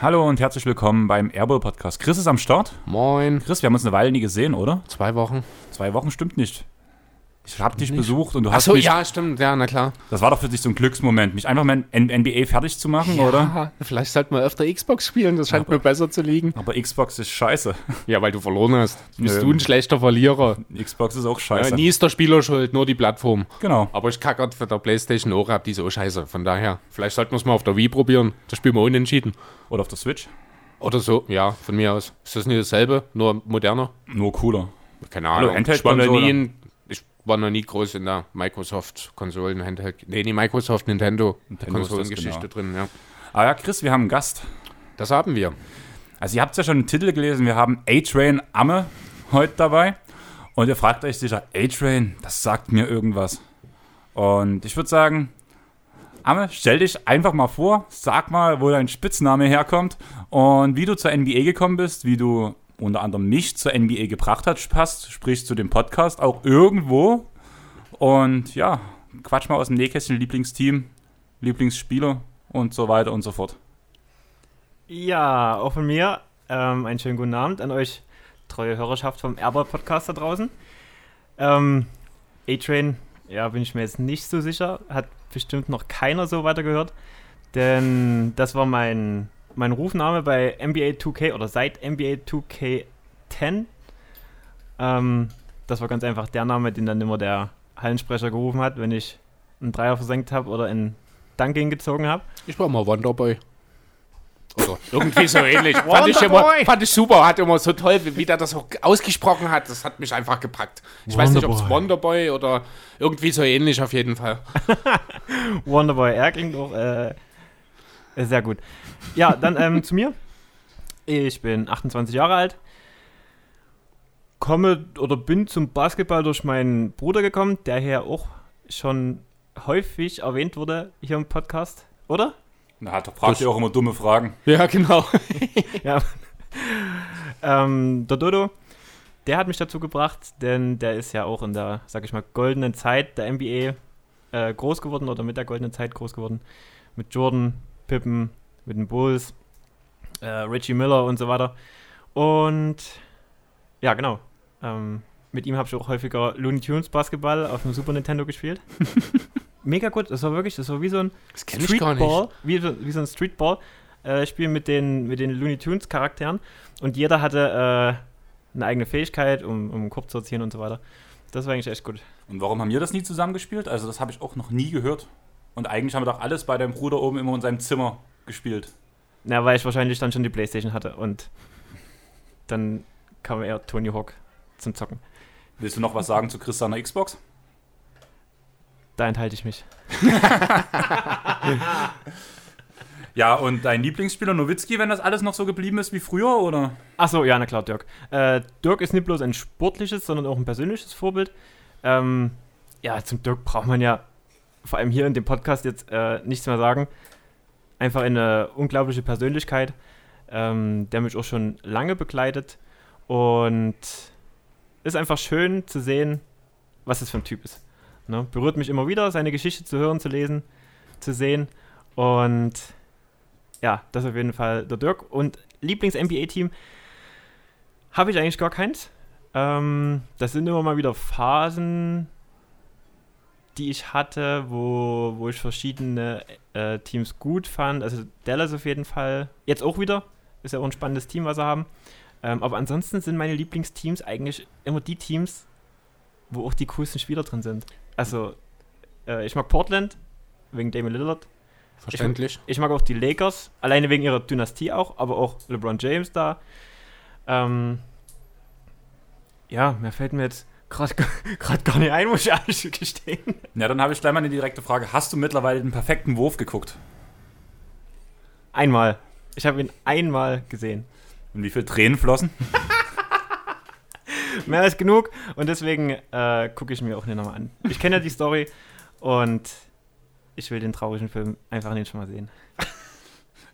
Hallo und herzlich willkommen beim Airball Podcast. Chris ist am Start. Moin. Chris, wir haben uns eine Weile nie gesehen, oder? Zwei Wochen. Zwei Wochen stimmt nicht. Ich habe dich besucht und du Ach hast so, mich. ja, stimmt, ja, na klar. Das war doch für dich so ein Glücksmoment, mich einfach mal in NBA fertig zu machen, oder? Ja, vielleicht sollten wir öfter Xbox spielen, das scheint mir besser zu liegen. Aber Xbox ist scheiße. Ja, weil du verloren hast. Bist Nö. du ein schlechter Verlierer. Xbox ist auch Ja, scheiße. nie ist der Spieler schuld, nur die Plattform. Genau. Aber ich kackert für der Playstation auch ab, die ist auch scheiße. Von daher, vielleicht sollten wir es mal auf der Wii probieren. Da spielen wir unentschieden. Oder auf der Switch. Oder so, ja, von mir aus. Ist das nicht dasselbe, nur moderner? Nur cooler. Keine Ahnung. ich, war noch nie groß in der Microsoft-Konsolen, Handheld. Nee, die Microsoft Nintendo, Nintendo ist das, Konsolengeschichte genau. drin, ja. Aber ja, Chris, wir haben einen Gast. Das haben wir. Also ihr habt ja schon den Titel gelesen, wir haben A-Train Amme heute dabei. Und ihr fragt euch sicher, A-Train, das sagt mir irgendwas. Und ich würde sagen, Amme, stell dich einfach mal vor, sag mal, wo dein Spitzname herkommt und wie du zur NBA gekommen bist, wie du unter anderem mich zur NBA gebracht hast, passt, sprich zu dem Podcast auch irgendwo. Und ja, quatsch mal aus dem Nähkästchen, Lieblingsteam, Lieblingsspieler und so weiter und so fort. Ja, auch von mir ähm, einen schönen guten Abend an euch, treue Hörerschaft vom Airball Podcast da draußen. Ähm, A-Train, ja, bin ich mir jetzt nicht so sicher, hat bestimmt noch keiner so weitergehört, denn das war mein, mein Rufname bei NBA 2K oder seit NBA 2K10. Ähm, das war ganz einfach der Name, den dann immer der Hallensprecher gerufen hat, wenn ich einen Dreier versenkt habe oder einen Dunking gezogen habe. Ich war mal Wonderboy. Oder irgendwie so ähnlich. fand, ich immer, Wonderboy. fand ich super, hat immer so toll, wie, wie der das auch ausgesprochen hat. Das hat mich einfach gepackt. Ich weiß nicht, ob es Wonderboy. Wonderboy oder irgendwie so ähnlich auf jeden Fall. Wonderboy, er klingt auch äh, sehr gut. Ja, dann ähm, zu mir. Ich bin 28 Jahre alt. Komme oder bin zum Basketball durch meinen Bruder gekommen, der hier auch schon häufig erwähnt wurde hier im Podcast, oder? Na, da fragt ihr auch immer dumme Fragen. Ja, genau. Ja. ähm, der Dodo, der hat mich dazu gebracht, denn der ist ja auch in der, sag ich mal, goldenen Zeit der NBA äh, groß geworden oder mit der goldenen Zeit groß geworden. Mit Jordan, Pippen, mit den Bulls, äh, Richie Miller und so weiter. Und ja, genau. Ähm, mit ihm habe ich auch häufiger Looney Tunes Basketball auf dem Super Nintendo gespielt. Mega gut, das war wirklich, das war wie so ein. Streetball, wie, so- wie so ein Streetball, äh, Spiel mit den, mit den Looney Tunes Charakteren und jeder hatte äh, eine eigene Fähigkeit, um, um einen Korb zu erzielen und so weiter. Das war eigentlich echt gut. Und warum haben wir das nie zusammengespielt? Also das habe ich auch noch nie gehört. Und eigentlich haben wir doch alles bei deinem Bruder oben immer in seinem Zimmer gespielt. Na, weil ich wahrscheinlich dann schon die Playstation hatte und dann kam eher Tony Hawk zum Zocken. Willst du noch was sagen zu Chris seiner Xbox? Da enthalte ich mich. Ja, und dein Lieblingsspieler Nowitzki, wenn das alles noch so geblieben ist wie früher, oder? Achso, ja, na klar, Dirk. Äh, Dirk ist nicht bloß ein sportliches, sondern auch ein persönliches Vorbild. Ähm, ja, zum Dirk braucht man ja vor allem hier in dem Podcast jetzt äh, nichts mehr sagen. Einfach eine unglaubliche Persönlichkeit, ähm, der mich auch schon lange begleitet. Und ist einfach schön zu sehen, was das für ein Typ ist. Ne? Berührt mich immer wieder, seine Geschichte zu hören, zu lesen, zu sehen. Und ja, das auf jeden Fall der Dirk. Und Lieblings-NBA-Team habe ich eigentlich gar keins. Ähm, das sind immer mal wieder Phasen, die ich hatte, wo, wo ich verschiedene äh, Teams gut fand. Also Dallas auf jeden Fall. Jetzt auch wieder. Ist ja auch ein spannendes Team, was sie haben. Ähm, aber ansonsten sind meine Lieblingsteams eigentlich immer die Teams, wo auch die coolsten Spieler drin sind. Also, äh, ich mag Portland, wegen Damian Lillard. Verständlich. Ich mag auch die Lakers, alleine wegen ihrer Dynastie auch, aber auch LeBron James da. Ähm, ja, mir fällt mir jetzt gerade gar nicht ein, muss ich ehrlich gestehen. Ja, dann habe ich gleich mal eine direkte Frage. Hast du mittlerweile den perfekten Wurf geguckt? Einmal. Ich habe ihn einmal gesehen. Und wie viel Tränen flossen? Mehr als genug und deswegen äh, gucke ich mir auch nicht nochmal an. Ich kenne ja die Story und ich will den traurigen Film einfach nicht schon mal sehen.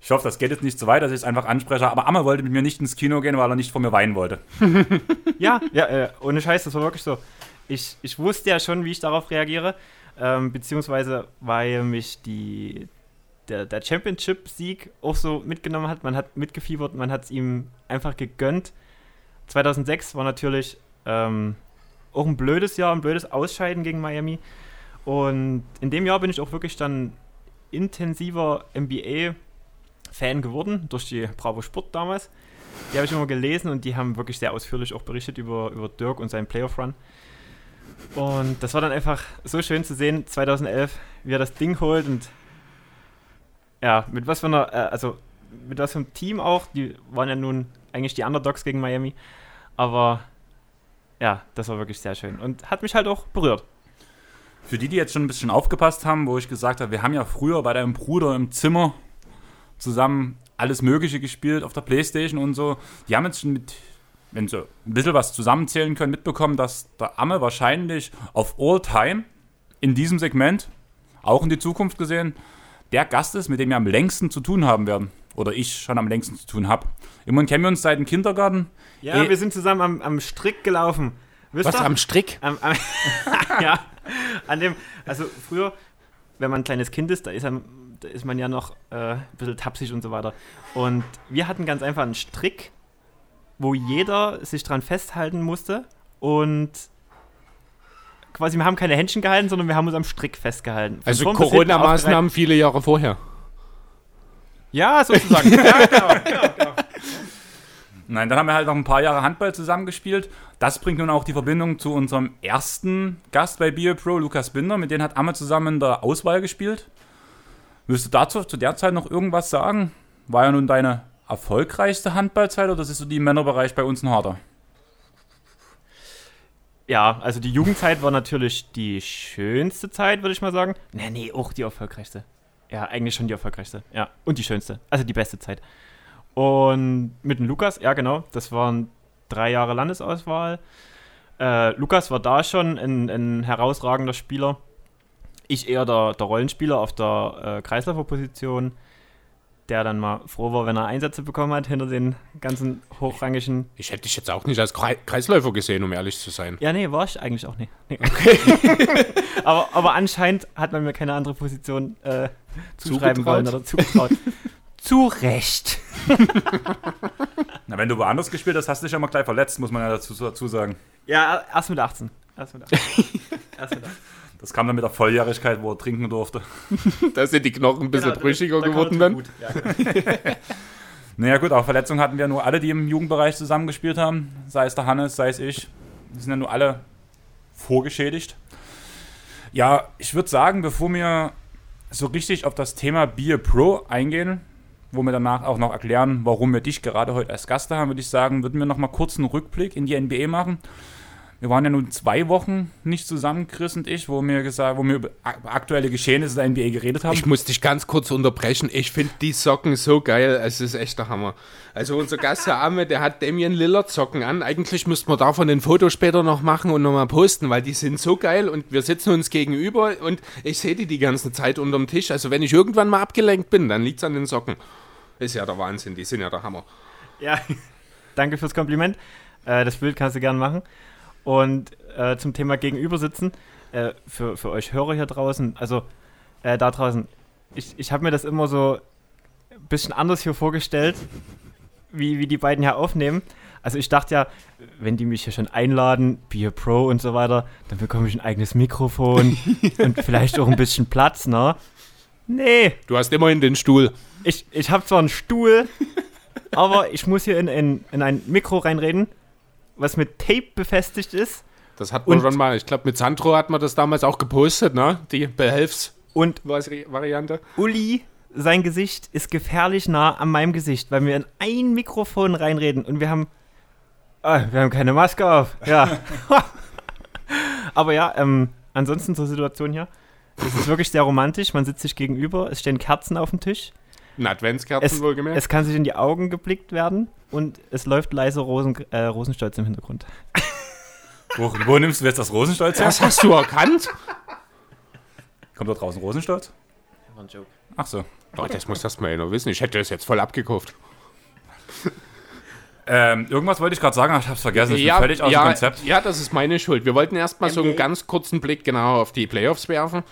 Ich hoffe, das geht jetzt nicht so weit, dass ich es einfach anspreche. Aber Amme wollte mit mir nicht ins Kino gehen, weil er nicht vor mir weinen wollte. Ja, ja, äh, ohne Scheiß, das war wirklich so. Ich, ich wusste ja schon, wie ich darauf reagiere, ähm, beziehungsweise weil mich die, der, der Championship-Sieg auch so mitgenommen hat. Man hat mitgefiebert, man hat es ihm einfach gegönnt. 2006 war natürlich ähm, auch ein blödes Jahr, ein blödes Ausscheiden gegen Miami. Und in dem Jahr bin ich auch wirklich dann intensiver NBA-Fan geworden, durch die Bravo Sport damals. Die habe ich immer gelesen und die haben wirklich sehr ausführlich auch berichtet über, über Dirk und seinen Playoff-Run. Und das war dann einfach so schön zu sehen, 2011, wie er das Ding holt und ja, mit was für einer, äh, also mit was für einem Team auch, die waren ja nun eigentlich die Underdogs gegen Miami, aber ja, das war wirklich sehr schön und hat mich halt auch berührt. Für die, die jetzt schon ein bisschen aufgepasst haben, wo ich gesagt habe, wir haben ja früher bei deinem Bruder im Zimmer zusammen alles Mögliche gespielt auf der Playstation und so. Die haben jetzt schon mit, wenn sie ein bisschen was zusammenzählen können, mitbekommen, dass der Amme wahrscheinlich auf All Time in diesem Segment, auch in die Zukunft gesehen, der Gast ist, mit dem wir am längsten zu tun haben werden. Oder ich schon am längsten zu tun habe. Immerhin kennen wir uns seit dem Kindergarten. Ja, Eh- wir sind zusammen am, am Strick gelaufen. Wisst Was ihr? am Strick? Am, am, ja, an dem, also früher, wenn man ein kleines Kind ist, da ist, man, da ist man ja noch äh, ein bisschen tapsig und so weiter. Und wir hatten ganz einfach einen Strick, wo jeder sich dran festhalten musste und quasi, wir haben keine Händchen gehalten, sondern wir haben uns am Strick festgehalten. Von Also Corona-Maßnahmen viele Jahre vorher. Ja, sozusagen. ja, genau, genau, genau. Nein, dann haben wir halt noch ein paar Jahre Handball zusammengespielt. Das bringt nun auch die Verbindung zu unserem ersten Gast bei Beer Pro, Lukas Binder. Mit dem hat Amme zusammen in der Auswahl gespielt. Willst du dazu zu der Zeit noch irgendwas sagen? War ja nun deine erfolgreichste Handballzeit oder ist so die im Männerbereich bei uns ein harter? Ja, also die Jugendzeit war natürlich die schönste Zeit, würde ich mal sagen. Nee, nee, auch die erfolgreichste. Ja, eigentlich schon die erfolgreichste. Ja, und die schönste. Also die beste Zeit. Und mit dem Lukas, ja genau, das waren drei Jahre Landesauswahl. Äh, Lukas war da schon ein, ein herausragender Spieler. Ich eher der, der Rollenspieler auf der äh, Kreisläuferposition, der dann mal froh war, wenn er Einsätze bekommen hat hinter den ganzen hochrangigen Ich hätte dich jetzt auch nicht als Krei- Kreisläufer gesehen, um ehrlich zu sein. ja, nee, war ich eigentlich auch nicht. Nee. aber, aber anscheinend hat man mir keine andere Position äh, zuschreiben Zugetraut? wollen oder zugetraut. Zu Recht. Na, wenn du woanders gespielt hast, hast du dich ja mal gleich verletzt, muss man ja dazu, dazu sagen. Ja, erst mit 18. Erst mit 18. erst mit 18. Das kam dann mit der Volljährigkeit, wo er trinken durfte. Da sind die Knochen ein bisschen Genau, brüchiger da geworden dann. gut. Ja, genau. Naja gut, auch Verletzungen hatten wir nur alle, die im Jugendbereich zusammengespielt haben. Sei es der Hannes, sei es ich. Die sind ja nur alle vorgeschädigt. Ja, ich würde sagen, bevor wir so richtig auf das Thema Beer Pro eingehen, wo wir danach auch noch erklären, warum wir dich gerade heute als Gast da haben, würde ich sagen, würden wir noch mal kurz einen Rückblick in die NBA machen. Wir waren ja nun zwei Wochen nicht zusammen, Chris und ich, wo wir gesagt, wo wir über ak- aktuelle Geschehnisse der NBA geredet haben. Ich muss dich ganz kurz unterbrechen. Ich finde die Socken so geil. Es ist echt der Hammer. Also unser Gast, Herr Arme, der hat Damien Lillard Socken an. Eigentlich müssten wir davon ein Foto später noch machen und nochmal posten, weil die sind so geil und wir sitzen uns gegenüber und ich sehe die die ganze Zeit unterm Tisch. Also wenn ich irgendwann mal abgelenkt bin, dann liegt es an den Socken. Ist ja der Wahnsinn. Die sind ja der Hammer. ja, danke fürs Kompliment. Äh, das Bild kannst du gerne machen. Und äh, zum Thema Gegenübersitzen, äh, für, für euch Hörer hier draußen, also äh, da draußen, ich, ich habe mir das immer so ein bisschen anders hier vorgestellt, wie, wie die beiden hier aufnehmen. Also ich dachte ja, wenn die mich hier schon einladen, Beer Pro und so weiter, dann bekomme ich ein eigenes Mikrofon und vielleicht auch ein bisschen Platz, ne? Nee, Du hast immerhin den Stuhl. ich, ich habe zwar einen Stuhl, aber ich muss hier in, in, in ein Mikro reinreden, was mit Tape befestigt ist. Das hat man Und- schon mal. Ich glaube, mit Sandro hat man das damals auch gepostet, ne? Die Und Behelfsvariante. Uli, sein Gesicht ist gefährlich nah an meinem Gesicht, weil wir in ein Mikrofon reinreden und wir haben. Ah, wir haben keine Maske auf. Ja. aber ja, ähm, ansonsten zur Situation hier. Es ist wirklich sehr romantisch. Man sitzt sich gegenüber, es stehen Kerzen auf dem Tisch. Ein Adventskerzen Es, wohlgemerkt. es kann sich in die Augen geblickt werden und es läuft leise Rosen, äh, Rosenstolz im Hintergrund. Wo, wo nimmst du jetzt das Rosenstolz her? das hast du erkannt? Kommt da draußen Rosenstolz? War ein Joke. Ach so. Doch, das muss das mal einer wissen. Ich hätte das jetzt voll abgekauft. Ähm, irgendwas wollte ich gerade sagen, aber ich habe es vergessen. Ich ja, bin völlig aus ja, dem Konzept. ja, das ist meine Schuld. Wir wollten erstmal so einen ganz kurzen Blick genau auf die Playoffs werfen.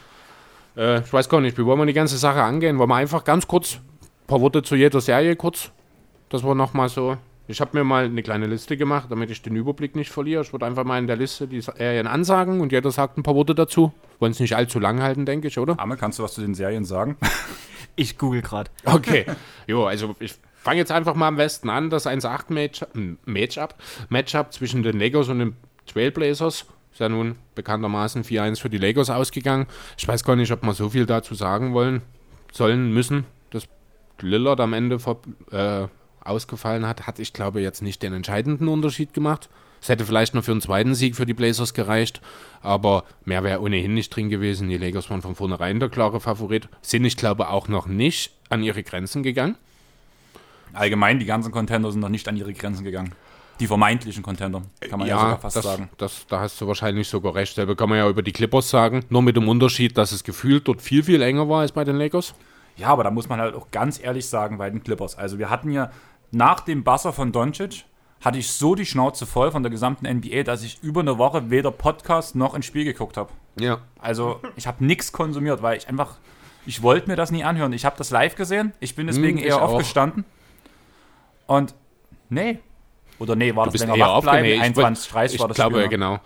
Äh, ich weiß gar nicht, wie wollen wir die ganze Sache angehen? Wollen wir einfach ganz kurz paar Worte zu jeder Serie kurz? Das war nochmal so. Ich habe mir mal eine kleine Liste gemacht, damit ich den Überblick nicht verliere. Ich würde einfach mal in der Liste die Serien ansagen und jeder sagt ein paar Worte dazu. Wollen es nicht allzu lang halten, denke ich, oder? Arme, kannst du was zu den Serien sagen? Ich google gerade. Okay. jo, also ich fange jetzt einfach mal am Westen an. Das 1-8-Matchup Matchup, Matchup zwischen den Lakers und den Trailblazers. Ist ja nun bekanntermaßen 4-1 für die Lakers ausgegangen. Ich weiß gar nicht, ob wir so viel dazu sagen wollen, sollen, müssen. Dass Lillard am Ende äh, ausgefallen hat, hat, ich glaube, jetzt nicht den entscheidenden Unterschied gemacht. Es hätte vielleicht noch für einen zweiten Sieg für die Blazers gereicht, aber mehr wäre ohnehin nicht drin gewesen. Die Lakers waren von vornherein der klare Favorit, sind, ich glaube, auch noch nicht an ihre Grenzen gegangen. Allgemein, die ganzen Contender sind noch nicht an ihre Grenzen gegangen. Die vermeintlichen Contender, kann man ja, sogar fast das, sagen. Das, da hast du wahrscheinlich sogar recht. Selber kann man ja über die Clippers sagen. Nur mit dem Unterschied, dass es gefühlt dort viel, viel enger war als bei den Lakers. Ja, aber da muss man halt auch ganz ehrlich sagen bei den Clippers. Also wir hatten ja nach dem Buzzer von Doncic hatte ich so die Schnauze voll von der gesamten NBA, dass ich über eine Woche weder Podcast noch ein Spiel geguckt habe. Ja. Also ich habe nichts konsumiert, weil ich einfach, ich wollte mir das nie anhören. Ich habe das live gesehen, ich bin deswegen Hm, ich eher auch. aufgestanden. Und nee. Oder nee, war Du das länger wach bleiben? Ich 21, 30 Ich war das glaube, Spiel, ne? genau.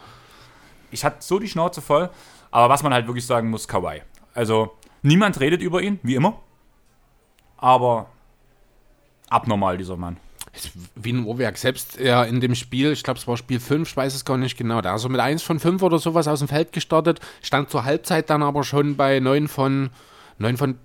Ich hatte so die Schnauze voll. Aber was man halt wirklich sagen muss, Kawhi. Also, niemand redet über ihn, wie immer. Aber abnormal, dieser Mann. Wie ein Uhrwerk. Selbst ja, in dem Spiel, ich glaube, es war Spiel 5, ich weiß es gar nicht genau, da ist er mit 1 von 5 oder sowas aus dem Feld gestartet, stand zur Halbzeit dann aber schon bei 9 von, 9 von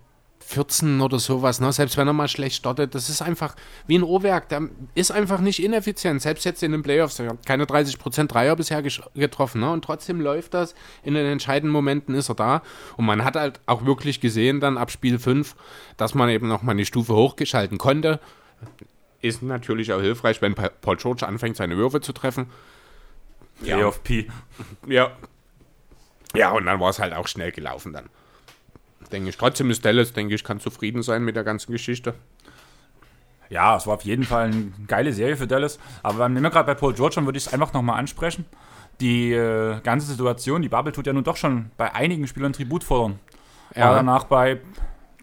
14 oder sowas. Ne? Selbst wenn er mal schlecht startet, das ist einfach wie ein Uhrwerk. Der ist einfach nicht ineffizient. Selbst jetzt in den Playoffs, er hat keine 30% Dreier bisher getroffen. Ne? Und trotzdem läuft das. In den entscheidenden Momenten ist er da. Und man hat halt auch wirklich gesehen dann ab Spiel 5, dass man eben nochmal eine Stufe hochgeschalten konnte. Ist natürlich auch hilfreich, wenn Pa- Paul George anfängt, seine Würfe zu treffen. Ja. P. Ja. Ja, und dann war es halt auch schnell gelaufen dann. Denke ich. Trotzdem ist Dallas, denke ich, kann zufrieden sein mit der ganzen Geschichte. Ja, es war auf jeden Fall eine geile Serie für Dallas. Aber wenn wir gerade bei Paul George sind, würde ich es einfach nochmal ansprechen. Die äh, ganze Situation, die Bubble tut ja nun doch schon bei einigen Spielern Tribut fordern. Ja. War danach bei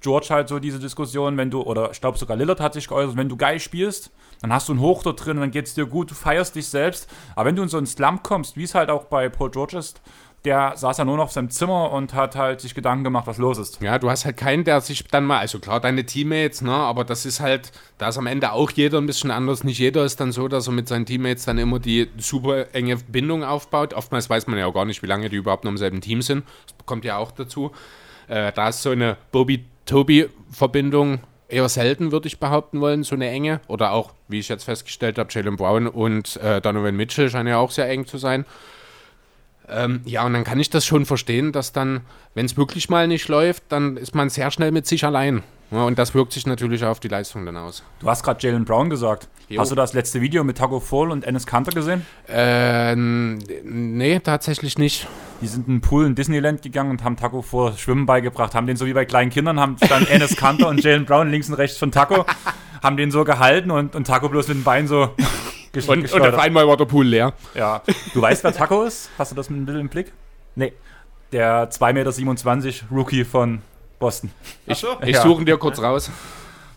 George halt so diese Diskussion, wenn du, oder ich glaube sogar Lillard hat sich geäußert, wenn du geil spielst, dann hast du einen Hoch dort drin, dann geht es dir gut, du feierst dich selbst. Aber wenn du in so einen Slump kommst, wie es halt auch bei Paul George ist, der saß ja nur noch auf seinem Zimmer und hat halt sich Gedanken gemacht, was los ist. Ja, du hast halt keinen, der sich dann mal, also klar, deine Teammates, ne, aber das ist halt, da ist am Ende auch jeder ein bisschen anders. Nicht jeder ist dann so, dass er mit seinen Teammates dann immer die super enge Bindung aufbaut. Oftmals weiß man ja auch gar nicht, wie lange die überhaupt noch im selben Team sind. Das kommt ja auch dazu. Äh, da ist so eine Bobby-Toby-Verbindung eher selten, würde ich behaupten wollen, so eine enge. Oder auch, wie ich jetzt festgestellt habe, Jalen Brown und äh, Donovan Mitchell scheinen ja auch sehr eng zu sein. Ähm, ja, und dann kann ich das schon verstehen, dass dann, wenn es wirklich mal nicht läuft, dann ist man sehr schnell mit sich allein. Ja, und das wirkt sich natürlich auf die Leistung dann aus. Du hast gerade Jalen Brown gesagt. Jo. Hast du das letzte Video mit Taco Fall und Ennis Kanter gesehen? Ähm, nee, tatsächlich nicht. Die sind in den Pool in Disneyland gegangen und haben Taco vor Schwimmen beigebracht. Haben den so wie bei kleinen Kindern, haben dann Ennis Kanter und Jalen Brown links und rechts von Taco, haben den so gehalten und, und Taco bloß mit den Beinen so gesch- Und, und auf einmal war der Pool leer. Ja. Du weißt, wer Taco ist? Hast du das ein bisschen im Blick? Nee. Der 2,27 Meter Rookie von Boston. Ich, so. ich Ja. suche ihn dir kurz raus.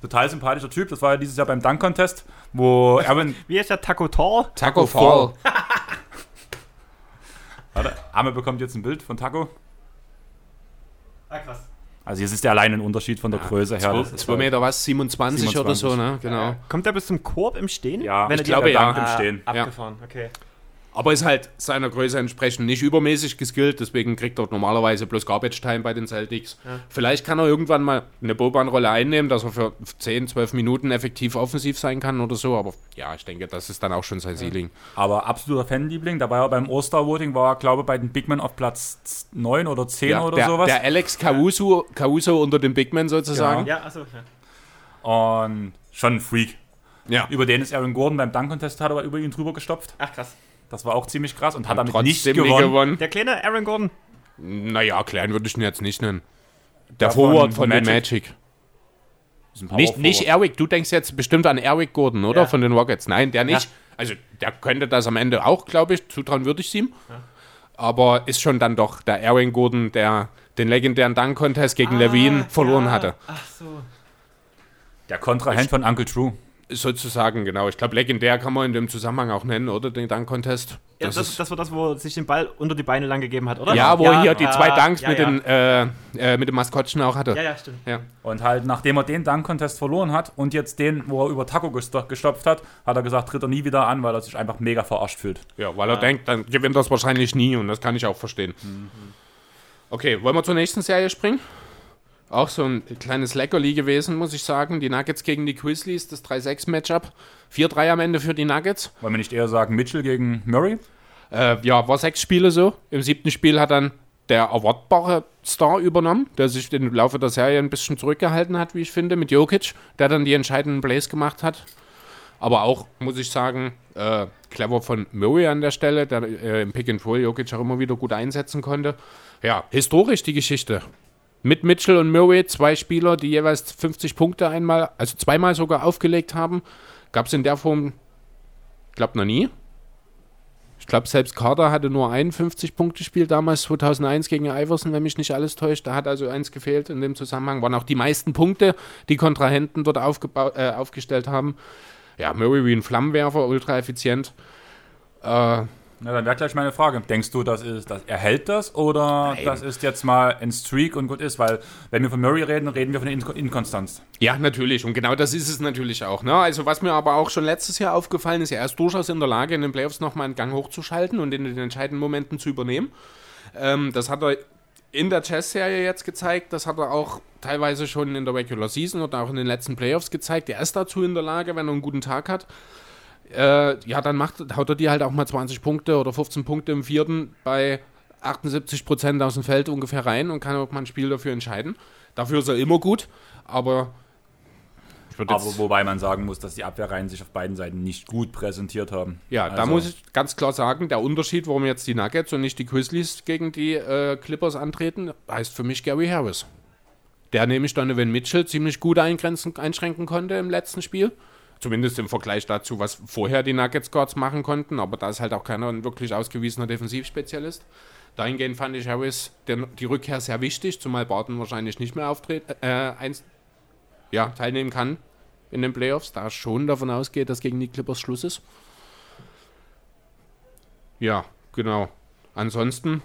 Total sympathischer Typ. Das war ja dieses Jahr beim Dunk Contest, wo Erwin. Wie ist der Taco Tall? Taco Fall. Fall. Warte, Arme bekommt jetzt ein Bild von Taco. Ah, krass. Also, jetzt ist der allein ein Unterschied von der Größe her. Das ist 2 halt- Meter was? 27, oder so, 27. ne? Genau. Kommt der bis zum Korb im Stehen? Ja, Wenn ich er glaube, ja. Im Stehen. Ah, abgefahren, okay. Aber ist halt seiner Größe entsprechend nicht übermäßig geskillt, deswegen kriegt er normalerweise bloß Garbage Time bei den Celtics. Vielleicht kann er irgendwann mal eine Boban-Rolle einnehmen, dass er für 10, 12 Minuten effektiv offensiv sein kann oder so, aber ja, ich denke, das ist dann auch schon sein Ceiling. Aber absoluter Fanliebling. Da war er beim All-Star-Voting, war er, glaube ich, bei den Big Men auf Platz 9 oder 10 Ja, oder der, sowas. der Alex Caruso, Caruso unter den Big Men sozusagen. Ja, achso. Ja. Und schon ein Freak. Ja. Über den ist Aaron Gordon beim Dunk-Contest, hat aber über ihn drüber gestopft. Ach, krass. Das war auch ziemlich krass und hat Hat damit nicht trotzdem gewonnen. Der kleine Aaron Gordon. Naja, klein würde ich ihn jetzt nicht nennen. Der Der von Forward von, den Magic. Magic. Nicht, nicht. Erwick, du denkst jetzt bestimmt an Erwick Gordon, oder? Ja. Von den Rockets. Nein, der nicht. Ja. Also der könnte das am Ende auch, glaube ich. Zutrauen würde ich ihm. Aber ist schon dann doch der Erwin Gordon, der den legendären Dunk-Contest gegen Levine verloren ja. hatte. Ach so. Der Kontrahent von Uncle True. Sozusagen, genau. Ich glaube, legendär kann man in dem Zusammenhang auch nennen, oder? Den Dunk-Contest. Ja, Das das, ist- das war das, wo er sich den Ball unter die Beine lang gegeben hat, oder? Ja, wo er hier die ja, zwei Dunks ja, mit, ja. Den, äh, äh, mit dem Maskottchen auch hatte. Ja, ja, stimmt. Ja. Und halt, nachdem er den Dunk-Contest verloren hat und jetzt den, wo er über Taco gesto- gestopft hat, hat er gesagt, tritt er nie wieder an, weil er sich einfach mega verarscht fühlt. Ja, weil er denkt, dann gewinnt das wahrscheinlich nie und das kann ich auch verstehen. Okay, wollen wir zur nächsten Serie springen? Auch so ein kleines Leckerli gewesen, muss ich sagen. Die Nuggets gegen die Grizzlies, das 3-6-Matchup. 4-3 am Ende für die Nuggets. Wollen wir nicht eher sagen Mitchell gegen Murray? Äh, ja, war sechs Spiele so. Im siebten Spiel hat dann der erwartbare Star übernommen, der sich im Laufe der Serie ein bisschen zurückgehalten hat, wie ich finde, mit Jokic, der dann die entscheidenden Plays gemacht hat. Aber auch, muss ich sagen, äh, clever von Murray an der Stelle, der äh, im Pick and Roll Jokic auch immer wieder gut einsetzen konnte. Ja, historisch die Geschichte. Mit Mitchell und Murray, zwei Spieler, die jeweils 50 Punkte einmal, also zweimal sogar aufgelegt haben. Gab es in der Form, glaube noch nie. Ich glaube, selbst Carter hatte nur ein 50-Punkte-Spiel damals 2001 gegen Iverson, wenn mich nicht alles täuscht. Da hat also eins gefehlt in dem Zusammenhang. Waren auch die meisten Punkte, die Kontrahenten dort äh, aufgestellt haben. Ja, Murray wie ein Flammenwerfer, ultra effizient. Äh, Na, dann wäre gleich meine Frage. Denkst du, das ist, das, er hält das oder Nein. das ist jetzt mal ein Streak und gut ist? Weil, wenn wir von Murray reden, reden wir von der Inko- Inkonstanz. Ja, natürlich. Und genau das ist es natürlich auch. Ne? Also was mir aber auch schon letztes Jahr aufgefallen ist, er ist durchaus in der Lage, in den Playoffs nochmal einen Gang hochzuschalten und in den entscheidenden Momenten zu übernehmen. Ähm, das hat er in der Chess-Serie jetzt gezeigt. Das hat er auch teilweise schon in der Regular Season oder auch in den letzten Playoffs gezeigt. Er ist dazu in der Lage, wenn er einen guten Tag hat. Äh, ja, dann macht, haut er dir halt auch mal 20 Punkte oder 15 Punkte im vierten bei 78 Prozent aus dem Feld ungefähr rein und kann auch mal ein Spiel dafür entscheiden. Dafür ist er immer gut, aber Aber wobei man sagen muss, dass die Abwehrreihen sich auf beiden Seiten nicht gut präsentiert haben. ja, da Also, muss ich ganz klar sagen, der Unterschied, warum jetzt die Nuggets und nicht die Grizzlies gegen die äh, Clippers antreten, heißt für mich Gary Harris. Der nämlich Donovan Mitchell ziemlich gut eingrenzen, einschränken konnte im letzten Spiel. Zumindest im Vergleich dazu, was vorher die Nuggets Guards machen konnten. Aber da ist halt auch keiner ein wirklich ausgewiesener Defensivspezialist. Dahingehend fand ich Harris den, die Rückkehr sehr wichtig, zumal Barton wahrscheinlich nicht mehr auftritt, äh, eins, ja, teilnehmen kann in den Playoffs, da schon davon ausgeht, dass gegen die Clippers Schluss ist. Ja, genau. Ansonsten,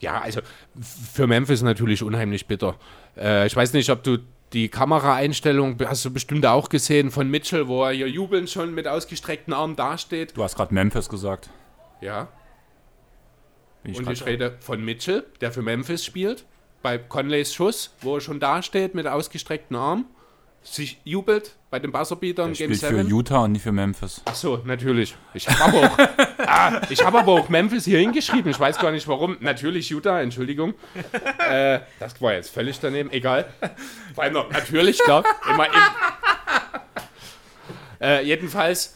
ja, also für Memphis natürlich unheimlich bitter. Äh, ich weiß nicht, ob du die Kameraeinstellung hast du bestimmt auch gesehen von Mitchell, wo er hier jubelnd schon mit ausgestreckten Armen dasteht. Du hast gerade Memphis gesagt. Ja. Ich Und ich rede von Mitchell, der für Memphis spielt, bei Conleys Schuss, wo er schon dasteht mit ausgestreckten Armen, sich jubelt bei den Buzzerbeatern er Game spielt für 7. Utah und nicht für Memphis. Ach so, natürlich. Ich habe aber, auch, ah, ich hab aber auch Memphis hier hingeschrieben. Ich weiß gar nicht warum. Natürlich Utah, Entschuldigung. Äh, das war jetzt völlig daneben. Egal. Allem noch, natürlich, klar. Immer im. Äh, jedenfalls,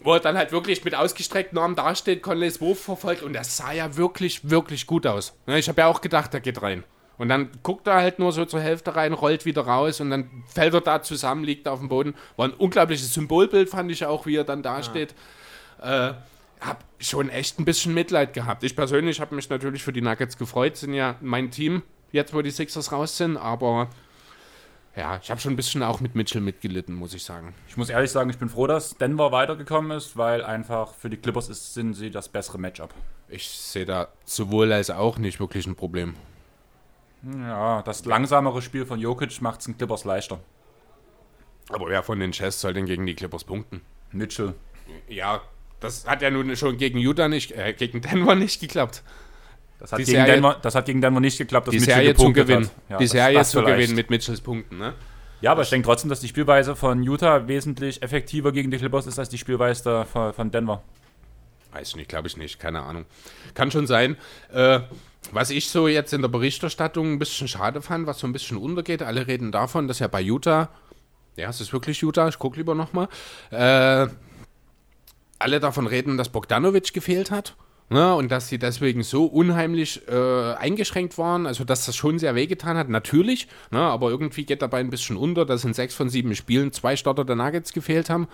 wo er dann halt wirklich mit ausgestreckten Armen dasteht, Conleys Wurf verfolgt und das sah ja wirklich, wirklich gut aus. Ne, Ich habe ja auch gedacht, der geht rein. Und dann guckt er halt nur so zur Hälfte rein, rollt wieder raus und dann fällt er da zusammen, liegt auf dem Boden. War ein unglaubliches Symbolbild, fand ich auch, wie er dann dasteht. Äh, hab schon echt ein bisschen Mitleid gehabt. Ich persönlich habe mich natürlich für die Nuggets gefreut, sind ja mein Team, jetzt wo die Sixers raus sind, aber ja, ich habe schon ein bisschen auch mit Mitchell mitgelitten, muss ich sagen. Ich muss ehrlich sagen, ich bin froh, dass Denver weitergekommen ist, weil einfach für die Clippers ist, sind sie das bessere Matchup. Ich sehe da sowohl als auch nicht wirklich ein Problem. Ja, das langsamere Spiel von Jokic macht es den Clippers leichter. Aber wer von den Chess soll denn gegen die Clippers punkten? Mitchell. Ja, das hat ja nun schon gegen Utah nicht, äh, gegen Denver nicht geklappt. Das hat, Die gegen Serie- Denver, das hat gegen Denver nicht geklappt, dass Die Mitchell Serie zu gepunktet gewinnen. Hat. Ja, die das- Serie das zu vielleicht. gewinnen mit Mitchells Punkten, ne? Ja, aber ich denke trotzdem, dass die Spielweise von Utah wesentlich effektiver gegen die Clippers ist als die Spielweise von Denver. Weiß ich nicht, glaube ich nicht, keine Ahnung. Kann schon sein. Äh, was ich so jetzt in der Berichterstattung ein bisschen schade fand, was so ein bisschen untergeht, alle reden davon, dass ja bei Utah, ja, es ist wirklich Utah, ich gucke lieber nochmal, äh, alle davon reden, dass Bogdanovic gefehlt hat. Ne, und dass sie deswegen so unheimlich äh, eingeschränkt waren, also dass das schon sehr wehgetan hat, natürlich, ne, aber irgendwie geht dabei ein bisschen unter, dass in sechs von sieben Spielen zwei Starter der Nuggets gefehlt haben.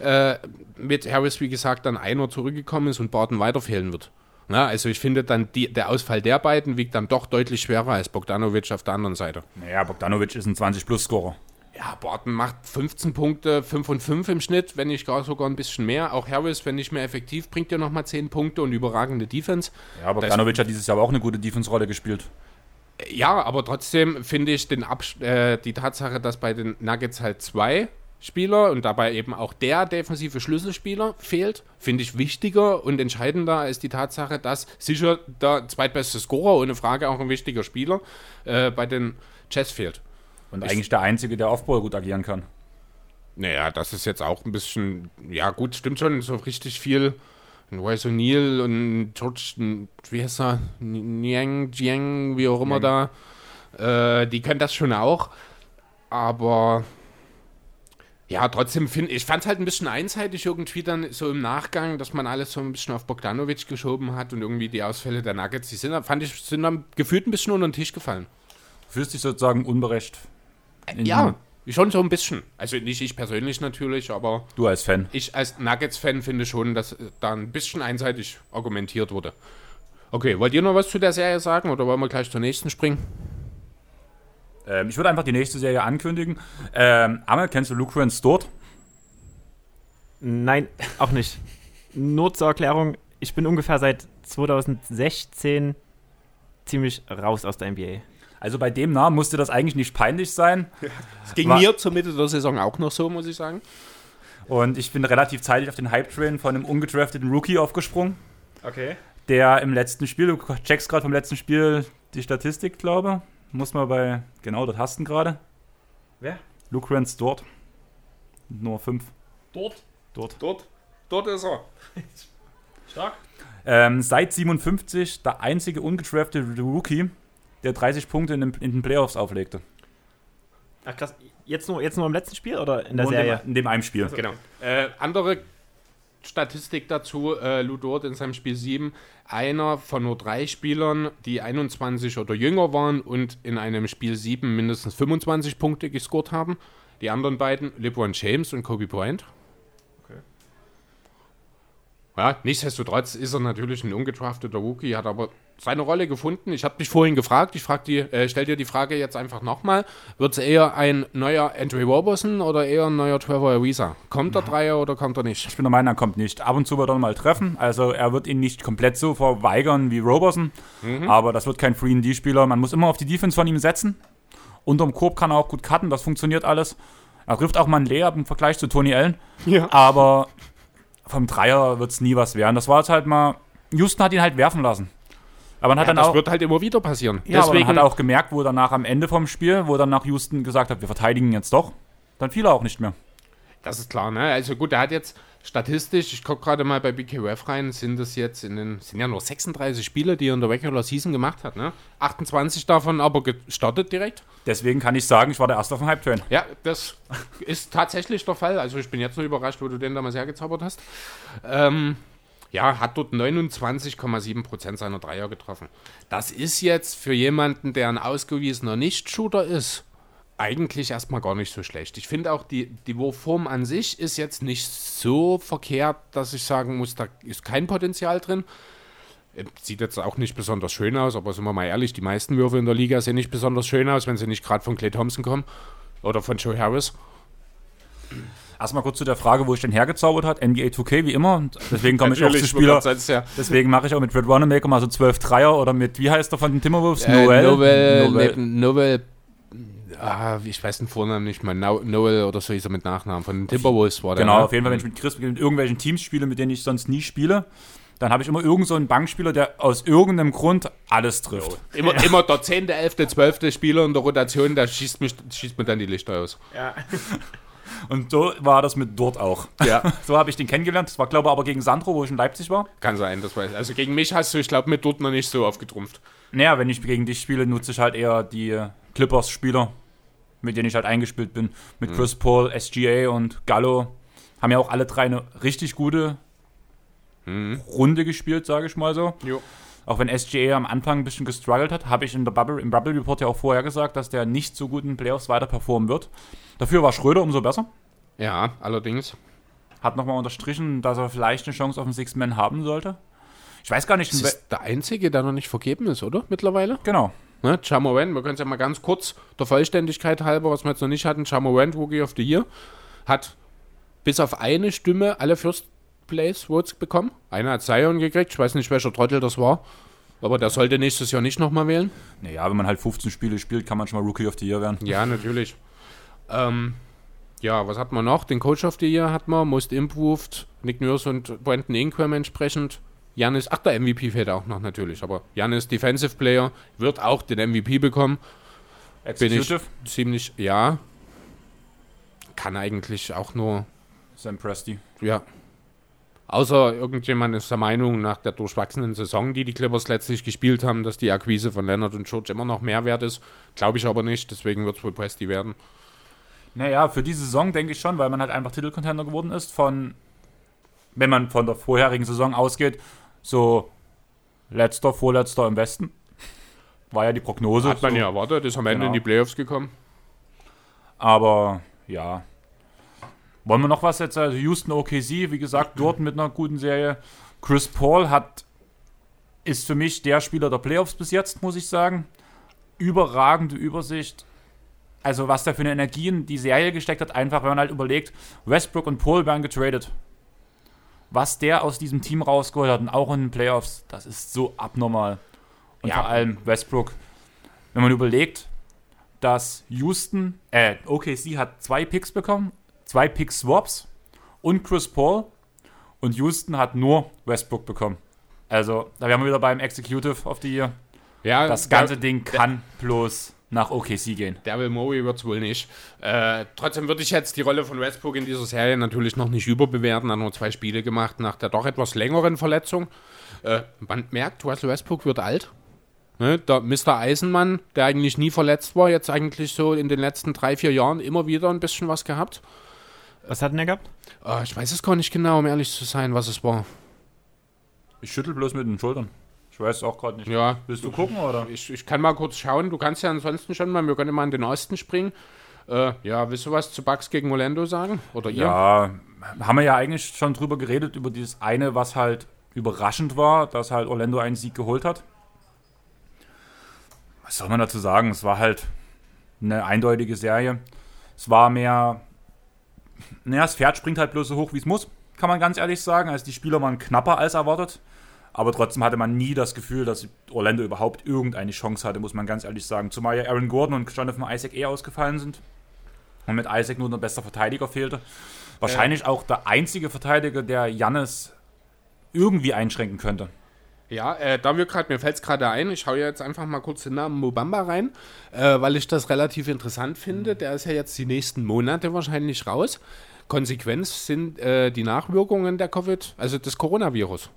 Äh, mit Harris, wie gesagt, dann einer zurückgekommen ist und Barton weiter fehlen wird. Na, also ich finde dann, die, der Ausfall der beiden wiegt dann doch deutlich schwerer als Bogdanovic auf der anderen Seite. Naja, Bogdanovic ist ein 20-Plus-Scorer. Ja, Barton macht 15 Punkte, 5 und 5 im Schnitt, wenn nicht gar sogar ein bisschen mehr. Auch Harris, wenn nicht mehr effektiv, bringt ja nochmal 10 Punkte und überragende Defense. Ja, Bogdanovic hat dieses Jahr aber auch eine gute Defense-Rolle gespielt. Ja, aber trotzdem finde ich den Abs äh, die Tatsache, dass bei den Nuggets halt zwei Spieler und dabei eben auch der defensive Schlüsselspieler fehlt, finde ich wichtiger und entscheidender als die Tatsache, dass sicher der zweitbeste Scorer, ohne Frage auch ein wichtiger Spieler, äh, bei den Chess fehlt. Und ich eigentlich der Einzige, der Offball gut agieren kann. Naja, das ist jetzt auch ein bisschen, ja gut, stimmt schon, so richtig viel. Royce O'Neill und George, wie heißt er, Niang, Jiang, wie auch immer Niang. da, äh, die können das schon auch, aber ja, trotzdem finde ich, fand es halt ein bisschen einseitig irgendwie dann so im Nachgang, dass man alles so ein bisschen auf Bogdanovic geschoben hat und irgendwie die Ausfälle der Nuggets, die sind, fand ich, sind dann gefühlt ein bisschen unter den Tisch gefallen. Du fühlst dich sozusagen unberecht. Ja, schon so ein bisschen. Also nicht ich persönlich natürlich, aber. Du als Fan. Ich als Nuggets-Fan finde schon, dass da ein bisschen einseitig argumentiert wurde. Okay, wollt ihr noch was zu der Serie sagen oder wollen wir gleich zur nächsten springen? Ähm, ich würde einfach die nächste Serie ankündigen. Ähm, Amel, kennst du Luke Stort? Nein, auch nicht. Nur zur Erklärung, ich bin ungefähr seit 2016 ziemlich raus aus der NBA. Also bei dem Namen musste das eigentlich nicht peinlich sein. Es ging War mir zur Mitte der Saison auch noch so, muss ich sagen. Und ich bin relativ zeitig auf den Hype-Train von einem ungedrafteten Rookie aufgesprungen. Okay. Der im letzten Spiel, du checkst gerade vom letzten Spiel die Statistik, glaube muss man bei, genau, das hast du gerade. Wer? Luke dort. Nur fünf. Dort? Dort. Dort. Dort ist er. Stark. Ähm, seit 57 der einzige ungedraftete Rookie, der 30 Punkte in den, in den Playoffs auflegte. Ach krass, jetzt nur, jetzt nur im letzten Spiel oder in der nur Serie? In dem, in dem einen Spiel. Also, genau. Äh, andere Statistik dazu, äh, Ludort in seinem Spiel 7, einer von nur drei Spielern, die 21 oder jünger waren und in einem Spiel 7 mindestens 25 Punkte gescored haben. Die anderen beiden, LeBron James und Kobe Bryant. Ja, nichtsdestotrotz ist er natürlich ein ungedrafteter Rookie, hat aber seine Rolle gefunden. Ich habe dich vorhin gefragt, ich frag die, äh, stell dir die Frage jetzt einfach nochmal. Wird es eher ein neuer Andrew Roberson oder eher ein neuer Trevor Ariza? Kommt der Dreier oder kommt er nicht? Ich bin der Meinung, er kommt nicht. Ab und zu wird er mal treffen. Also er wird ihn nicht komplett so verweigern wie Roberson. Mhm. Aber das wird kein Free-D-Spieler. Man muss immer auf die Defense von ihm setzen. Unterm Korb kann er auch gut cutten, das funktioniert alles. Er trifft auch mal einen Layup im Vergleich zu Tony Allen. Ja. Aber vom Dreier wird es nie was werden. Das war jetzt halt mal. Houston hat ihn halt werfen lassen. Aber man hat ja, dann das auch, wird halt immer wieder passieren. Ja, Deswegen, aber man hat auch gemerkt, wo danach am Ende vom Spiel, wo dann nach Houston gesagt hat, wir verteidigen jetzt doch, dann fiel er auch nicht mehr. Das ist klar, ne? Also gut, er hat jetzt statistisch, ich gucke gerade mal bei BKWF rein, sind das jetzt in den, sind ja nur 36 Spiele, die er in der Regular Season gemacht hat, ne? 28 davon aber gestartet direkt. Deswegen kann ich sagen, ich war der Erste auf dem Hype-Train. Ja, das ist tatsächlich der Fall. Also ich bin jetzt nur überrascht, wo du den damals hergezaubert hast. Ähm, ja, hat dort 29,7% seiner Dreier getroffen. Das ist jetzt für jemanden, der ein ausgewiesener Nicht-Shooter ist, eigentlich erstmal gar nicht so schlecht. Ich finde auch, die, die Wurfform an sich ist jetzt nicht so verkehrt, dass ich sagen muss, da ist kein Potenzial drin. Sieht jetzt auch nicht besonders schön aus, aber sind wir mal ehrlich, die meisten Würfe in der Liga sehen nicht besonders schön aus, wenn sie nicht gerade von Clay Thompson kommen oder von Joe Harris. Erstmal kurz zu der Frage, wo ich den hergezaubert hat. NBA 2K, wie immer. Und deswegen komme ich auch zu Spieler. Ja. Deswegen mache ich auch mit Red Runamaker mal so 12 Dreier oder mit, wie heißt der von den Timberwolves? Äh, Noel. Noel. Noel. Noel. Ah, ich weiß den Vornamen nicht mal. Noel oder so ist er mit Nachnamen. Von den Timberwolves war der. Genau, ne? auf jeden Fall, wenn ich mit Chris mit irgendwelchen Teams spiele, mit denen ich sonst nie spiele, dann habe ich immer irgendeinen so einen Bankspieler, der aus irgendeinem Grund alles trifft. Jo. Immer, ja. immer der 10., 11., 12. Spieler in der Rotation, da schießt, mich, schießt mir dann die Lichter aus. Ja. Und so war das mit dort auch. Ja. so habe ich den kennengelernt. Das war, glaube ich, aber gegen Sandro, wo ich in Leipzig war. Kann sein, das weiß ich. Also gegen mich hast du, ich glaube, mit dort noch nicht so aufgetrumpft. Naja, wenn ich gegen dich spiele, nutze ich halt eher die Clippers-Spieler, mit denen ich halt eingespielt bin. Mit mhm. Chris Paul, SGA und Gallo. Haben ja auch alle drei eine richtig gute Runde gespielt, sage ich mal so. Jo. Auch wenn SGA am Anfang ein bisschen gestruggelt hat, habe ich in der Bubble, im Bubble Report ja auch vorher gesagt, dass der nicht so gut in Playoffs weiter performen wird. Dafür war Schröder umso besser. Ja, allerdings. Hat nochmal unterstrichen, dass er vielleicht eine Chance auf den Six Man haben sollte. Ich weiß gar nicht, Das ist der Einzige, der noch nicht vergeben ist, oder? Mittlerweile? genau. Ne? Jamoran, wir können es ja mal ganz kurz der Vollständigkeit halber, was wir jetzt noch nicht hatten, Jamoran, Rookie of the Year, hat bis auf eine Stimme alle First Place Votes bekommen. Einer hat Zion gekriegt, ich weiß nicht, welcher Trottel das war, aber der sollte nächstes Jahr nicht nochmal wählen. Naja, wenn man halt 15 Spiele spielt, kann man schon mal Rookie of the Year werden. Ja, natürlich. ähm, ja, was hat man noch? Den Coach of the Year hat man, Most Improved, Nick Nurse und Brandon Ingram entsprechend. Janis, ach, der MVP fehlt auch noch natürlich, aber Janis Defensive Player wird auch den MVP bekommen. Bin ich Executive, ziemlich, ja. Kann eigentlich auch nur, Sam Presti. ja. Außer irgendjemand ist der Meinung, nach der durchwachsenen Saison, die die Clippers letztlich gespielt haben, dass die Akquise von Leonard und George immer noch mehr wert ist. Glaube ich aber nicht, deswegen wird es wohl Presti werden. Naja, für diese Saison denke ich schon, weil man halt einfach Titelcontender geworden ist von, wenn man von der vorherigen Saison ausgeht, so letzter, vorletzter im Westen. War ja die Prognose. Hat man so. ja erwartet, ist am Ende Genau. in die Playoffs gekommen. Aber ja. Wollen wir noch was jetzt? Also Houston OKC, wie gesagt, dort mit einer guten Serie. Chris Paul hat ist für mich der Spieler der Playoffs bis jetzt, muss ich sagen. Überragende Übersicht. Also was da für eine Energie in die Serie gesteckt hat, einfach wenn man halt überlegt, Westbrook und Paul werden getradet. Was der aus diesem Team rausgeholt hat und auch in den Playoffs, das ist so abnormal. Und Ja. vor allem Westbrook. Wenn man überlegt, dass Houston, äh, OKC hat zwei Picks bekommen, zwei Pick-Swaps und Chris Paul und Houston hat nur Westbrook bekommen. Also, da wären wir wieder beim Executive of the Year. Ja, Das ganze der, Ding kann bloß nach OKC gehen. Daryl Morey wird es wohl nicht. Äh, trotzdem würde ich jetzt die Rolle von Westbrook in dieser Serie natürlich noch nicht überbewerten. Er hat nur zwei Spiele gemacht nach der doch etwas längeren Verletzung. Äh, man merkt, Russell Westbrook wird alt. Ne, der Mr. Eisenmann, der eigentlich nie verletzt war, jetzt eigentlich so in den letzten drei, vier Jahren immer wieder ein bisschen was gehabt. Was hat denn er gehabt? Äh, ich weiß es gar nicht genau, um ehrlich zu sein, was es war. Ich schüttel bloß mit den Schultern. Ich weiß es auch gerade nicht. Ja, Willst du gucken oder? ich, ich kann mal kurz schauen. Du kannst ja ansonsten schon mal, wir können mal in den Osten springen. Äh, ja, willst du was zu Bucks gegen Orlando sagen? Oder ihr? Ja, haben wir ja eigentlich schon drüber geredet, über dieses eine, was halt überraschend war, dass halt Orlando einen Sieg geholt hat. Was soll man dazu sagen? Es war halt eine eindeutige Serie. Es war mehr. Naja, das Pferd springt halt bloß so hoch, wie es muss, kann man ganz ehrlich sagen. Also die Spieler waren knapper als erwartet. Aber trotzdem hatte man nie das Gefühl, dass Orlando überhaupt irgendeine Chance hatte, muss man ganz ehrlich sagen. Zumal ja Aaron Gordon und Jonathan Isaac eh ausgefallen sind. Und mit Isaac nur der beste Verteidiger fehlte. Wahrscheinlich auch der einzige Verteidiger, der Jannis irgendwie einschränken könnte. Ja, äh, da wir gerade, mir fällt es gerade ein, ich schaue jetzt einfach mal kurz den Namen Mobamba rein, äh, weil ich das relativ interessant finde. Der ist ja jetzt die nächsten Monate wahrscheinlich raus. Konsequenz sind äh, die Nachwirkungen der Covid, also des Coronavirus.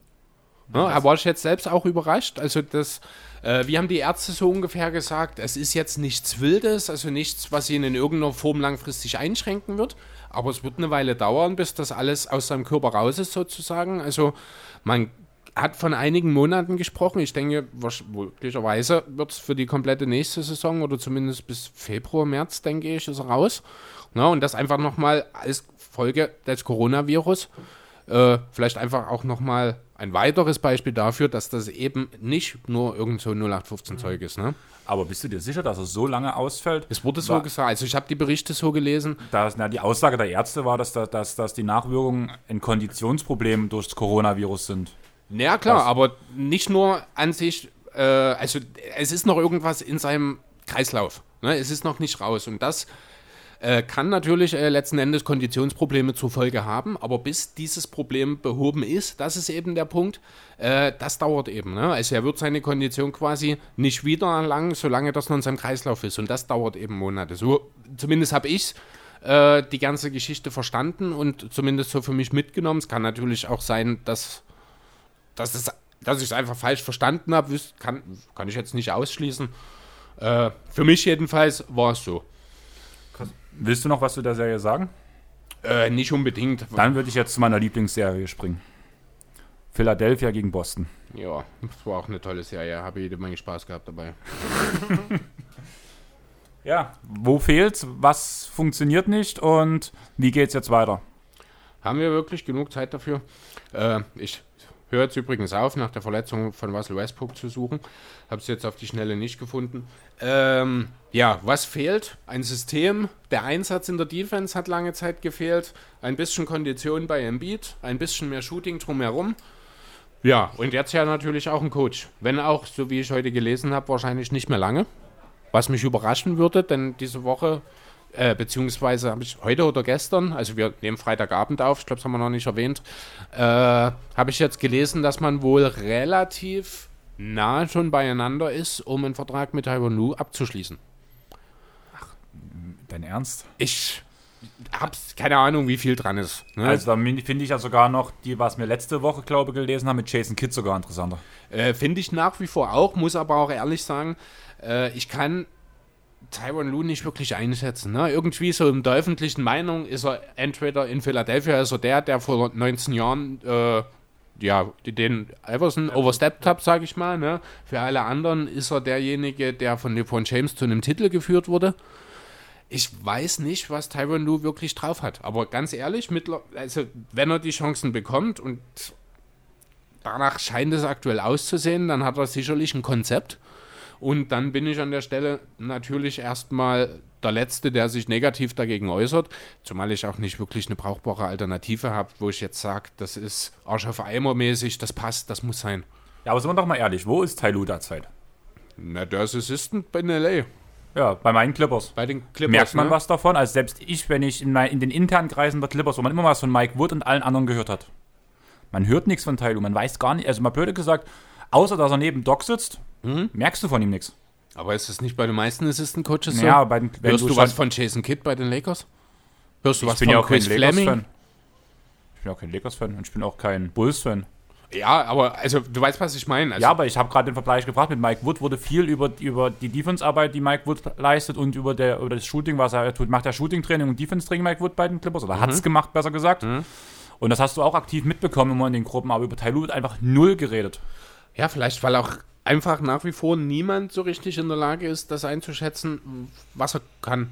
Ja, da war ich jetzt selbst auch überrascht. Also das, äh, wie haben die Ärzte so ungefähr gesagt, es ist jetzt nichts Wildes, also nichts, was ihn in irgendeiner Form langfristig einschränken wird. Aber es wird eine Weile dauern, bis das alles aus seinem Körper raus ist sozusagen. Also man hat von einigen Monaten gesprochen. Ich denke, möglicherweise wird es für die komplette nächste Saison oder zumindest bis Februar, März, denke ich, ist er raus. Na, und das einfach nochmal als Folge des Coronavirus. Äh, vielleicht einfach auch nochmal ein weiteres Beispiel dafür, dass das eben nicht nur irgend so 0815 Zeug ist. Ne? Aber bist du dir sicher, dass er so lange ausfällt? Es wurde so War- gesagt. Also ich habe die Berichte so gelesen. Das, na, die Aussage der Ärzte war, dass, da- dass, dass die Nachwirkungen ein Konditionsproblem durch das Coronavirus sind. Ja, klar, Was? aber nicht nur an sich, äh, also es ist noch irgendwas in seinem Kreislauf. Ne? Es ist noch nicht raus. Und das äh, kann natürlich äh, letzten Endes Konditionsprobleme zur Folge haben, aber bis dieses Problem behoben ist, das ist eben der Punkt, äh, das dauert eben. Ne? Also er wird seine Kondition quasi nicht wieder erlangen, solange das noch in seinem Kreislauf ist. Und das dauert eben Monate. So, zumindest habe ich äh, die ganze Geschichte verstanden und zumindest so für mich mitgenommen. Es kann natürlich auch sein, dass dass, es, dass ich es einfach falsch verstanden habe, kann, kann ich jetzt nicht ausschließen. Äh, für mich jedenfalls war es so. Willst du noch was zu der Serie sagen? Äh, nicht unbedingt. Dann würde ich jetzt zu meiner Lieblingsserie springen. Philadelphia gegen Boston. Ja, das war auch eine tolle Serie. Habe jede Menge Spaß gehabt dabei. Ja, wo fehlt's? Was funktioniert nicht und wie geht's jetzt weiter? Haben wir wirklich genug Zeit dafür? Äh, ich höre jetzt übrigens auf, nach der Verletzung von Russell Westbrook zu suchen. Habe es jetzt auf die Schnelle nicht gefunden. Ähm, ja, was fehlt? Ein System. Der Einsatz in der Defense hat lange Zeit gefehlt. Ein bisschen Kondition bei Embiid. Ein bisschen mehr Shooting drumherum. Ja, und jetzt ja natürlich auch ein Coach. Wenn auch, so wie ich heute gelesen habe, wahrscheinlich nicht mehr lange. Was mich überraschen würde, denn diese Woche, äh, beziehungsweise habe ich heute oder gestern, also wir nehmen Freitagabend auf, ich glaube, das haben wir noch nicht erwähnt, äh, habe ich jetzt gelesen, dass man wohl relativ nah schon beieinander ist, um einen Vertrag mit Taiwan Lu abzuschließen. Dein Ernst? Ich habe keine Ahnung, wie viel dran ist. Ne? Also da finde ich ja sogar noch die, was wir letzte Woche, glaube ich, gelesen haben, mit Jason Kidd sogar interessanter. Äh, Finde ich nach wie vor auch, muss aber auch ehrlich sagen, äh, ich kann Tyron Lu nicht wirklich einschätzen. Ne? Irgendwie so in der öffentlichen Meinung ist er entweder in Philadelphia er der, der vor 19 Jahren äh, ja, den Iverson overstepped hat, sage ich mal. Ne? Für alle anderen ist er derjenige, der von LeBron James zu einem Titel geführt wurde. Ich weiß nicht, was Tyron Lu wirklich drauf hat. Aber ganz ehrlich, also wenn er die Chancen bekommt und danach scheint es aktuell auszusehen, dann hat er sicherlich ein Konzept. Und dann bin ich an der Stelle natürlich erstmal der Letzte, der sich negativ dagegen äußert, zumal ich auch nicht wirklich eine brauchbare Alternative habe, wo ich jetzt sage, das ist Arsch auf Eimer mäßig, das passt, das muss sein. Ja, aber sind wir doch mal ehrlich, wo ist Lu derzeit? Na, der ist Assistant bei LA, Ja, bei meinen Clippers. bei den Clippers. Merkt man ne? was davon? Also selbst ich, wenn ich in, mein, in den internen Kreisen der Clippers, wo man immer was von Mike Wood und allen anderen gehört hat. Man hört nichts von Lu, man weiß gar nicht, also mal blöde gesagt, außer dass er neben Doc sitzt, merkst du von ihm nichts. Aber ist das nicht bei den meisten Assistant Coaches so? Ja, bei den, Hörst du, schon- was von Jason Kidd bei den Lakers? Hörst du Ich was bin von ja auch kein Chris Fleming? Lakers-Fan. Ich bin auch kein Lakers-Fan und ich bin auch kein Bulls-Fan. Ja, aber also du weißt, was ich meine. Also, Ja, aber ich habe gerade den Vergleich gebracht mit Mike Wood, wurde viel über, über die Defense-Arbeit, die Mike Wood leistet und über, der, über das Shooting, was er tut. Macht er Shooting-Training und Defense-Training Mike Wood bei den Clippers? Oder hat es gemacht, besser gesagt. Und das hast du auch aktiv mitbekommen immer in den Gruppen, aber über Ty Lue wird einfach null geredet. Ja, vielleicht, weil auch einfach nach wie vor niemand so richtig in der Lage ist, das einzuschätzen, was er kann.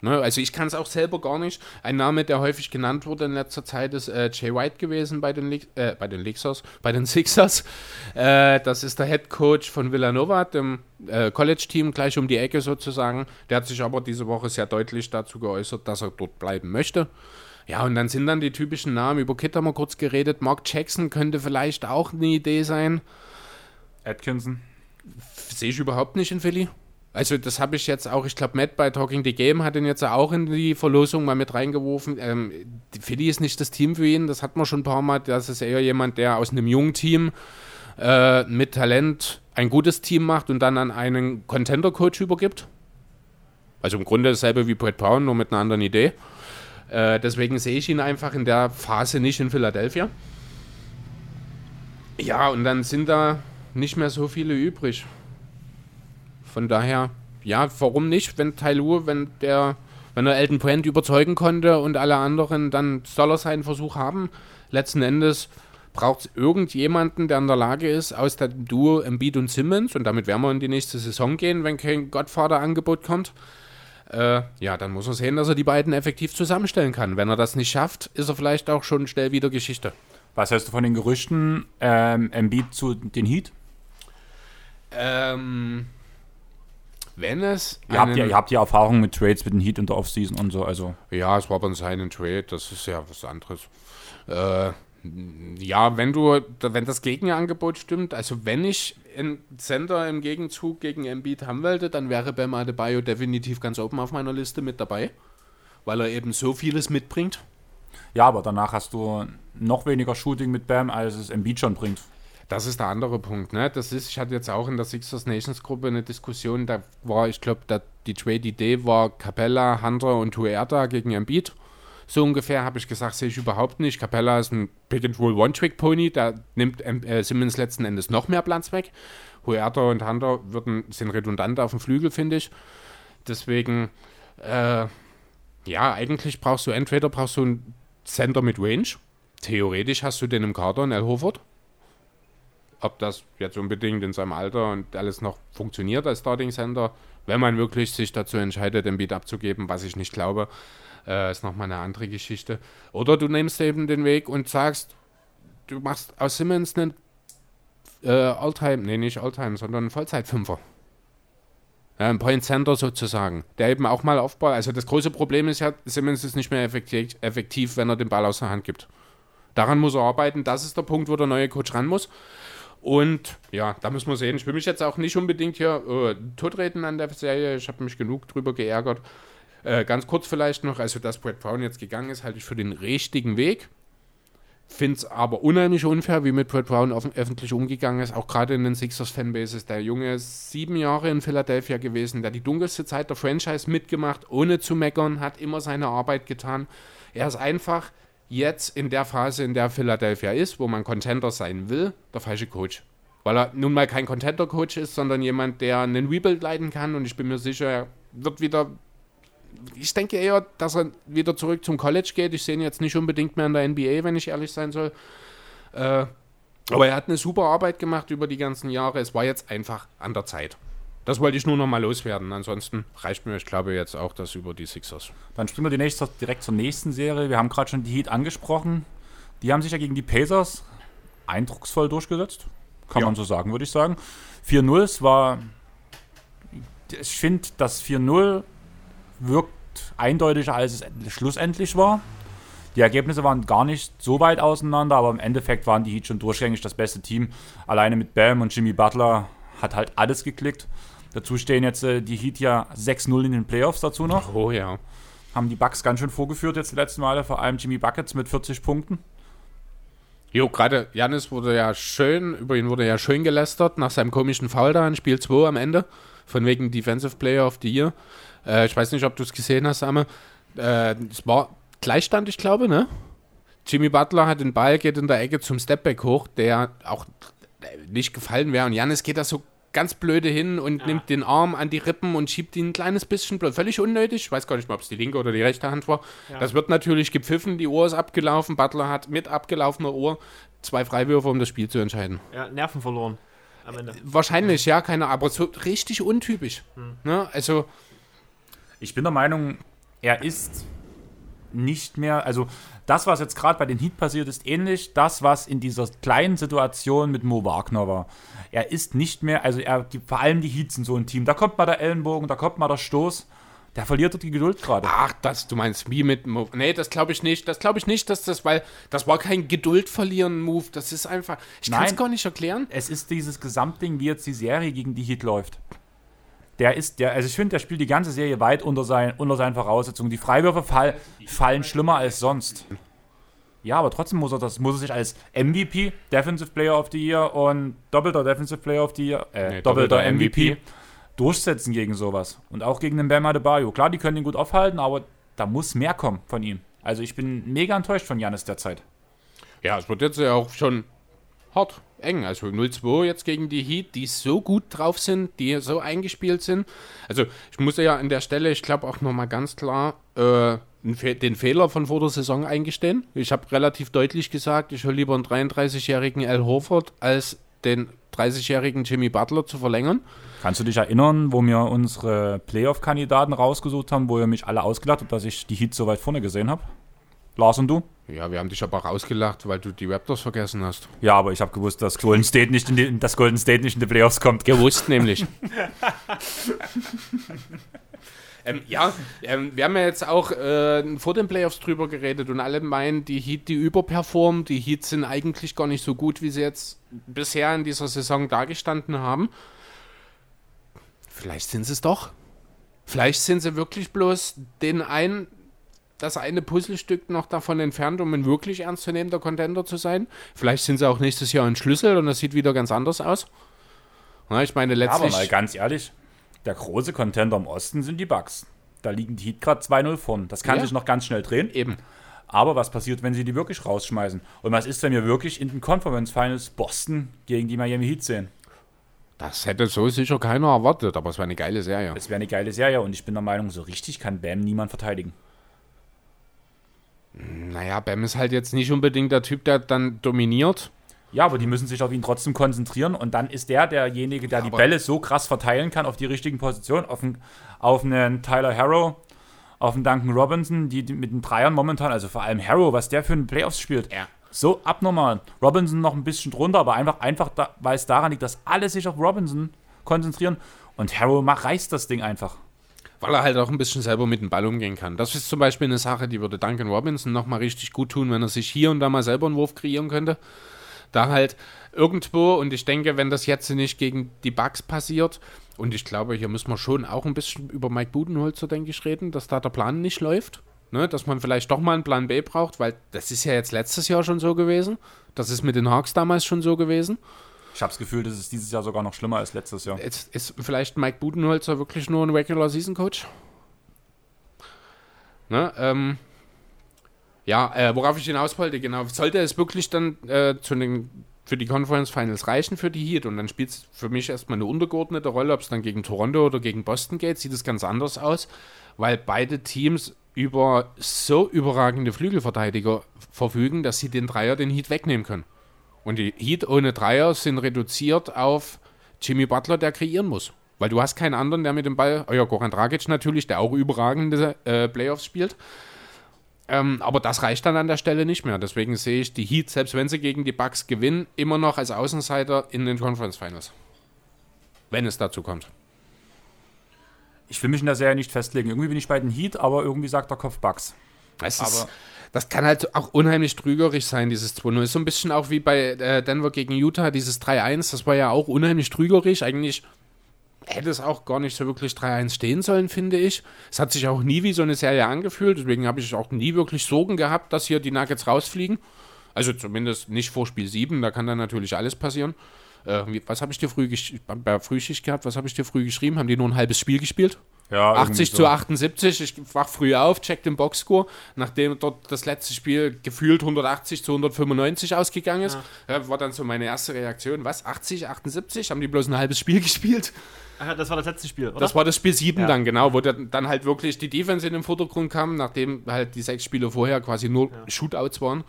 Ne? Also ich kann es auch selber gar nicht. Ein Name, der häufig genannt wurde in letzter Zeit, ist äh, Jay White gewesen bei den, Le äh, bei den Lexers, bei den Sixers. Äh, das ist der Head Coach von Villanova, dem äh, College-Team gleich um die Ecke sozusagen. Der hat sich aber diese Woche sehr deutlich dazu geäußert, dass er dort bleiben möchte. Ja, und dann sind dann die typischen Namen. Über Kid haben wir kurz geredet. Mark Jackson könnte vielleicht auch eine Idee sein. Atkinson. Sehe ich überhaupt nicht in Philly. Also das habe ich jetzt auch, ich glaube, Matt bei Talking the Game hat ihn jetzt auch in die Verlosung mal mit reingeworfen. Ähm, Philly ist nicht das Team für ihn, das hat man schon ein paar Mal. Das ist eher jemand, der aus einem jungen Team äh, mit Talent ein gutes Team macht und dann an einen Contender-Coach übergibt. Also im Grunde dasselbe wie Brett Brown, nur mit einer anderen Idee. Äh, deswegen sehe ich ihn einfach in der Phase nicht in Philadelphia. Ja, und dann sind da nicht mehr so viele übrig. Von daher, ja, warum nicht, wenn Tailur, wenn der, wenn er Elton Brand überzeugen konnte und alle anderen, dann soll er seinen Versuch haben. Letzten Endes braucht es irgendjemanden, der in der Lage ist, aus dem Duo Embiid und Simmons, und damit werden wir in die nächste Saison gehen, wenn kein Godfather-Angebot kommt, äh, ja, dann muss er sehen, dass er die beiden effektiv zusammenstellen kann. Wenn er das nicht schafft, ist er vielleicht auch schon schnell wieder Geschichte. Was hältst du von den Gerüchten ähm, Embiid zu den Heat? Ähm, wenn es. Ihr habt, ja, ihr habt ja Erfahrung mit Trades mit den Heat in der Offseason und so, also Ja, es war aber ein Sign Trade, das ist ja was anderes. Äh, ja, wenn du, wenn das Gegenangebot stimmt, also wenn ich einen Center im Gegenzug gegen Embiid haben wollte, dann wäre Bam Adebayo definitiv ganz oben auf meiner Liste mit dabei, weil er eben so vieles mitbringt. ja, aber danach hast du noch weniger Shooting mit Bam, als es Embiid schon bringt. Das ist der andere Punkt, ne? Das ist, ich hatte jetzt auch in der Sixers Nations Gruppe eine Diskussion, da war, ich glaube, die Trade-Idee war Capella, Hunter und Huerta gegen Embiid. So ungefähr habe ich gesagt, sehe ich überhaupt nicht. Capella ist ein Pick-and-Roll-One-Trick-Pony, da nimmt äh, Simmons letzten Endes noch mehr Platz weg. Huerta und Hunter würden, sind redundant auf dem Flügel, finde ich. Deswegen, äh, ja, eigentlich brauchst du entweder brauchst du einen Center mit Range. Theoretisch hast du den im Kader in Al Horford. Ob das jetzt unbedingt in seinem Alter und alles noch funktioniert als Starting Center, wenn man wirklich sich dazu entscheidet, den Beat abzugeben, was ich nicht glaube, äh, ist nochmal eine andere Geschichte. Oder du nimmst eben den Weg und sagst, du machst aus Simmons einen äh, Alltime, nee, nicht Alltime, sondern einen Vollzeitfünfer. Ja, ein Point Center sozusagen, der eben auch mal aufbaut. Also das große Problem ist ja, Simmons ist nicht mehr effektiv, effektiv, wenn er den Ball aus der Hand gibt. Daran muss er arbeiten. Das ist der Punkt, wo der neue Coach ran muss. Und ja, da muss man sehen. Ich will mich jetzt auch nicht unbedingt hier äh, totreden an der Serie. Ich habe mich genug drüber geärgert. Äh, ganz kurz vielleicht noch, also dass Brett Brown jetzt gegangen ist, halte ich für den richtigen Weg. Finde es aber unheimlich unfair, wie mit Brett Brown öffentlich umgegangen ist, auch gerade in den Sixers-Fanbases. Der Junge ist sieben Jahre in Philadelphia gewesen, der die dunkelste Zeit der Franchise mitgemacht, ohne zu meckern, hat immer seine Arbeit getan. Er ist einfach jetzt in der Phase, in der Philadelphia ist, wo man Contender sein will, der falsche Coach. Weil er nun mal kein Contender-Coach ist, sondern jemand, der einen Rebuild leiten kann und ich bin mir sicher, er wird wieder ich denke eher, dass er wieder zurück zum College geht. Ich sehe ihn jetzt nicht unbedingt mehr in der NBA, wenn ich ehrlich sein soll. Äh, aber er hat eine super Arbeit gemacht über die ganzen Jahre. Es war jetzt einfach an der Zeit. Das wollte ich nur noch mal loswerden. Ansonsten reicht mir, ich glaube, jetzt auch das über die Sixers. Dann springen wir die nächste, direkt zur nächsten Serie. Wir haben gerade schon die Heat angesprochen. Die haben sich ja gegen die Pacers eindrucksvoll durchgesetzt. Kann ja. man so sagen, würde ich sagen. 4-0, es war. Ich finde, das 4-0 wirkt eindeutiger, als es schlussendlich war. Die Ergebnisse waren gar nicht so weit auseinander, aber im Endeffekt waren die Heat schon durchgängig das beste Team. Alleine mit Bam und Jimmy Butler hat halt alles geklickt. Dazu stehen jetzt äh, die Heat ja 6-0 in den Playoffs dazu noch. Oh ja. Haben die Bucks ganz schön vorgeführt jetzt die letzten Male, vor allem Jimmy Buckets mit 40 Punkten. Jo, gerade Janis wurde ja schön, über ihn wurde ja schön gelästert nach seinem komischen Foul da in Spiel 2 am Ende. Von wegen Defensive Player of the Year. Äh, ich weiß nicht, ob du es gesehen hast, Amme. Äh, es war Gleichstand, ich glaube, ne? Jimmy Butler hat den Ball, geht in der Ecke zum Stepback hoch, der auch nicht gefallen wäre. Und Janis geht da so ganz blöde hin und ja. nimmt den Arm an die Rippen und schiebt ihn ein kleines bisschen, völlig unnötig. Ich weiß gar nicht mehr, ob es die linke oder die rechte Hand war. Ja. Das wird natürlich gepfiffen, die Uhr ist abgelaufen. Butler hat mit abgelaufener Uhr zwei Freiwürfe, um das Spiel zu entscheiden. Ja, Nerven verloren am Ende. Wahrscheinlich, ja, keine Ahnung, aber so richtig untypisch. Hm. Ne? Also ich bin der Meinung, er ist nicht mehr, also das, was jetzt gerade bei den Heat passiert, ist ähnlich das, was in dieser kleinen Situation mit Mo Wagner war. Er ist nicht mehr, also er, die, vor allem die Heats sind so ein Team. Da kommt mal der Ellenbogen, da kommt mal der Stoß. Der verliert dort die Geduld gerade. Ach, das, du meinst wie mit Mo Nee, das glaube ich nicht. Das glaube ich nicht, dass das, weil das war kein Geduld verlieren Move. Das ist einfach, ich kann es gar nicht erklären. Es ist dieses Gesamtding, wie jetzt die Serie gegen die Heat läuft der ist, der, also ich finde, der spielt die ganze Serie weit unter, sein, unter seinen Voraussetzungen. Die Freiwürfe fall, fallen schlimmer als sonst. Ja, aber trotzdem muss er das, muss er sich als MVP, Defensive Player of the Year und doppelter Defensive Player of the Year, äh, nee, doppelter, doppelter MVP, MVP, durchsetzen gegen sowas. Und auch gegen den Bam Adebayo. Klar, die können ihn gut aufhalten, aber da muss mehr kommen von ihm. Also ich bin mega enttäuscht von Janis derzeit. Ja, es wird jetzt ja auch schon hart, eng. Also 0-2 jetzt gegen die Heat, die so gut drauf sind, die so eingespielt sind. Also ich muss ja an der Stelle, ich glaube auch nochmal ganz klar, äh, den Fehler von vor der Saison eingestehen. Ich habe relativ deutlich gesagt, ich will lieber einen 33-jährigen Al Horford als den 30-jährigen Jimmy Butler zu verlängern. Kannst du dich erinnern, wo wir unsere Playoff-Kandidaten rausgesucht haben, wo ihr mich alle ausgelacht habt, dass ich die Heat so weit vorne gesehen habe? Lars und du? Ja, wir haben dich aber auch ausgelacht, weil du die Raptors vergessen hast. Ja, aber ich habe gewusst, dass Golden State nicht in die, dass Golden State nicht in die Playoffs kommt. Gewusst nämlich. ähm, ja, ähm, wir haben ja jetzt auch äh, vor den Playoffs drüber geredet und alle meinen, die Heat, die überperformen. Die Heat sind eigentlich gar nicht so gut, wie sie jetzt bisher in dieser Saison dargestanden haben. Vielleicht sind sie es doch. Vielleicht sind sie wirklich bloß den einen das eine Puzzlestück noch davon entfernt, um ein wirklich ernstzunehmender Contender zu sein. Vielleicht sind sie auch nächstes Jahr ein Schlüssel und das sieht wieder ganz anders aus. Na, ich meine, letztlich. Ja, aber mal ganz ehrlich, der große Contender im Osten sind die Bucks. Da liegen die Heat gerade 2-0 vorn. Das kann ja. sich noch ganz schnell drehen. Eben. Aber was passiert, wenn sie die wirklich rausschmeißen? Und was ist, wenn wir wirklich in den Conference Finals Boston gegen die Miami Heat sehen? Das hätte so sicher keiner erwartet, aber es wäre eine geile Serie. Es wäre eine geile Serie und ich bin der Meinung, so richtig kann Bam niemand verteidigen. Naja, Bam ist halt jetzt nicht unbedingt der Typ, der dann dominiert. Ja, aber die müssen sich auf ihn trotzdem konzentrieren und dann ist der derjenige, der die aber- Bälle so krass verteilen kann auf die richtigen Positionen, auf einen, auf einen Tyler Harrow, auf einen Duncan Robinson, die, die mit den Dreiern momentan, also vor allem Harrow, was der für einen Playoffs spielt, Ja. so abnormal. Robinson noch ein bisschen drunter, aber einfach, einfach da, weil es daran liegt, dass alle sich auf Robinson konzentrieren und Harrow macht, reißt das Ding einfach. Weil er halt auch ein bisschen selber mit dem Ball umgehen kann. Das ist zum Beispiel eine Sache, die würde Duncan Robinson nochmal richtig gut tun, wenn er sich hier und da mal selber einen Wurf kreieren könnte. Da halt irgendwo, und ich denke, wenn das jetzt nicht gegen die Bugs passiert, und ich glaube, hier müssen wir schon auch ein bisschen über Mike Budenholzer, denke ich, reden, dass da der Plan nicht läuft. Ne, dass man vielleicht doch mal einen Plan B braucht, weil das ist ja jetzt letztes Jahr schon so gewesen. Das ist mit den Hawks damals schon so gewesen. Ich habe das Gefühl, das ist dieses Jahr sogar noch schlimmer als letztes Jahr. Jetzt ist vielleicht Mike Budenholzer wirklich nur ein Regular Season Coach? Ne, ähm, ja, äh, worauf ich hinaus wollte, genau, sollte es wirklich dann äh, zu den, für die Conference Finals reichen für die Heat und dann spielt es für mich erstmal eine untergeordnete Rolle, ob es dann gegen Toronto oder gegen Boston geht, sieht es ganz anders aus, weil beide Teams über so überragende Flügelverteidiger verfügen, dass sie den Dreier den Heat wegnehmen können. Und die Heat ohne Dreier sind reduziert auf Jimmy Butler, der kreieren muss. Weil du hast keinen anderen, der mit dem Ball, euer Goran Dragic natürlich, der auch überragende äh, Playoffs spielt. Ähm, aber das reicht dann an der Stelle nicht mehr. Deswegen sehe ich die Heat, selbst wenn sie gegen die Bucks gewinnen, immer noch als Außenseiter in den Conference Finals. Wenn es dazu kommt. Ich will mich in der Serie nicht festlegen. Irgendwie bin ich bei den Heat, aber irgendwie sagt der Kopf Bugs. Das, Aber- ist, das kann halt auch unheimlich trügerisch sein, dieses 2-0. Ist so ein bisschen auch wie bei äh, Denver gegen Utah, dieses 3-1. Das war ja auch unheimlich trügerisch. Eigentlich hätte es auch gar nicht so wirklich 3-1 stehen sollen, finde ich. Es hat sich auch nie wie so eine Serie angefühlt. Deswegen habe ich auch nie wirklich Sorgen gehabt, dass hier die Nuggets rausfliegen. Also zumindest nicht vor Spiel 7. Da kann dann natürlich alles passieren. Äh, was habe ich dir früh bei Frühschicht gehabt? Was habe ich dir früh geschrieben? Haben die nur ein halbes Spiel gespielt? Ja, 80 zu 78. Ich wach früh auf, check den Boxscore, nachdem dort das letzte Spiel gefühlt 180 zu 195 ausgegangen ist. Ja, war dann so meine erste Reaktion. Was? 80, 78? Haben die bloß ein halbes Spiel gespielt? Ach, das war das letzte Spiel, oder? Das war das Spiel 7 Ja. dann, genau, wo dann, halt wirklich die Defense in den Vordergrund kam, nachdem halt die sechs Spiele vorher quasi nur Shootouts waren.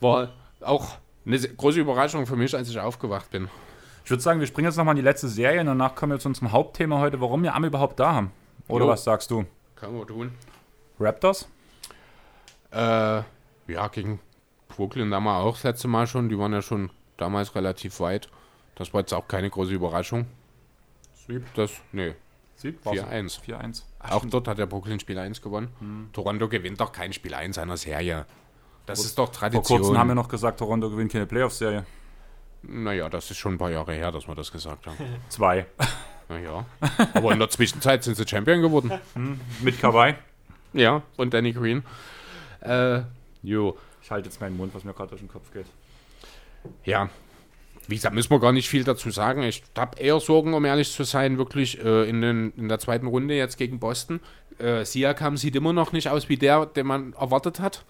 War auch eine große Überraschung für mich, als ich aufgewacht bin. Ich würde sagen, wir springen jetzt nochmal in die letzte Serie und danach kommen wir zu unserem Hauptthema heute, warum wir Am überhaupt da haben. Oder Jo. was sagst du? Kann man tun. Raptors? Äh, ja, gegen Brooklyn damals auch das letzte Mal schon. Die waren ja schon damals relativ weit. Das war jetzt auch keine große Überraschung. Sweep. Das, nee, Sieg? 4-1. 4-1. Auch dort hat der Brooklyn Spiel 1 gewonnen. Toronto gewinnt doch kein Spiel 1 einer Serie. Das ist doch Vor Tradition. kurzem haben wir noch gesagt, Toronto gewinnt keine Playoff-Serie. Naja, das ist schon ein paar Jahre her, dass wir das gesagt haben. Zwei. naja. Aber in der Zwischenzeit sind sie Champion geworden. Mit Kawhi. ja, und Danny Green. Äh, jo. Ich halte jetzt meinen Mund, was mir gerade durch den Kopf geht. Ja, wie gesagt, müssen wir gar nicht viel dazu sagen. Ich habe eher Sorgen, um ehrlich zu sein, wirklich äh, in, den, in der zweiten Runde jetzt gegen Boston. Äh, Siakam sieht immer noch nicht aus wie der, den man erwartet hat.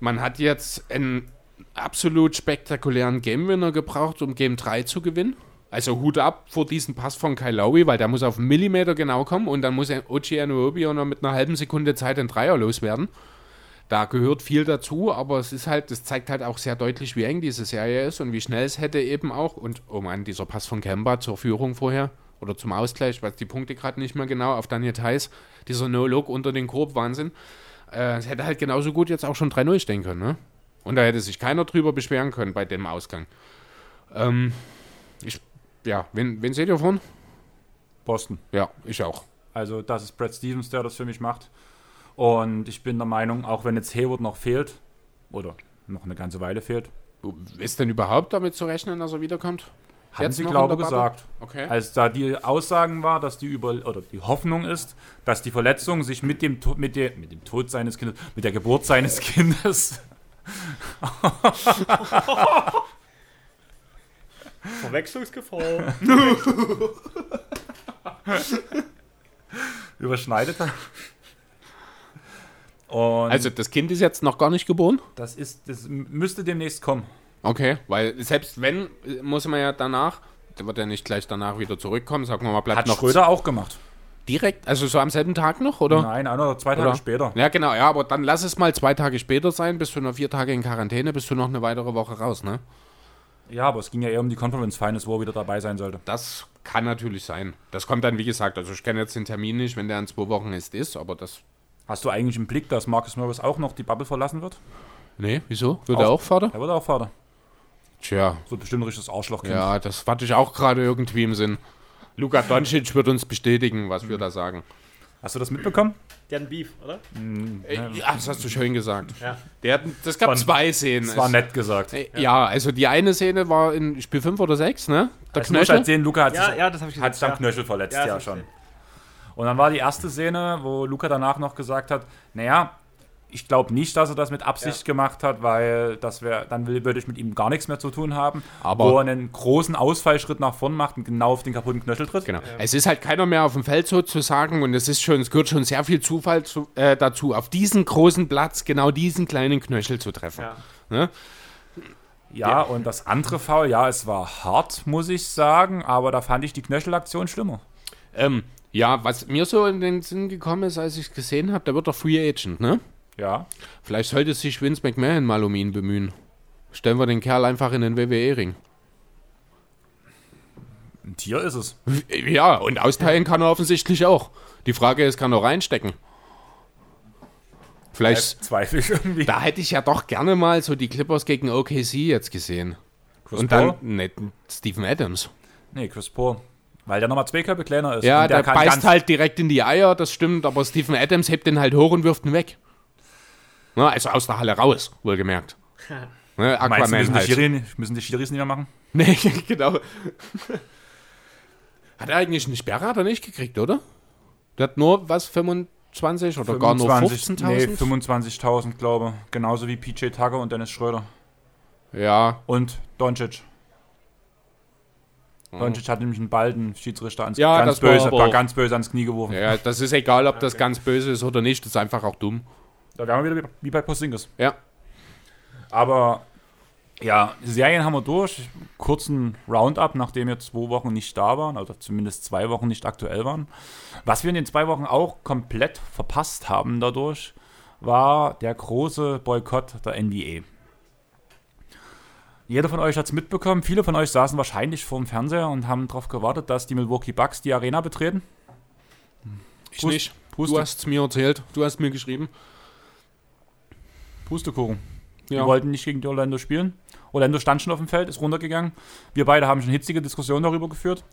Man hat jetzt einen absolut spektakulären Game-Winner gebraucht, um Game 3 zu gewinnen. Also Hut ab vor diesem Pass von Kyle Lowry, weil der muss auf einen Millimeter genau kommen und dann muss Anunoby auch noch mit einer halben Sekunde Zeit den Dreier loswerden. Da gehört viel dazu, aber es ist halt, das zeigt halt auch sehr deutlich, wie eng diese Serie ist und wie schnell es hätte eben auch. Und oh Mann, dieser Pass von Kemba zur Führung vorher oder zum Ausgleich, ich weiß die Punkte gerade nicht mehr genau, auf Daniel Theiss, dieser No-Look unter den Korb, Wahnsinn. Äh, es hätte halt genauso gut jetzt auch schon 3-0 stehen können, ne? Und da hätte sich keiner drüber beschweren können bei dem Ausgang. Ähm, ich, ja, wen, wen seht ihr von? Boston. Ja, ich auch. Also das ist Brad Stevens, der das für mich macht. Und ich bin der Meinung, auch wenn jetzt Hayward noch fehlt, oder noch eine ganze Weile fehlt, Ist denn überhaupt damit zu rechnen, dass er wiederkommt? Jetzt sie, glaube ich, gesagt. Okay. Als da die Aussagen war, dass die über oder die Hoffnung ist, dass die Verletzung sich mit dem, mit, der, mit dem Tod seines Kindes, mit der Geburt seines Kindes Verwechslungsgefahr. überschneidet hat. Und Also das Kind ist jetzt noch gar nicht geboren? das ist, das müsste demnächst kommen. Okay, weil selbst wenn, muss man ja danach, der wird ja nicht gleich danach wieder zurückkommen, sagen wir mal, bleibt Hat noch Schröder auch gemacht. Direkt, also so am selben Tag noch, oder? Nein, ein oder zwei Tage Oder? später. Ja, genau, ja, aber dann lass es mal zwei Tage später sein, bist du noch vier Tage in Quarantäne, bist du noch eine weitere Woche raus, ne? Ja, aber es ging ja eher um die Conference Finals, wo er wieder dabei sein sollte. Das kann natürlich sein. Das kommt dann, wie gesagt, also ich kenne jetzt den Termin nicht, wenn der in zwei Wochen ist, ist, aber das. Hast du eigentlich im Blick, dass Marcus Morris auch noch die Bubble verlassen wird? Nee, wieso? Wird Auch- er auch Vater? Er wird auch Vater. Tja, So bestimmt ein richtiges Arschlochkind. ja, das hatte ich auch gerade irgendwie im Sinn. Luka Doncic wird uns bestätigen, was wir da sagen. Hast du das mitbekommen? Die hatten Beef, oder? Äh, Ja, das hast du schön gesagt. Ja. Der hat, das gab War- zwei Szenen. Das war nett gesagt. Ja, also die eine Szene war in Spiel 5 oder 6, ne? Der ich Knöchel. halt sehen, Luca hat Ja, sich, ja, das habe ich hat sich am ja. Knöchel verletzt, Ja, ja, hab schon. Und dann war die erste Szene, wo Luca danach noch gesagt hat, naja, ich glaube nicht, dass er das mit Absicht gemacht hat, weil das wäre, dann würde ich mit ihm gar nichts mehr zu tun haben. Aber- wo er einen großen Ausfallschritt nach vorn macht und genau auf den kaputten Knöchel tritt. Genau. Es ist halt keiner mehr auf dem Feld sozusagen und es ist schon, es gehört schon sehr viel Zufall zu, äh, dazu, auf diesen großen Platz genau diesen kleinen Knöchel zu treffen. Ja. Ne? Ja, und das andere Foul, ja, es war hart, muss ich sagen, aber da fand ich die Knöchelaktion schlimmer. Ähm, ja, was mir so in den Sinn gekommen ist, als ich es gesehen habe, der wird doch Free Agent, ne? Ja. Vielleicht sollte sich Vince McMahon mal um ihn bemühen. Stellen wir den Kerl einfach in den WWE-Ring. Ein Tier ist es. Ja, und austeilen kann er offensichtlich auch. Die Frage ist, kann er reinstecken? Vielleicht, Zweifel ich irgendwie. da hätte ich ja doch gerne mal so die Clippers gegen OKC jetzt gesehen. Chris und dann, Paul? ne, Stephen Adams. Nee, Chris Paul. Weil der nochmal zwei Körbe kleiner ist. Ja, der, kann beißt halt direkt in die Eier, das stimmt, aber Stephen Adams hebt den halt hoch und wirft ihn weg. Na, also aus der Halle raus, wohlgemerkt. Ne, Meinst du, Aquaman müssen die, halt. Schiri, müssen die Schiris nicht mehr machen? Nee, genau. Hat er eigentlich eine Sperre, hat er nicht gekriegt, oder? Der hat nur, was, 25 oder gar nur 15.000? Nee, 25.000, glaube ich. Genauso wie PJ Tucker und Dennis Schröder. ja, Und Doncic. Doncic hat nämlich einen balden Schiedsrichter ans. Ja, ganz, das war böse, aber war ganz böse ans Knie geworfen. ja, das ist egal, ob das ganz böse ist oder nicht, das ist einfach auch dumm. Da wären wir wieder wie- bei Porzingis. Ja. Aber ja, Serien haben wir durch. Kurzen Roundup, nachdem wir zwei Wochen nicht da waren, oder zumindest zwei Wochen nicht aktuell waren. Was wir in den zwei Wochen auch komplett verpasst haben dadurch, war der große Boykott der NBA. Jeder von euch hat es mitbekommen. Viele von euch saßen wahrscheinlich vor dem Fernseher und haben darauf gewartet, dass die Milwaukee Bucks die Arena betreten. Ich Pust- nicht. Puste- Du hast es mir erzählt, du hast mir geschrieben. Pustekuchen. Ja. Wir wollten nicht gegen die Orlando spielen. Orlando stand schon auf dem Feld, ist runtergegangen. Wir beide haben schon hitzige Diskussionen darüber geführt.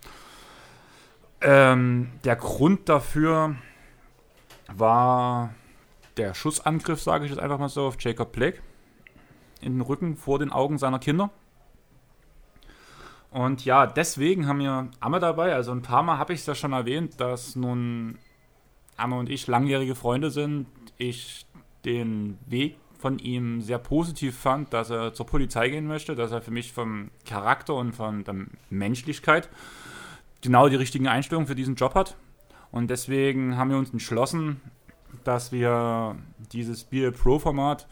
Ähm, der Grund dafür war der Schussangriff, sage ich jetzt einfach mal so, auf Jacob Blake in den Rücken vor den Augen seiner Kinder. Und ja, deswegen haben wir Amme dabei. Also ein paar Mal habe ich es ja schon erwähnt, dass nun Amme und ich langjährige Freunde sind. Ich den Weg von ihm sehr positiv fand, dass er zur Polizei gehen möchte, dass er für mich vom Charakter und von der Menschlichkeit genau die richtigen Einstellungen für diesen Job hat. Und deswegen haben wir uns entschlossen, dass wir dieses BL Pro-Format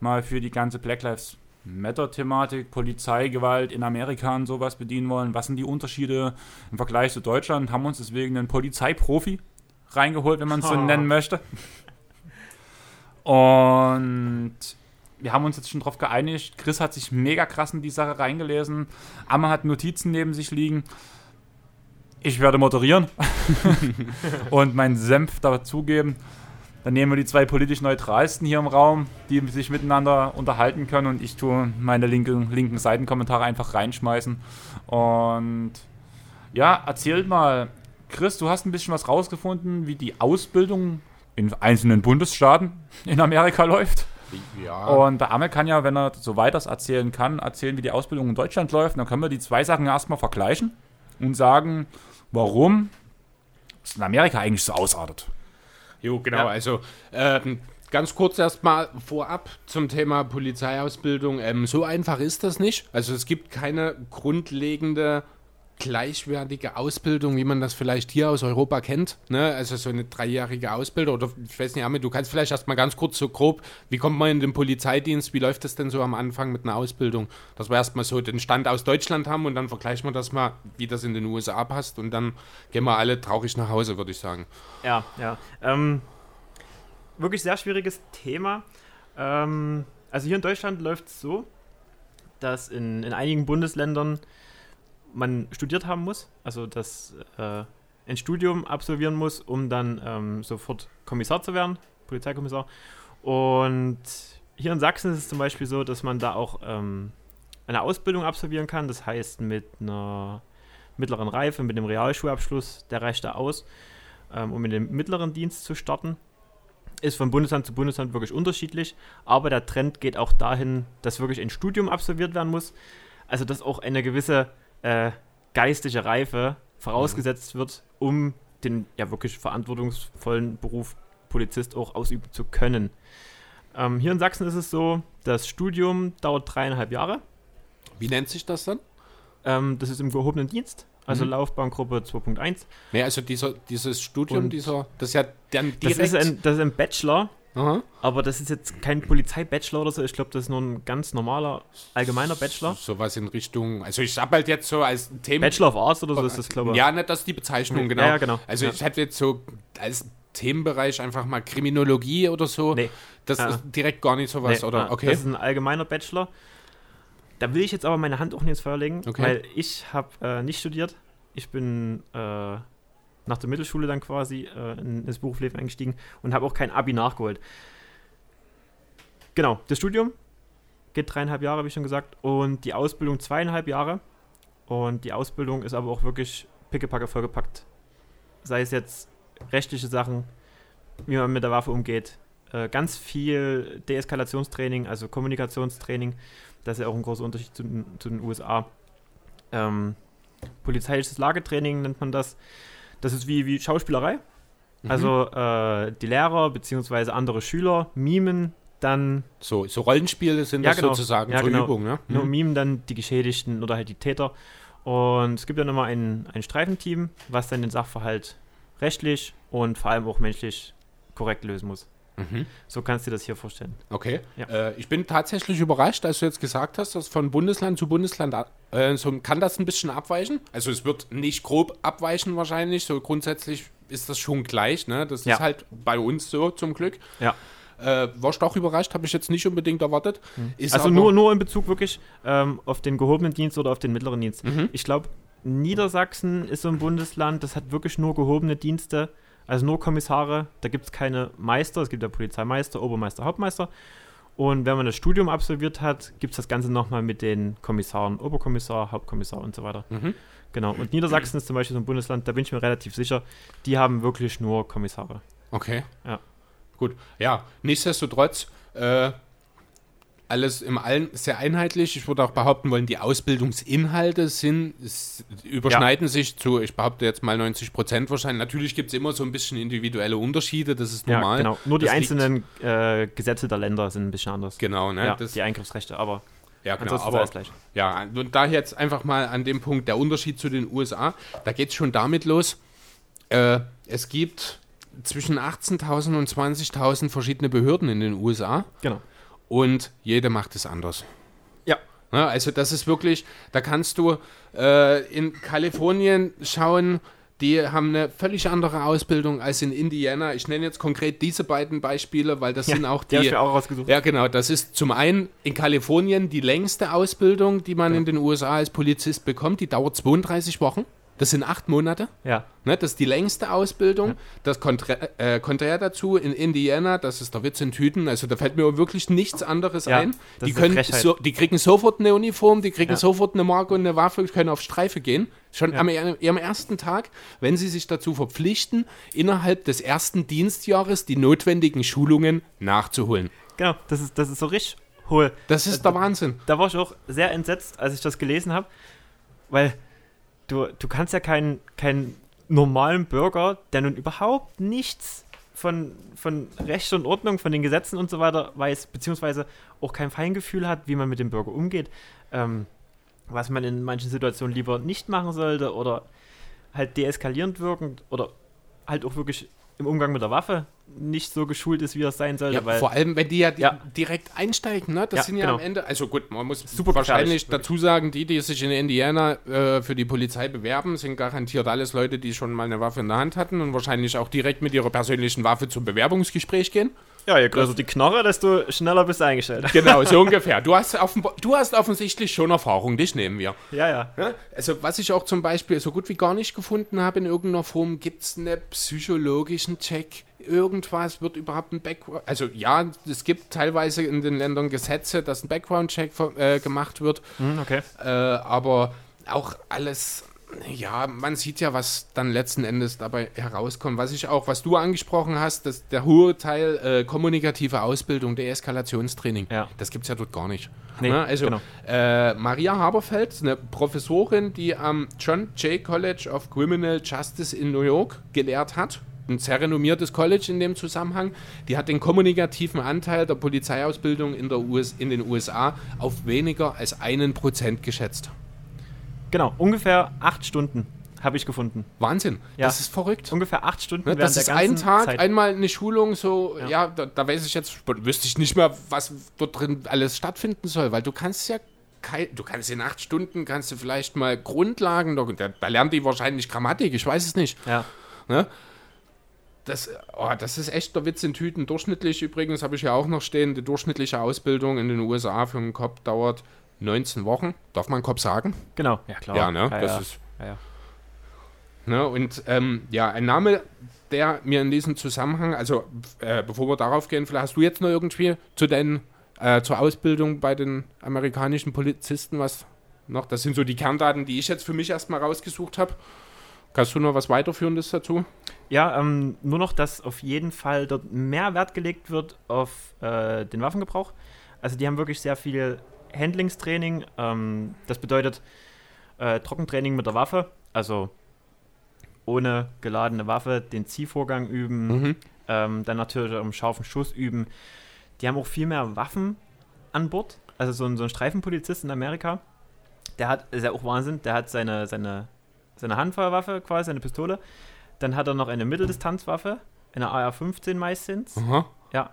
mal für die ganze Black Lives Matter-Thematik, Polizeigewalt in Amerika und sowas bedienen wollen. Was sind die Unterschiede im Vergleich zu Deutschland? Haben uns deswegen einen Polizeiprofi reingeholt, wenn man es so Oh. nennen möchte. Und wir haben uns jetzt schon darauf geeinigt. Chris hat sich mega krass in die Sache reingelesen. Amma hat Notizen neben sich liegen. Ich werde moderieren und meinen Senf dazugeben. Dann nehmen wir die zwei politisch Neutralsten hier im Raum, die sich miteinander unterhalten können und ich tue meine linken, linken Seitenkommentare einfach reinschmeißen. Und ja, erzählt mal, Chris, du hast ein bisschen was rausgefunden, wie die Ausbildung in einzelnen Bundesstaaten in Amerika läuft. Ja. Und der Amme kann ja, wenn er so weiter erzählen kann, erzählen, wie die Ausbildung in Deutschland läuft. Und dann können wir die zwei Sachen erstmal vergleichen und sagen, warum es in Amerika eigentlich so ausartet. Jo, genau. Ja. Also ähm, ganz kurz erstmal vorab zum Thema Polizeiausbildung. Ähm, so einfach ist das nicht. Also es gibt keine grundlegende gleichwertige Ausbildung, wie man das vielleicht hier aus Europa kennt. Ne? Also so eine dreijährige Ausbildung oder ich weiß nicht, Ahmed, du kannst vielleicht erstmal ganz kurz so grob, wie kommt man in den Polizeidienst, wie läuft das denn so am Anfang mit einer Ausbildung? Dass wir erstmal so den Stand aus Deutschland haben und dann vergleichen wir das mal, wie das in den USA passt und dann gehen wir alle traurig nach Hause, würde ich sagen. Ja, ja. Ähm, wirklich sehr schwieriges Thema. Ähm, also hier in Deutschland läuft es so, dass in, in einigen Bundesländern man studiert haben muss, also dass äh, ein Studium absolvieren muss, um dann ähm, sofort Kommissar zu werden, Polizeikommissar. Und hier in Sachsen ist es zum Beispiel so, dass man da auch ähm, eine Ausbildung absolvieren kann. Das heißt, mit einer mittleren Reife, mit dem Realschulabschluss, der reicht da aus, ähm, um in den mittleren Dienst zu starten. Ist von Bundesland zu Bundesland wirklich unterschiedlich, aber der Trend geht auch dahin, dass wirklich ein Studium absolviert werden muss. Also, dass auch eine gewisse äh, geistige Reife vorausgesetzt wird, um den ja wirklich verantwortungsvollen Beruf Polizist auch ausüben zu können. Ähm, hier in Sachsen ist es so, das Studium dauert dreieinhalb Jahre. Wie nennt sich das dann? Ähm, das ist im gehobenen Dienst, also Mhm. Laufbahngruppe 2.1. Nee, also dieser, dieses Studium, Und dieser, das ist ja dann Das direkt. ist, ein, das ist ein Bachelor, Aha. aber das ist jetzt kein Polizeibachelor oder so. Ich glaube, das ist nur ein ganz normaler, allgemeiner Bachelor. Sowas in Richtung, also ich habe halt jetzt so als Themen. Bachelor of Arts oder so ist das, glaube ich. Ja, nicht, das ist die Bezeichnung, genau. Ja, ja, genau. Also Ja. ich hätte jetzt so als Themenbereich einfach mal Kriminologie oder so. Nee. Das Ah. ist direkt gar nicht sowas, Nee, oder? ah, Okay. Das ist ein allgemeiner Bachelor. Da will ich jetzt aber meine Hand auch nicht ins Feuer legen, Okay. weil ich habe äh, nicht studiert. Ich bin äh, nach der Mittelschule dann quasi äh, in das Berufsleben eingestiegen und habe auch kein Abi nachgeholt. Genau, das Studium geht dreieinhalb Jahre, wie schon gesagt, und die Ausbildung zweieinhalb Jahre. Und die Ausbildung ist aber auch wirklich pickepacke vollgepackt. Sei es jetzt rechtliche Sachen, wie man mit der Waffe umgeht, äh, ganz viel Deeskalationstraining, also Kommunikationstraining. Das ist ja auch ein großer Unterschied zu, den- zu den USA. Ähm, polizeiliches Lagetraining nennt man das. Das ist wie, wie Schauspielerei. Mhm. Also äh, die Lehrer bzw. andere Schüler mimen dann, so, so Rollenspiele sind Ja, das genau. sozusagen Ja, zur genau. Übung, ne? nur Mhm. mimen dann die Geschädigten oder halt die Täter. Und es gibt dann immer ein, ein Streifenteam, was dann den Sachverhalt rechtlich und vor allem auch menschlich korrekt lösen muss. Mhm. So kannst du dir das hier vorstellen. Okay. Ja. Äh, ich bin tatsächlich überrascht, als du jetzt gesagt hast, dass von Bundesland zu Bundesland äh, so kann das ein bisschen abweichen. Also es wird nicht grob abweichen wahrscheinlich. So grundsätzlich ist das schon gleich. Ne? Das Ja. ist halt bei uns so zum Glück. Ja. Äh, warst du auch überrascht? Habe ich jetzt nicht unbedingt erwartet. Ist also nur, nur in Bezug wirklich ähm, auf den gehobenen Dienst oder auf den mittleren Dienst. Mhm. Ich glaube, Niedersachsen ist so ein Bundesland, das hat wirklich nur gehobene Dienste, also nur Kommissare. Da gibt es keine Meister, es gibt ja Polizeimeister, Obermeister, Hauptmeister. Und wenn man das Studium absolviert hat, gibt es das Ganze nochmal mit den Kommissaren, Oberkommissar, Hauptkommissar und so weiter. Mhm. Genau. Und Niedersachsen ist zum Beispiel so ein Bundesland, da bin ich mir relativ sicher, die haben wirklich nur Kommissare. Okay. Ja. Gut. Ja, nichtsdestotrotz, äh, alles im Allen sehr einheitlich. Ich würde auch behaupten wollen, die Ausbildungsinhalte sind, überschneiden sich zu, ich behaupte jetzt mal 90 Prozent wahrscheinlich. Natürlich gibt es immer so ein bisschen individuelle Unterschiede, das ist normal. Ja, genau. Nur die Das einzelnen äh, Gesetze der Länder sind ein bisschen anders. Genau, ne? ja, die Eingriffsrechte, aber ja, genau. Aber. Ja, und da jetzt einfach mal an dem Punkt der Unterschied zu den USA, da geht es schon damit los, äh, es gibt zwischen 18.000 und 20.000 verschiedene Behörden in den USA Genau. Und jede macht es anders. Ja. Ja, also das ist wirklich, da kannst du äh, in Kalifornien schauen, die haben eine völlig andere Ausbildung als in Indiana. Ich nenne jetzt konkret diese beiden Beispiele, weil das sind auch Die die, ich mir auch rausgesucht. ja, genau. Das ist zum einen in Kalifornien die längste Ausbildung, die man in den USA als Polizist bekommt. Die dauert 32 Wochen. Das sind acht Monate. Ja. Ne? Das ist die längste Ausbildung. Das konträr, äh, konträr dazu in Indiana, das ist der Witz in Tüten. Also da fällt mir wirklich nichts anderes Ja, ein. Die, können so, die kriegen sofort eine Uniform, die kriegen Ja. sofort eine Marke und eine Waffe, können auf Streife gehen. Schon Ja. am ihrem ersten Tag, wenn sie sich dazu verpflichten, innerhalb des ersten Dienstjahres die notwendigen Schulungen nachzuholen. Genau, das ist, das ist so richtig hohl. Das ist der Wahnsinn. Da war ich auch sehr entsetzt, als ich das gelesen habe, weil du, du kannst ja keinen, keinen normalen Bürger, der nun überhaupt nichts von, von Recht und Ordnung, von den Gesetzen und so weiter weiß, beziehungsweise auch kein Feingefühl hat, wie man mit dem Bürger umgeht, ähm, was man in manchen Situationen lieber nicht machen sollte oder halt deeskalierend wirkend oder halt auch wirklich im Umgang mit der Waffe nicht so geschult ist, wie er sein sollte. Ja, weil, vor allem, wenn die ja, Ja. direkt einsteigen, ne? Das Ja, sind ja genau. am Ende, also gut, man muss Super wahrscheinlich dazu sagen, die, die sich in Indiana äh, für die Polizei bewerben, sind garantiert alles Leute, die schon mal eine Waffe in der Hand hatten und wahrscheinlich auch direkt mit ihrer persönlichen Waffe zum Bewerbungsgespräch gehen. Ja, je größer die Knarre, desto schneller bist du eingestellt. Genau, so ungefähr. Du hast, offenbar, du hast offensichtlich schon Erfahrung, dich nehmen wir. Ja, ja. Ja, Also was ich auch zum Beispiel so gut wie gar nicht gefunden habe in irgendeiner Form, gibt es einen psychologischen Check. Irgendwas wird überhaupt ein Background. Also ja, es gibt teilweise in den Ländern Gesetze, dass ein Background-Check äh, gemacht wird, Hm, okay. äh, aber auch alles. Ja, man sieht ja, was dann letzten Endes dabei herauskommt. Was ich auch, was du angesprochen hast, dass der hohe Teil äh, kommunikative Ausbildung, Deeskalationstraining, Ja. das gibt es ja dort gar nicht. Nee, Ne? Also genau. äh, Maria Haberfeld, eine Professorin, die am John Jay College of Criminal Justice in New York gelehrt hat. Ein sehr renommiertes College in dem Zusammenhang. Die hat den kommunikativen Anteil der Polizeiausbildung in, der US, in den USA auf weniger als einen Prozent geschätzt. Genau, ungefähr acht Stunden habe ich gefunden. Wahnsinn. Ja. Das ist verrückt. Ungefähr acht Stunden Ne, das ist ein Tag, Zeit. einmal eine Schulung, so, ja, Ja. da, da weiß ich jetzt, wüsste ich nicht mehr, was dort drin alles stattfinden soll, weil du kannst ja Du kannst in acht Stunden, kannst du vielleicht mal Grundlagen, da, da lernt die wahrscheinlich Grammatik, ich weiß es nicht. ja. Ne? Das, oh, das ist echt der Witz in Tüten. Durchschnittlich übrigens, habe ich ja auch noch stehen, die durchschnittliche Ausbildung in den USA für einen Cop dauert 19 Wochen. Darf man Cop sagen? Genau, ja klar. Ja, ne? Ja, das ja. ist ja, ja. Ne, und ähm, ja, ein Name, der mir in diesem Zusammenhang, also äh, bevor wir darauf gehen, vielleicht hast du jetzt noch irgendwie zu den, äh, zur Ausbildung bei den amerikanischen Polizisten was noch? Das sind so die Kerndaten, die ich jetzt für mich erstmal rausgesucht habe. Kannst du noch was weiterführendes dazu? Ja, ähm, nur noch, dass auf jeden Fall dort mehr Wert gelegt wird auf äh, den Waffengebrauch. Also die haben wirklich sehr viel Handlingstraining. Ähm, das bedeutet äh, Trockentraining mit der Waffe, also ohne geladene Waffe den Ziehvorgang üben, Mhm. ähm, dann natürlich im scharfen Schuss üben. Die haben auch viel mehr Waffen an Bord. Also so ein, so ein Streifenpolizist in Amerika, der hat, ist ja auch Wahnsinn, der hat seine, seine, seine Handfeuerwaffe quasi, seine Pistole. Dann hat er noch eine Mitteldistanzwaffe, eine AR-15 meistens. Aha. Ja.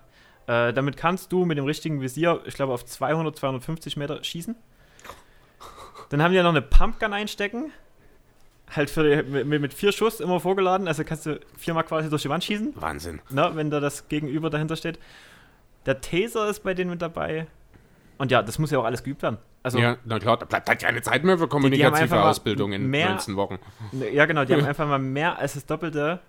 Äh, damit kannst du mit dem richtigen Visier, ich glaube, auf 200, 250 Meter schießen. Dann haben die ja noch eine Pumpgun einstecken. Halt für, mit, mit vier Schuss immer vorgeladen, also kannst du viermal quasi durch die Wand schießen, Wahnsinn. ne, wenn da das Gegenüber dahinter steht. Der Taser ist bei denen mit dabei. Und ja, das muss ja auch alles geübt werden. Also, ja, na klar, da bleibt halt keine Zeit mehr für kommunikative Ausbildung in mehr- 19 Wochen. Ja, genau, die haben einfach mal mehr als das Doppelte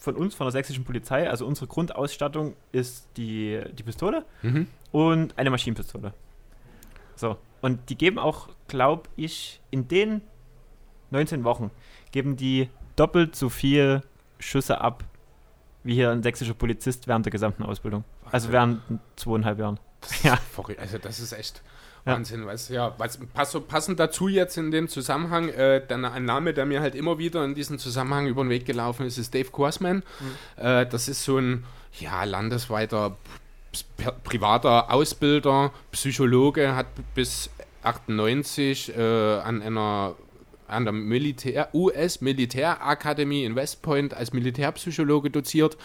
von uns, von der sächsischen Polizei. Also unsere Grundausstattung ist die, die Pistole Mhm. und eine Maschinenpistole. So, und die geben auch, glaube ich, in den 19 Wochen geben die doppelt so viel Schüsse ab, wie hier ein sächsischer Polizist während der gesamten Ausbildung. Also während zweieinhalb Jahren. Ja. Also das ist echt Ja. Wahnsinn. Weißt, du, ja, was, pass, passend dazu jetzt in dem Zusammenhang, äh, dann ein Name, der mir halt immer wieder in diesem Zusammenhang über den Weg gelaufen ist, ist Dave Kursman. Äh, das ist so ein ja, landesweiter privater Ausbilder, Psychologe, hat bis 98 äh, an einer an der Militär, US-Militärakademie in West Point als Militärpsychologe doziert.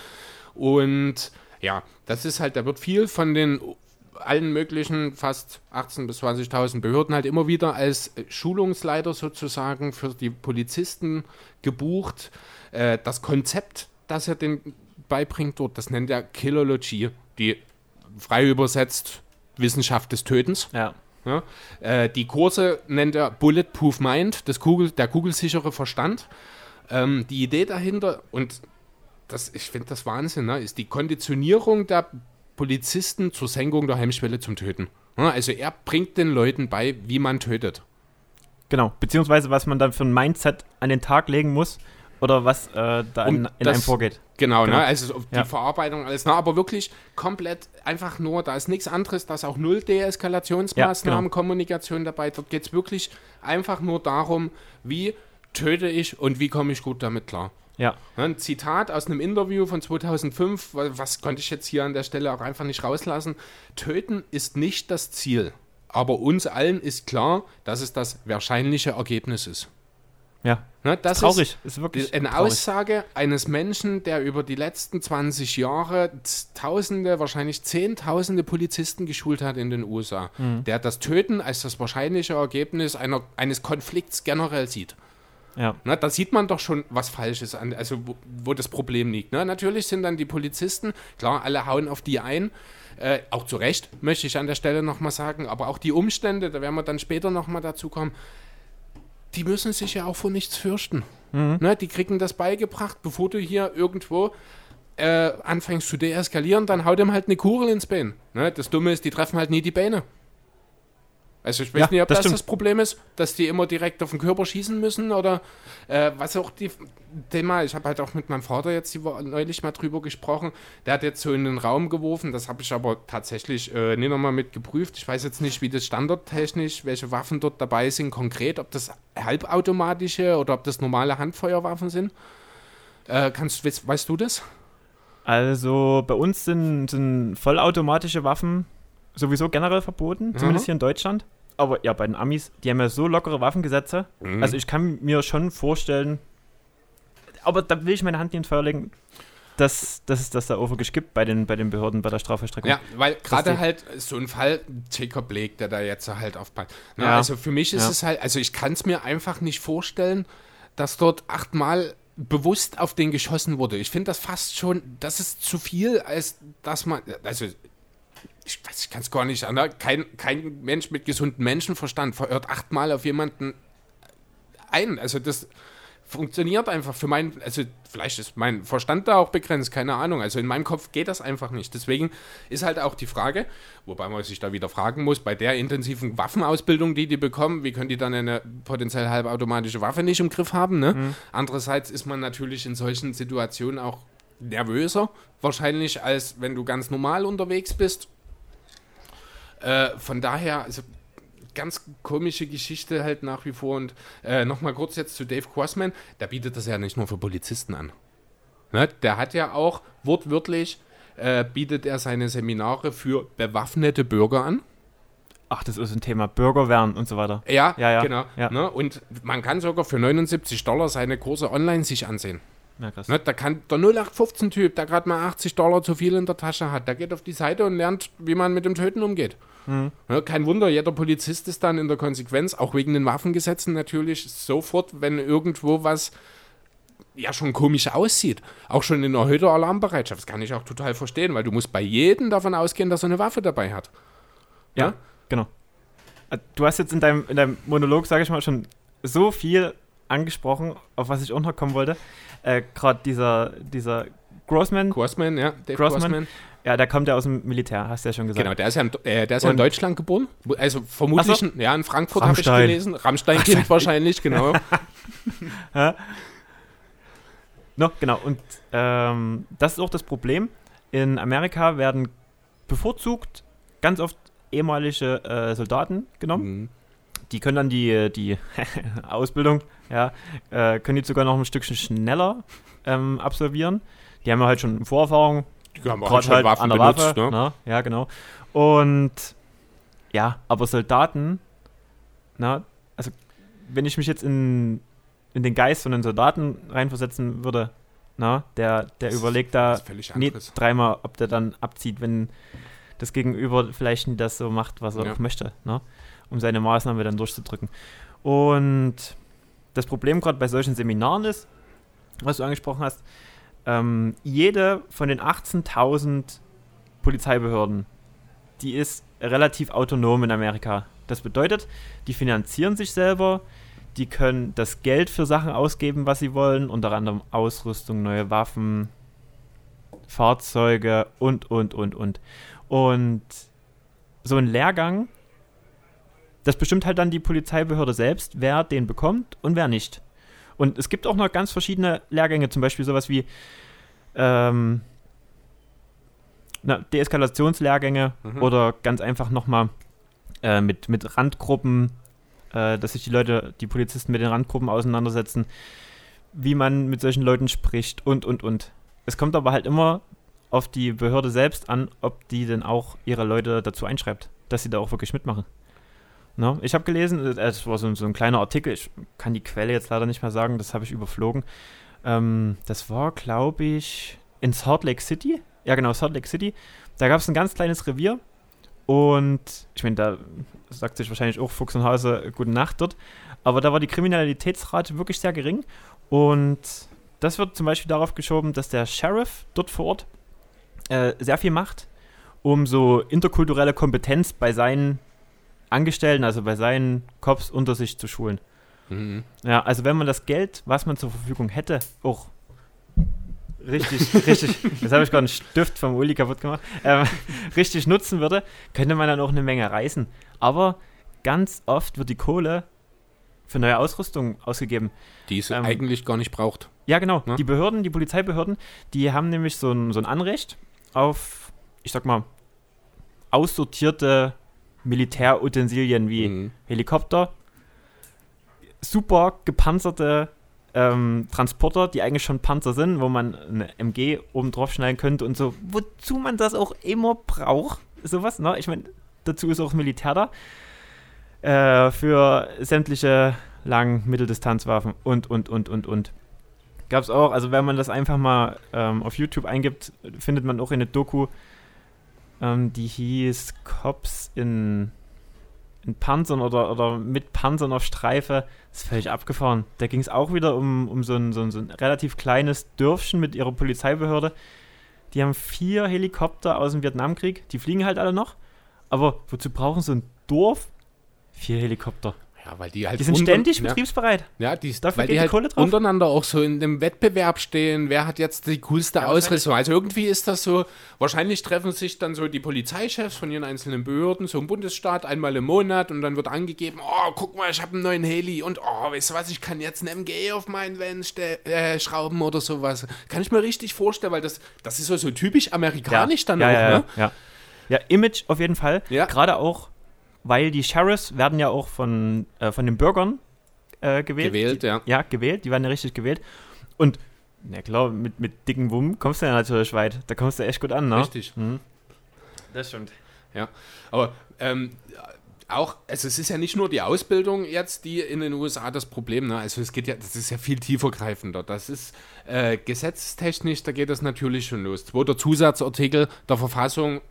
Und ja, das ist halt, da wird viel von den allen möglichen, fast 18.000 bis 20.000 Behörden halt immer wieder als äh, Schulungsleiter sozusagen für die Polizisten gebucht. Äh, das Konzept, das er den beibringt dort, das nennt er Killerlogie, die frei übersetzt Wissenschaft des Tötens. Ja. Ja, äh, die Kurse nennt er Bulletproof Mind, das Kugel, der kugelsichere Verstand. Ähm, die Idee dahinter, und das, ich finde das Wahnsinn, ne, ist die Konditionierung der Polizisten zur Senkung der Hemmschwelle zum Töten. Also er bringt den Leuten bei, wie man tötet. Genau, beziehungsweise was man dann für ein Mindset an den Tag legen muss oder was äh, da in, in das- einem vorgeht. Genau, Genau. Ne? also die Ja. Verarbeitung alles, ne? aber wirklich komplett einfach nur, da ist nichts anderes, da ist auch null Deeskalationsmaßnahmen, Ja, genau. Kommunikation dabei. Dort geht es wirklich einfach nur darum, wie töte ich und wie komme ich gut damit klar. Ja, Ein Zitat aus einem Interview von 2005, wa- was konnte ich jetzt hier an der Stelle auch einfach nicht rauslassen. Töten ist nicht das Ziel, aber uns allen ist klar, dass es das wahrscheinliche Ergebnis ist. ja. Ne, das Traurig. ist Ist wirklich eine traurig. Aussage eines Menschen, der über die letzten 20 Jahre Tausende, wahrscheinlich Zehntausende Polizisten geschult hat in den USA, Mhm. der das Töten als das wahrscheinliche Ergebnis einer, eines Konflikts generell sieht. Ja. Na, da sieht man doch schon, was falsch ist, an, also wo, wo das Problem liegt. Ne? Natürlich sind dann die Polizisten, klar, alle hauen auf die ein, äh, auch zu Recht, möchte ich an der Stelle nochmal sagen, aber auch die Umstände, da werden wir dann später nochmal dazu kommen, die müssen sich ja auch vor nichts fürchten. Ne? Die kriegen das beigebracht, bevor du hier irgendwo äh, anfängst zu deeskalieren, dann haut ihm halt eine Kugel ins Bein. Ne? Das Dumme ist, die treffen halt nie die Beine. Also ich weiß Ja, nicht, ob das das das. Problem ist, dass die immer direkt auf den Körper schießen müssen oder äh, was auch die Thema, ich habe halt auch mit meinem Vater jetzt die neulich mal drüber gesprochen, der hat jetzt so in den Raum geworfen, das habe ich aber tatsächlich äh, nie nochmal mit geprüft. Ich weiß jetzt nicht, wie das standardtechnisch, welche Waffen dort dabei sind konkret, ob das halbautomatische oder ob das normale Handfeuerwaffen sind. Äh, kannst, weißt, weißt du das? Also bei uns sind, sind vollautomatische Waffen sowieso generell verboten, Mhm. zumindest hier in Deutschland. Aber ja, bei den Amis, die haben ja so lockere Waffengesetze. Mhm. Also ich kann mir schon vorstellen, aber da will ich meine Hand nicht ins Feuer legen, dass, dass es das da auch wirklich gibt bei den, bei den Behörden, bei der Strafvollstreckung. Ja, weil gerade halt so ein Fall, Jacob Blake, der da jetzt halt aufpasst. Na, Ja. Also für mich ist Ja. es halt, also ich kann es mir einfach nicht vorstellen, dass dort achtmal bewusst auf den geschossen wurde. Ich finde das fast schon, das ist zu viel, als dass man, also ich weiß, ich kann es gar nicht anders. Kein, kein Mensch mit gesundem Menschenverstand verirrt achtmal auf jemanden ein. Also das funktioniert einfach für meinen, also vielleicht ist mein Verstand da auch begrenzt, keine Ahnung. Also in meinem Kopf geht das einfach nicht. Deswegen ist halt auch die Frage, wobei man sich da wieder fragen muss, bei der intensiven Waffenausbildung, die die bekommen, wie können die dann eine potenziell halbautomatische Waffe nicht im Griff haben? Ne? Andererseits ist man natürlich in solchen Situationen auch nervöser, wahrscheinlich, als wenn du ganz normal unterwegs bist. Äh, von daher, also ganz komische Geschichte halt nach wie vor. Und äh, nochmal kurz jetzt zu Dave Crossman, der bietet das ja nicht nur für Polizisten an. Ne? Der hat ja auch wortwörtlich, äh, bietet er seine Seminare für bewaffnete Bürger an. Ach, das ist ein Thema. Bürgerwehren und so weiter. Ja, Ja, ja, genau. ja. Ne? Und man kann sogar für 79 Dollar seine Kurse online sich ansehen. Ja, krass. Ne? Da kann der 0815-Typ, der gerade mal 80 Dollar zu viel in der Tasche hat, der geht auf die Seite und lernt, wie man mit dem Töten umgeht. Mhm. Ne? Kein Wunder, jeder Polizist ist dann in der Konsequenz, auch wegen den Waffengesetzen natürlich, sofort, wenn irgendwo was ja schon komisch aussieht, auch schon in erhöhter Alarmbereitschaft. Das kann ich auch total verstehen, weil du musst bei jedem davon ausgehen, dass er eine Waffe dabei hat. Ja, genau. Äh, Du hast jetzt in deinem, in deinem Monolog, sage ich mal, schon so viel angesprochen, auf was ich auch noch kommen wollte. Äh, Gerade dieser, dieser Grossman, Grossman, ja, Dave Grossman. Grossman. ja, der kommt ja aus dem Militär, hast du ja schon gesagt. Genau, der ist ja in, äh, der ist ja in Deutschland geboren. Also vermutlich, so. in- ja, in Frankfurt habe ich gelesen. Rammstein-Kind wahrscheinlich, genau. No, genau, und ähm, das ist auch das Problem. In Amerika werden bevorzugt ganz oft ehemalige äh, Soldaten genommen. Mhm. Die können dann die, die Ausbildung, ja, äh, können die sogar noch ein Stückchen schneller ähm, absolvieren. Die haben ja halt schon Vorerfahrung, Die haben auch schon halt Waffen an der benutzt, Waffe. ne? Ne? Ja, genau. Und ja, aber Soldaten, na, also wenn ich mich jetzt in, in den Geist von einem Soldaten reinversetzen würde, na, der, der Das überlegt da anderes. dreimal, ob der dann abzieht, wenn das Gegenüber vielleicht nicht das so macht, was er Ja. auch möchte, ne? Um seine Maßnahme dann durchzudrücken. Und das Problem gerade bei solchen Seminaren ist, was du angesprochen hast, ähm, jede von den 18.000 Polizeibehörden, die ist relativ autonom in Amerika. Das bedeutet, die finanzieren sich selber, die können das Geld für Sachen ausgeben, was sie wollen, unter anderem Ausrüstung, neue Waffen, Fahrzeuge und, und, und, und. Und so ein Lehrgang, das bestimmt halt dann die Polizeibehörde selbst, wer den bekommt und wer nicht. Und es gibt auch noch ganz verschiedene Lehrgänge, zum Beispiel sowas wie ähm, na, Deeskalationslehrgänge Mhm. oder ganz einfach nochmal äh, mit, mit Randgruppen, äh, dass sich die Leute, die Polizisten mit den Randgruppen auseinandersetzen, wie man mit solchen Leuten spricht und, und, und. Es kommt aber halt immer auf die Behörde selbst an, ob die denn auch ihre Leute dazu einschreibt, dass sie da auch wirklich mitmachen. Ne? Ich habe gelesen, äh, es war so, so ein kleiner Artikel, ich kann die Quelle jetzt leider nicht mehr sagen, das habe ich überflogen. Ähm, das war, glaube ich, in Salt Lake City. Ja, genau, Salt Lake City. Da gab es ein ganz kleines Revier Und ich meine, da sagt sich wahrscheinlich auch Fuchs und Hase gute Nacht dort. Aber da war die Kriminalitätsrate wirklich sehr gering. Und das wird zum Beispiel darauf geschoben, dass der Sheriff dort vor Ort äh, sehr viel macht, um so interkulturelle Kompetenz bei seinen Angestellten, also bei seinen Cops unter sich zu schulen. Mhm. Ja, also wenn man das Geld, was man zur Verfügung hätte, auch richtig, richtig, jetzt habe ich gerade einen Stift vom Uli kaputt gemacht, ähm, richtig nutzen würde, könnte man dann auch eine Menge reisen. Aber ganz oft wird die Kohle für neue Ausrüstung ausgegeben. Die es Ähm, eigentlich gar nicht braucht. Ja, genau. Ja. Die Behörden, die Polizeibehörden, die haben nämlich so ein, so ein Anrecht auf, ich sag mal, aussortierte Militärutensilien wie Mhm. Helikopter, super gepanzerte ähm, Transporter, die eigentlich schon Panzer sind, wo man eine MG oben drauf schneiden könnte und so, wozu man das auch immer braucht, sowas, ne? Ich meine, dazu ist auch Militär da. Äh, für sämtliche Lang-, Mitteldistanzwaffen und, und, und, und, und. Gab es auch, also wenn man das einfach mal ähm, auf YouTube eingibt, findet man auch eine Doku, ähm, die hieß Cops in, in Panzern oder, oder mit Panzern auf Streife. Das ist völlig abgefahren. Da ging es auch wieder um, um so, ein, so, ein, so ein relativ kleines Dörfchen mit ihrer Polizeibehörde. Die haben vier Helikopter aus dem Vietnamkrieg. Die fliegen halt alle noch. Aber wozu brauchen so ein Dorf vier Helikopter? Ja, weil die halt Die sind ständig ja, betriebsbereit. Ja, die, Dafür weil geht die die halt Kohle drauf. untereinander auch so in dem Wettbewerb stehen. Wer hat jetzt die coolste Ja, Ausrüstung? Also irgendwie ist das so, wahrscheinlich treffen sich dann so die Polizeichefs von ihren einzelnen Behörden, so im Bundesstaat, einmal im Monat und dann wird angegeben, oh, guck mal, ich habe einen neuen Heli und oh, weißt du was, ich kann jetzt einen MG auf meinen Van äh, schrauben oder sowas. Kann ich mir richtig vorstellen, weil das, das ist so, so typisch amerikanisch dann ja, auch, ja, ne? ja, ja. ja, Image auf jeden Fall. Ja. Gerade auch, weil die Sheriffs werden ja auch von, äh, von den Bürgern äh, gewählt. Gewählt, die, ja. Ja, gewählt. Die werden ja richtig gewählt. Und, na klar, mit, mit dicken Wumm kommst du ja natürlich weit. Da kommst du echt gut an, ne? Richtig. Mhm. Das stimmt. Ja, aber ähm, auch, also es ist ja nicht nur die Ausbildung jetzt, die in den USA das Problem, ne? Also es geht ja, das ist ja viel tiefergreifender. Das ist äh, gesetzestechnisch, da geht das natürlich schon los. Zweiter Zusatzartikel der Verfassung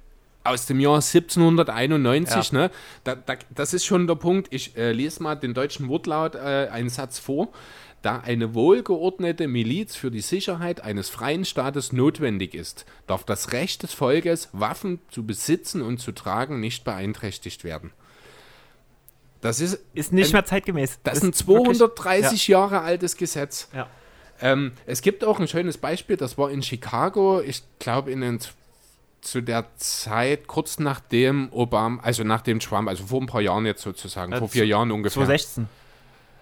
aus dem Jahr 1791, ne? Da, da, das ist schon der Punkt. Ich äh, lese mal den deutschen Wortlaut äh, einen Satz vor. Da eine wohlgeordnete Miliz für die Sicherheit eines freien Staates notwendig ist, darf das Recht des Volkes, Waffen zu besitzen und zu tragen, nicht beeinträchtigt werden. Das ist, Ist nicht ein- mehr zeitgemäß. das ist ein Ist wirklich- 230 Jahre altes Gesetz. Ja. Ähm, es gibt auch ein schönes Beispiel, das war in Chicago, ich glaube in den, zu der Zeit, kurz nachdem Obama, also nachdem Trump, also vor ein paar Jahren jetzt sozusagen, Ja, vor vier Jahren ungefähr. 2016.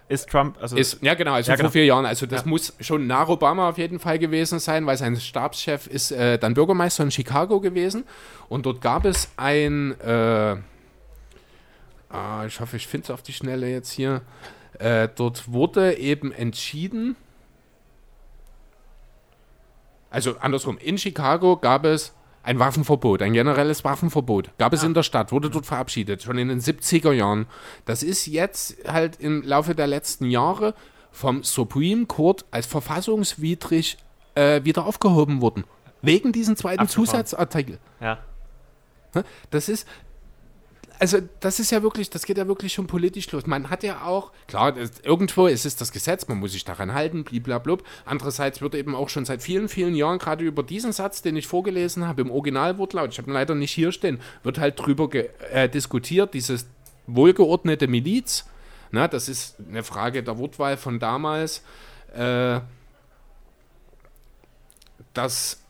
Ist Trump, also Ist, ja, genau, also Ja, vor genau. vier Jahren. Also, das Ja. muss schon nach Obama auf jeden Fall gewesen sein, weil sein Stabschef ist äh, dann Bürgermeister in Chicago gewesen. Und dort gab es ein, äh, ah, ich hoffe, ich finde es auf die Schnelle jetzt hier. Äh, dort wurde eben entschieden, also andersrum, in Chicago gab es ein Waffenverbot, ein generelles Waffenverbot. Gab es in der Stadt, wurde dort verabschiedet, schon in den 70er Jahren. Das ist jetzt halt im Laufe der letzten Jahre vom Supreme Court als verfassungswidrig äh, wieder aufgehoben worden. Wegen diesem zweiten Abgefahren. Zusatzartikel. ja. Das ist, also das ist ja wirklich, das geht ja wirklich schon politisch los. Man hat ja auch, klar, irgendwo ist es das Gesetz, man muss sich daran halten, bliblablub. Andererseits wird eben auch schon seit vielen, vielen Jahren gerade über diesen Satz, den ich vorgelesen habe, im Originalwortlaut, ich habe ihn leider nicht hier stehen, wird halt drüber äh, diskutiert, dieses wohlgeordnete Miliz. Na, das ist eine Frage der Wortwahl von damals. Äh, das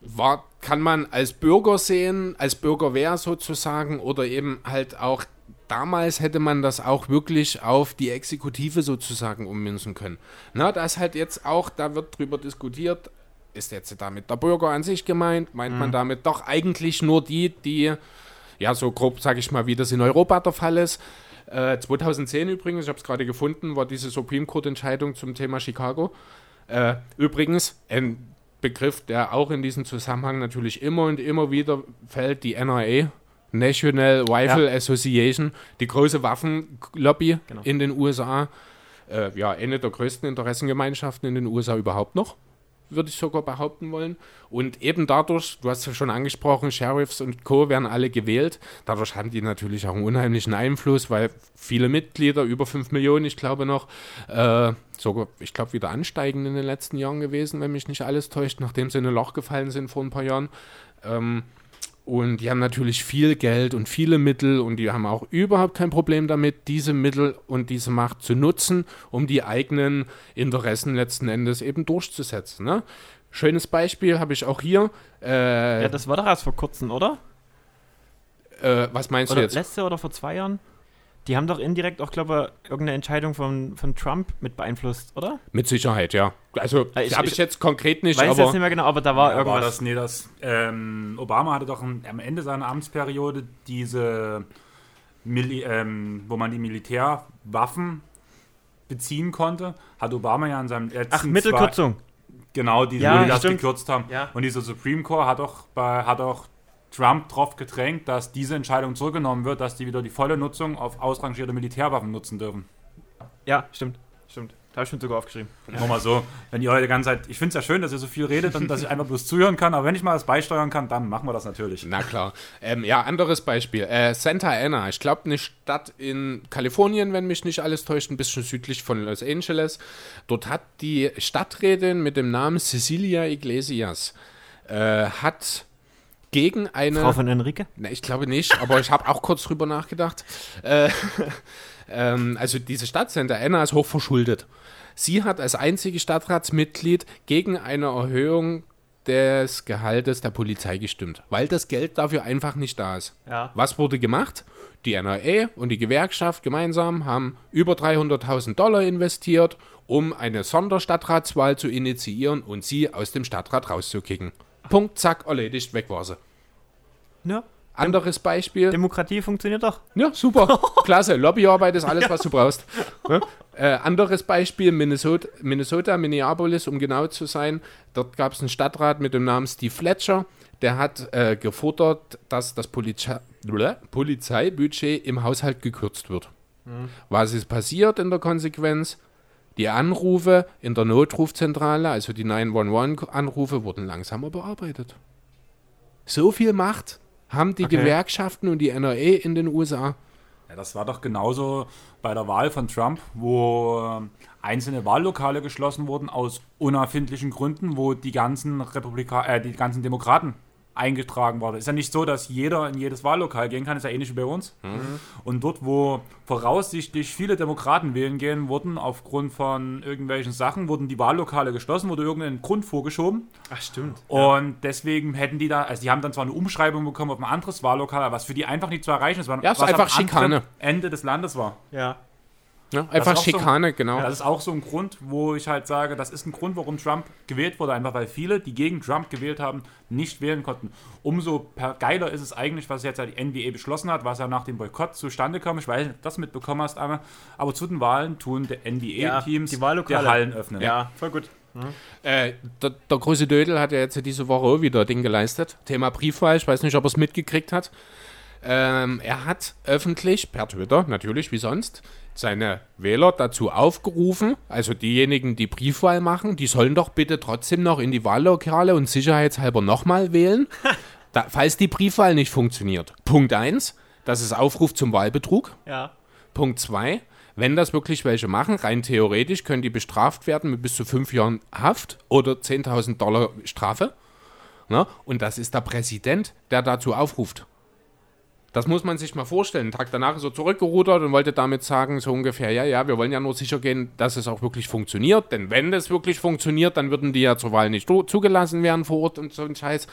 war, kann man als Bürger sehen, als Bürgerwehr sozusagen, oder eben halt auch, damals hätte man das auch wirklich auf die Exekutive sozusagen ummünzen können. Na, da ist halt jetzt auch, da wird drüber diskutiert, ist jetzt damit der Bürger an sich gemeint, meint man damit doch eigentlich nur die, die, ja, so grob sage ich mal, wie das in Europa der Fall ist. Äh, 2010 übrigens, ich habe es gerade gefunden, war diese Supreme Court Entscheidung zum Thema Chicago. Äh, übrigens, ein Begriff, der auch in diesem Zusammenhang natürlich immer und immer wieder fällt, die NRA, National Rifle Association, die große Waffenlobby Genau. in den USA. Äh, ja, eine der größten Interessengemeinschaften in den USA überhaupt noch. Würde ich sogar behaupten wollen. Und eben dadurch, du hast ja schon angesprochen, Sheriffs und Co. werden alle gewählt. Dadurch haben die natürlich auch einen unheimlichen Einfluss, weil viele Mitglieder, über 5 Millionen, ich glaube noch, äh, sogar, ich glaube, wieder ansteigend in den letzten Jahren gewesen, wenn mich nicht alles täuscht, nachdem sie in ein Loch gefallen sind vor ein paar Jahren. Ähm, und die haben natürlich viel Geld und viele Mittel und die haben auch überhaupt kein Problem damit, diese Mittel und diese Macht zu nutzen, um die eigenen Interessen letzten Endes eben durchzusetzen. Ne? Schönes Beispiel habe ich auch hier. Äh, Ja, das war doch erst vor kurzem, oder? äh, was meinst Oder du jetzt? letzte oder vor zwei Jahren? Die haben doch indirekt auch, glaube ich, irgendeine Entscheidung von, von Trump mit beeinflusst, oder? Mit Sicherheit, ja. Also, Äh, ich- habe ich jetzt konkret nicht, Weiß aber jetzt nicht mehr genau, aber da war Ja, irgendwas. War das, nee, das, ähm, Obama hatte doch am am Ende seiner Amtsperiode diese, Mili ähm, wo man die Militärwaffen beziehen konnte, hat Obama ja in seinem letzten Ach, Mittelkürzung. Zwei, genau, diese, Ja, die das gekürzt haben. Ja. Und dieser Supreme Court hat auch, bei, hat auch Trump drauf gedrängt, dass diese Entscheidung zurückgenommen wird, dass die wieder die volle Nutzung auf ausrangierte Militärwaffen nutzen dürfen. Ja, stimmt. Stimmt. Da habe ich mir sogar aufgeschrieben. Nur mal so, wenn ihr heute die ganze Zeit, ich finde es ja schön, dass ihr so viel redet und dass ich einfach bloß zuhören kann, aber wenn ich mal das beisteuern kann, dann machen wir das natürlich. Na klar. Ähm, ja, anderes Beispiel. Äh, Santa Ana, ich glaube eine Stadt in Kalifornien, wenn mich nicht alles täuscht, ein bisschen südlich von Los Angeles. Dort hat die Stadträtin mit dem Namen Cecilia Iglesias äh, hat gegen eine... Frau von Enrique? Ne, ich glaube nicht, aber ich habe auch kurz drüber nachgedacht. Äh, ähm, also diese Stadt Santa Ana ist hochverschuldet. Sie hat als einzige Stadtratsmitglied gegen eine Erhöhung des Gehaltes der Polizei gestimmt, weil das Geld dafür einfach nicht da ist. Ja. Was wurde gemacht? Die NRA und die Gewerkschaft gemeinsam haben über 300.000 Dollar investiert, um eine Sonderstadtratswahl zu initiieren und sie aus dem Stadtrat rauszukicken. Punkt, zack, erledigt, weg war sie. Ja. Anderes Beispiel. Demokratie funktioniert doch. Ja, super. Klasse. Lobbyarbeit ist alles, was du brauchst. Ja? Äh, anderes Beispiel, Minnesota, Minnesota, Minneapolis, um genau zu sein. Dort gab es einen Stadtrat mit dem Namen Steve Fletcher. Der hat äh, gefordert, dass das Polizei Polizeibudget im Haushalt gekürzt wird. Was ist passiert in der Konsequenz? Die Anrufe in der Notrufzentrale, also die 911-Anrufe, wurden langsamer bearbeitet. So viel Macht haben die Okay. Gewerkschaften und die NRA in den USA. Ja, das war doch genauso bei der Wahl von Trump, wo äh, einzelne Wahllokale geschlossen wurden aus unerfindlichen Gründen, wo die ganzen Republika äh, die ganzen Demokraten eingetragen waren. Ist ja nicht so, dass jeder in jedes Wahllokal gehen kann, ist ja ähnlich wie bei uns. Und dort, wo voraussichtlich viele Demokraten wählen gehen, wurden aufgrund von irgendwelchen Sachen, wurden die Wahllokale geschlossen, wurde irgendein Grund vorgeschoben. Ach, stimmt. Und deswegen hätten die da, also die haben dann zwar eine Umschreibung bekommen auf ein anderes Wahllokal, aber was für die einfach nicht zu erreichen ist, war, Ja, was am einfach anderen Schikane. Ende des Landes war. Ja. Ja, einfach auch so- Schikane, genau. Das ist auch so ein Grund, wo ich halt sage, das ist ein Grund, warum Trump gewählt wurde, einfach weil viele, die gegen Trump gewählt haben, nicht wählen konnten. Umso per- geiler ist es eigentlich, was jetzt ja die NBA beschlossen hat, was ja nach dem Boykott zustande kam. Ich weiß nicht, ob du das mitbekommen hast, Anne, aber zu den Wahlen tun die NBA-Teams die Wahllokale. die Hallen öffnen. Ja, voll gut. Äh, der, der große Dödel hat ja jetzt diese Woche auch wieder Ding geleistet. Thema Briefwahl, ich weiß nicht, ob er es mitgekriegt hat. Ähm, er hat öffentlich, per Twitter natürlich, wie sonst, seine Wähler dazu aufgerufen, also diejenigen, die Briefwahl machen, die sollen doch bitte trotzdem noch in die Wahllokale und sicherheitshalber nochmal wählen, da, falls die Briefwahl nicht funktioniert. Punkt 1, das ist Aufruf zum Wahlbetrug. Ja. Punkt 2, wenn das wirklich welche machen, rein theoretisch können die bestraft werden mit bis zu fünf Jahren Haft oder 10.000 Dollar Strafe. Na? Und das ist der Präsident, der dazu aufruft. Das muss man sich mal vorstellen. Einen Tag danach ist er zurückgerudert und wollte damit sagen, so ungefähr, ja, ja, wir wollen ja nur sicher gehen, dass es auch wirklich funktioniert. Denn wenn das wirklich funktioniert, dann würden die ja zur Wahl nicht zugelassen werden vor Ort und so ein Scheiß.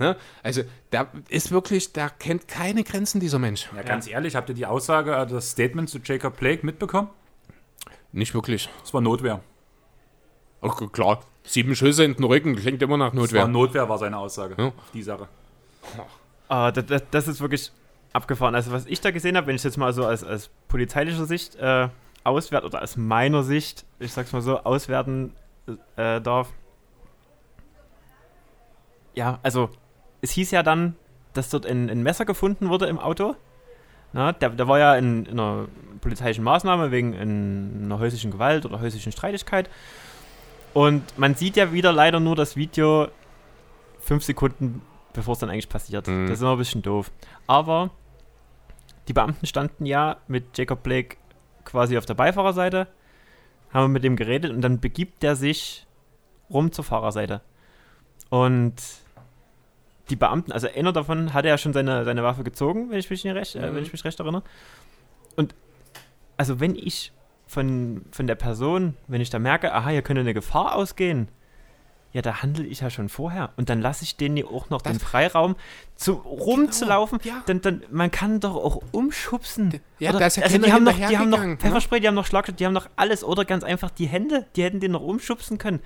Ne? Also, der ist wirklich, der kennt keine Grenzen, dieser Mensch. Ja, ganz ehrlich, habt ihr die Aussage, äh, das Statement zu Jacob Blake mitbekommen? Nicht wirklich. Es war Notwehr. Ach, klar. Sieben Schüsse in den Rücken klingt immer nach Es war Notwehr. Notwehr, war seine Aussage. Ja. auf Die Sache. Ah, das, das, das ist wirklich abgefahren. Also, was ich da gesehen habe, wenn ich jetzt mal so als, als polizeilicher Sicht äh, auswerte oder aus meiner Sicht, ich sag's mal so, auswerten äh, darf. Ja, also, es hieß ja dann, dass dort ein, ein Messer gefunden wurde im Auto. Na, der, der war ja in, in einer polizeilichen Maßnahme wegen in, einer häuslichen Gewalt oder häuslichen Streitigkeit. Und man sieht ja wieder leider nur das Video fünf Sekunden, bevor es dann eigentlich passiert. Mhm. Das ist immer ein bisschen doof. Aber die Beamten standen ja mit Jacob Blake quasi auf der Beifahrerseite, haben mit dem geredet und dann begibt er sich rum zur Fahrerseite. Und die Beamten, also einer davon hatte ja schon seine, seine Waffe gezogen, wenn ich mich nicht recht, äh, Mhm. wenn ich mich recht erinnere. Und also wenn ich von, von der Person, wenn ich da merke, aha, hier könnte eine Gefahr ausgehen, ja, da handle ich ja schon vorher. Und dann lasse ich denen ja auch noch Das- den Freiraum, zu, rumzulaufen. ja. Dann, dann, man kann doch auch umschubsen. Ja, Oder- da ist ja also die haben, noch, die haben noch ne? Pfefferspray, die haben noch Schlagstock, die haben noch alles. Oder ganz einfach die Hände, die hätten den noch umschubsen können.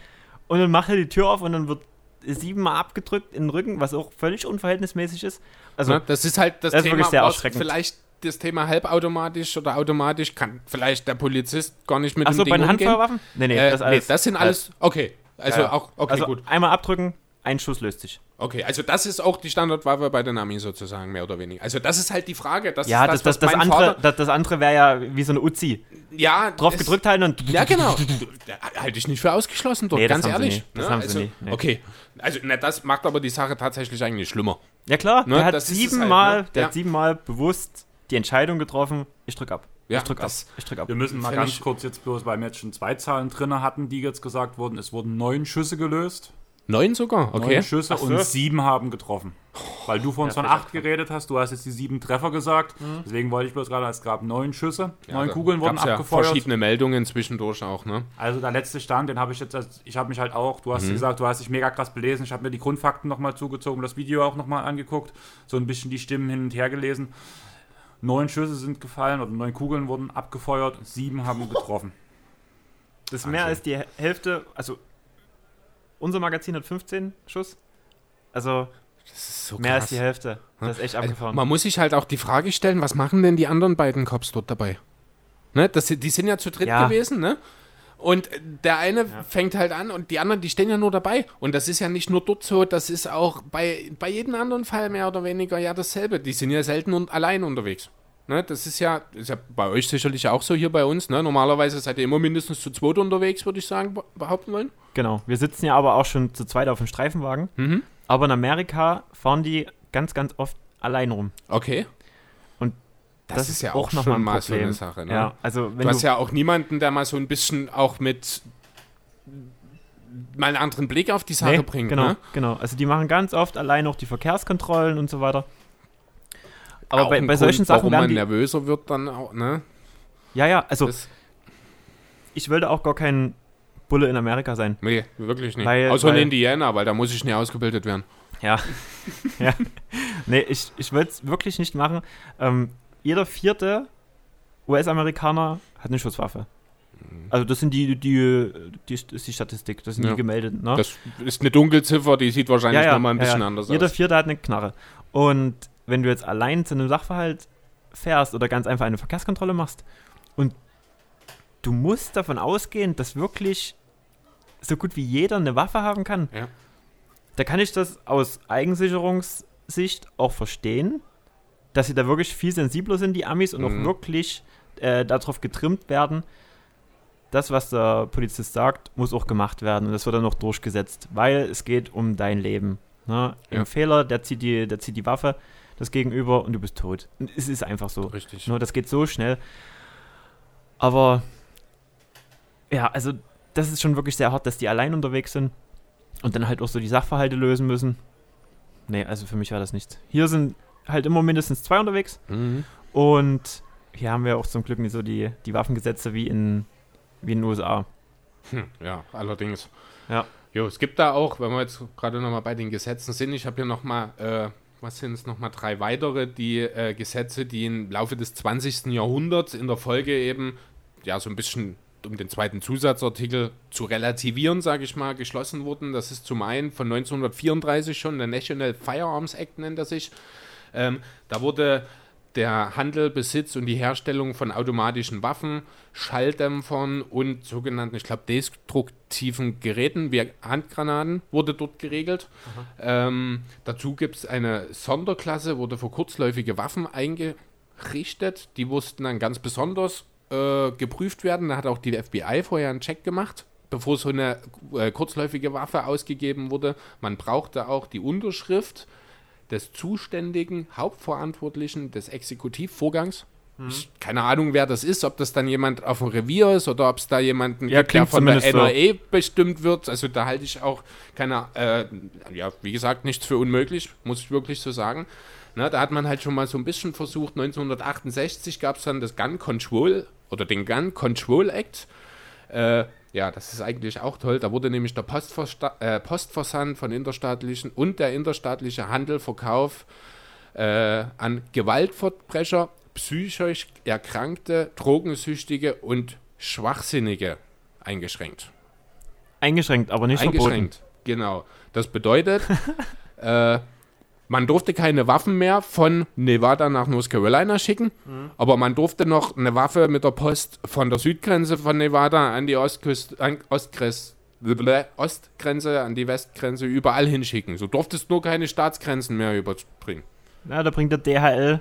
Und dann macht er die Tür auf und dann wird siebenmal abgedrückt in den Rücken, was auch völlig unverhältnismäßig ist. Also, ne? Das ist halt das, das ist Thema, wirklich sehr was vielleicht das Thema halbautomatisch oder automatisch kann vielleicht der Polizist gar nicht mit achso, dem bei Ding den umgehen. Handfeuerwaffen? Nee, nee, Äh, das, nee, alles, das sind alles, okay, also Ja, auch, okay, also gut. einmal abdrücken, ein Schuss löst sich. Okay, also das ist auch die Standardwaffe bei den Amis sozusagen, mehr oder weniger. Also das ist halt die Frage. Das Ja, das, das, das, mein andere, das, das andere wäre ja wie so eine Uzi. ja, Drauf gedrückt halten und. Ja, genau. Halte ich nicht für ausgeschlossen dort, Nee, das ganz sie ehrlich. nie. Das ne? haben sie also, nie, nee. Okay, also na, das macht aber die Sache tatsächlich eigentlich schlimmer. Ja, klar, Ne, der hat das es siebenmal, halt, ne? der Ja. hat siebenmal bewusst die Entscheidung getroffen, ich drück ab. Ja, ich drück ab. das- Ich drück ab. Wir müssen mal ganz kurz jetzt bloß, weil wir jetzt schon zwei Zahlen drin hatten, die jetzt gesagt wurden. Es wurden neun Schüsse gelöst. Neun sogar, okay. Neun Schüsse so. und sieben haben getroffen. Weil du von uns Ja, von acht geredet hast, du hast jetzt die sieben Treffer gesagt. Deswegen wollte ich bloß gerade, es gab neun Schüsse, neun da Kugeln wurden gab's ja abgefeuert. verschiedene Meldungen zwischendurch auch, ne? Also der letzte Stand, den habe ich jetzt, also ich habe mich halt auch, du Mhm. hast gesagt, du hast dich mega krass belesen, ich habe mir die Grundfakten nochmal zugezogen, das Video auch nochmal angeguckt, so ein bisschen die Stimmen hin und her gelesen. Neun Schüsse sind gefallen oder neun Kugeln wurden abgefeuert und sieben haben getroffen. Das ist mehr als die Hälfte, also unser Magazin hat 15 Schuss. Also Das ist so mehr als die Hälfte. Das ist echt Also, abgefahren. man muss sich halt auch die Frage stellen, was machen denn die anderen beiden Cops dort dabei? Ne? Das, sind- die sind ja zu dritt Ja. gewesen, ne? Und der eine Ja. fängt halt an und die anderen, die stehen ja nur dabei. Und das ist ja nicht nur dort so, das ist auch bei, bei jedem anderen Fall mehr oder weniger ja dasselbe. Die sind ja selten und allein unterwegs. Ne? Das ist ja, ist ja bei euch sicherlich auch so hier bei uns. Ne? Normalerweise seid ihr immer mindestens zu zweit unterwegs, würde ich sagen, be- behaupten wollen. Genau. Wir sitzen ja aber auch schon zu zweit auf dem Streifenwagen. Mhm. Aber in Amerika fahren die ganz, ganz oft allein rum. Okay. Das, das ist ja auch auch noch mal so eine Sache. Ne? Ja, also Du hast ja auch niemanden, der mal so ein bisschen auch mit mal einen anderen Blick auf die Sache Nee, bringt. Genau, Ne? genau. Also die machen ganz oft allein auch die Verkehrskontrollen und so weiter. Aber Auch bei, bei solchen Grund, Sachen warum man die. nervöser wird dann auch, ne? Ja, ja, also Das, ich da auch gar kein Bulle in Amerika sein. nee, wirklich nicht. Weil- Außer in weil- Indiana, weil da muss ich nie ausgebildet werden. Ja. ja. Nee, ich, ich will es wirklich nicht machen. Ähm, jeder vierte US-Amerikaner hat eine Schusswaffe. Also das sind die, die, die, ist die Statistik, das sind Ja. die gemeldet. Ne? Das ist eine Dunkelziffer, die sieht wahrscheinlich nochmal ein bisschen ja. anders Jeder aus. vierte hat eine Knarre. Und wenn du jetzt allein zu einem Sachverhalt fährst oder ganz einfach eine Verkehrskontrolle machst und du musst davon ausgehen, dass wirklich so gut wie jeder eine Waffe haben kann, Ja. da kann ich das aus Eigensicherungssicht auch verstehen, dass sie da wirklich viel sensibler sind, die Amis, und Mhm. auch wirklich äh, darauf getrimmt werden, das, was der Polizist sagt, muss auch gemacht werden und das wird dann noch durchgesetzt, weil es geht um dein Leben. Ne? Ja. Ein Fehler, der zieht, die, der zieht die Waffe, das Gegenüber und du bist tot. Und es ist einfach so. Richtig. Nur das geht so schnell. Aber ja, also das ist schon wirklich sehr hart, dass die allein unterwegs sind und dann halt auch so die Sachverhalte lösen müssen. Nee, also für mich war das nichts. Hier sind halt immer mindestens zwei unterwegs Mhm. und hier haben wir auch zum Glück nicht so die, die Waffengesetze wie in, wie in den USA. Hm, ja, allerdings. Ja. Jo, es gibt da auch, wenn wir jetzt gerade nochmal bei den Gesetzen sind, ich habe hier nochmal, äh, was sind es nochmal, drei weitere, die äh, Gesetze, die im Laufe des 20. Jahrhunderts in der Folge eben, ja, so ein bisschen um den zweiten Zusatzartikel zu relativieren, sage ich mal, geschlossen wurden. Das ist zum einen von 1934 schon, der National Firearms Act nennt er sich. Ähm, da wurde der Handel, Besitz und die Herstellung von automatischen Waffen, Schalldämpfern und sogenannten, ich glaube, destruktiven Geräten wie Handgranaten wurde dort geregelt. Ähm, dazu gibt es eine Sonderklasse, wurde für kurzläufige Waffen eingerichtet. Die mussten dann ganz besonders äh, geprüft werden. Da hat auch die FBI vorher einen Check gemacht, bevor so eine äh, kurzläufige Waffe ausgegeben wurde. Man brauchte auch die Unterschrift des zuständigen Hauptverantwortlichen des Exekutivvorgangs. Ich, keine Ahnung, wer das ist, ob das dann jemand auf dem Revier ist oder ob es da jemanden Ja, gibt, der von der zumindest so. NRE bestimmt wird. Also da halte ich auch keine, äh, ja, wie gesagt, nichts für unmöglich, muss ich wirklich so sagen. Na, da hat man halt schon mal so ein bisschen versucht, 1968 gab es dann das Gun Control oder den Gun Control Act. Äh, ja, das ist eigentlich auch toll. Da wurde nämlich der Postversta äh, Postversand von interstaatlichen und der interstaatliche Handel, Verkauf äh, an Gewaltverbrecher, psychisch Erkrankte, Drogensüchtige und Schwachsinnige eingeschränkt. Eingeschränkt, aber nicht verboten. Eingeschränkt, genau. Das bedeutet, äh, man durfte keine Waffen mehr von Nevada nach North Carolina schicken, aber man durfte noch eine Waffe mit der Post von der Südgrenze von Nevada an die Ostküste, an Ostgrenze, Ostgrenze, an die Westgrenze überall hinschicken. So durftest nur keine Staatsgrenzen mehr überspringen. Na, da bringt der DHL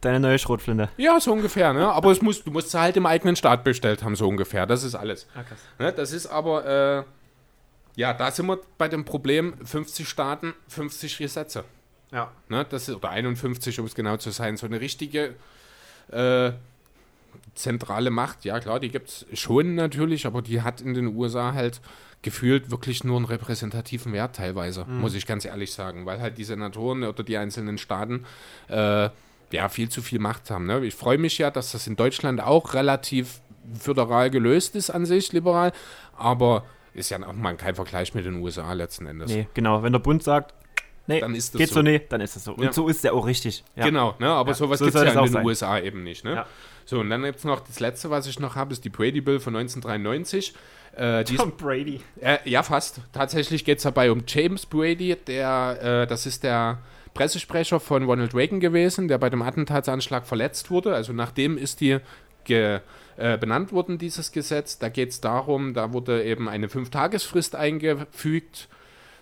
deine neue Schrotflinte. Ja, so ungefähr, ne? Aber es muss, du musst sie halt im eigenen Staat bestellt haben, so ungefähr. Das ist alles. Ne? Das ist aber, äh, ja, da sind wir bei dem Problem 50 Staaten, 50 Gesetze. Ja. Ne? Das ist, oder 51, um es genau zu sein. So eine richtige äh, zentrale Macht, ja klar, die gibt es schon natürlich, aber die hat in den USA halt gefühlt wirklich nur einen repräsentativen Wert teilweise, muss ich ganz ehrlich sagen, weil halt die Senatoren oder die einzelnen Staaten äh, ja viel zu viel Macht haben. Ne? Ich freue mich ja, dass das in Deutschland auch relativ föderal gelöst ist an sich, liberal, aber ist ja auch mal kein Vergleich mit den USA letzten Endes. Nee, genau. Wenn der Bund sagt, nee, Dann ist das geht so. so. nee, dann ist es so. Und Ja. so ist der auch richtig. Ja. Genau, ne? aber Ja, sowas so gibt es ja es in den sein. USA eben nicht. Ne? Ja. So, und dann jetzt noch das letzte, was ich noch habe, ist die Brady Bill von 1993. Äh, die ist, Tom Brady. äh, ja, fast. Tatsächlich geht es dabei um James Brady, der, äh, das ist der Pressesprecher von Ronald Reagan gewesen, der bei dem Attentatsanschlag verletzt wurde. Also nachdem ist die ge, äh, benannt worden, dieses Gesetz. Da geht es darum, da wurde eben eine Fünf-Tagesfrist eingefügt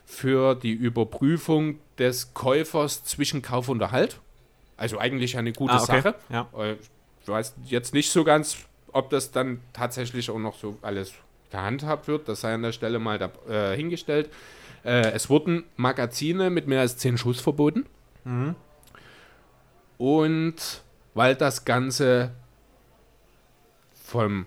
für die Überprüfung des Käufers zwischen Kauf und Erhalt. Also eigentlich eine gute Ah, okay. Sache. Ja. Äh, Ich weiß jetzt nicht so ganz, ob das dann tatsächlich auch noch so alles gehandhabt wird. Das sei an der Stelle mal da, äh, hingestellt. Äh, es wurden Magazine mit mehr als 10 Schuss verboten. Und weil das Ganze vom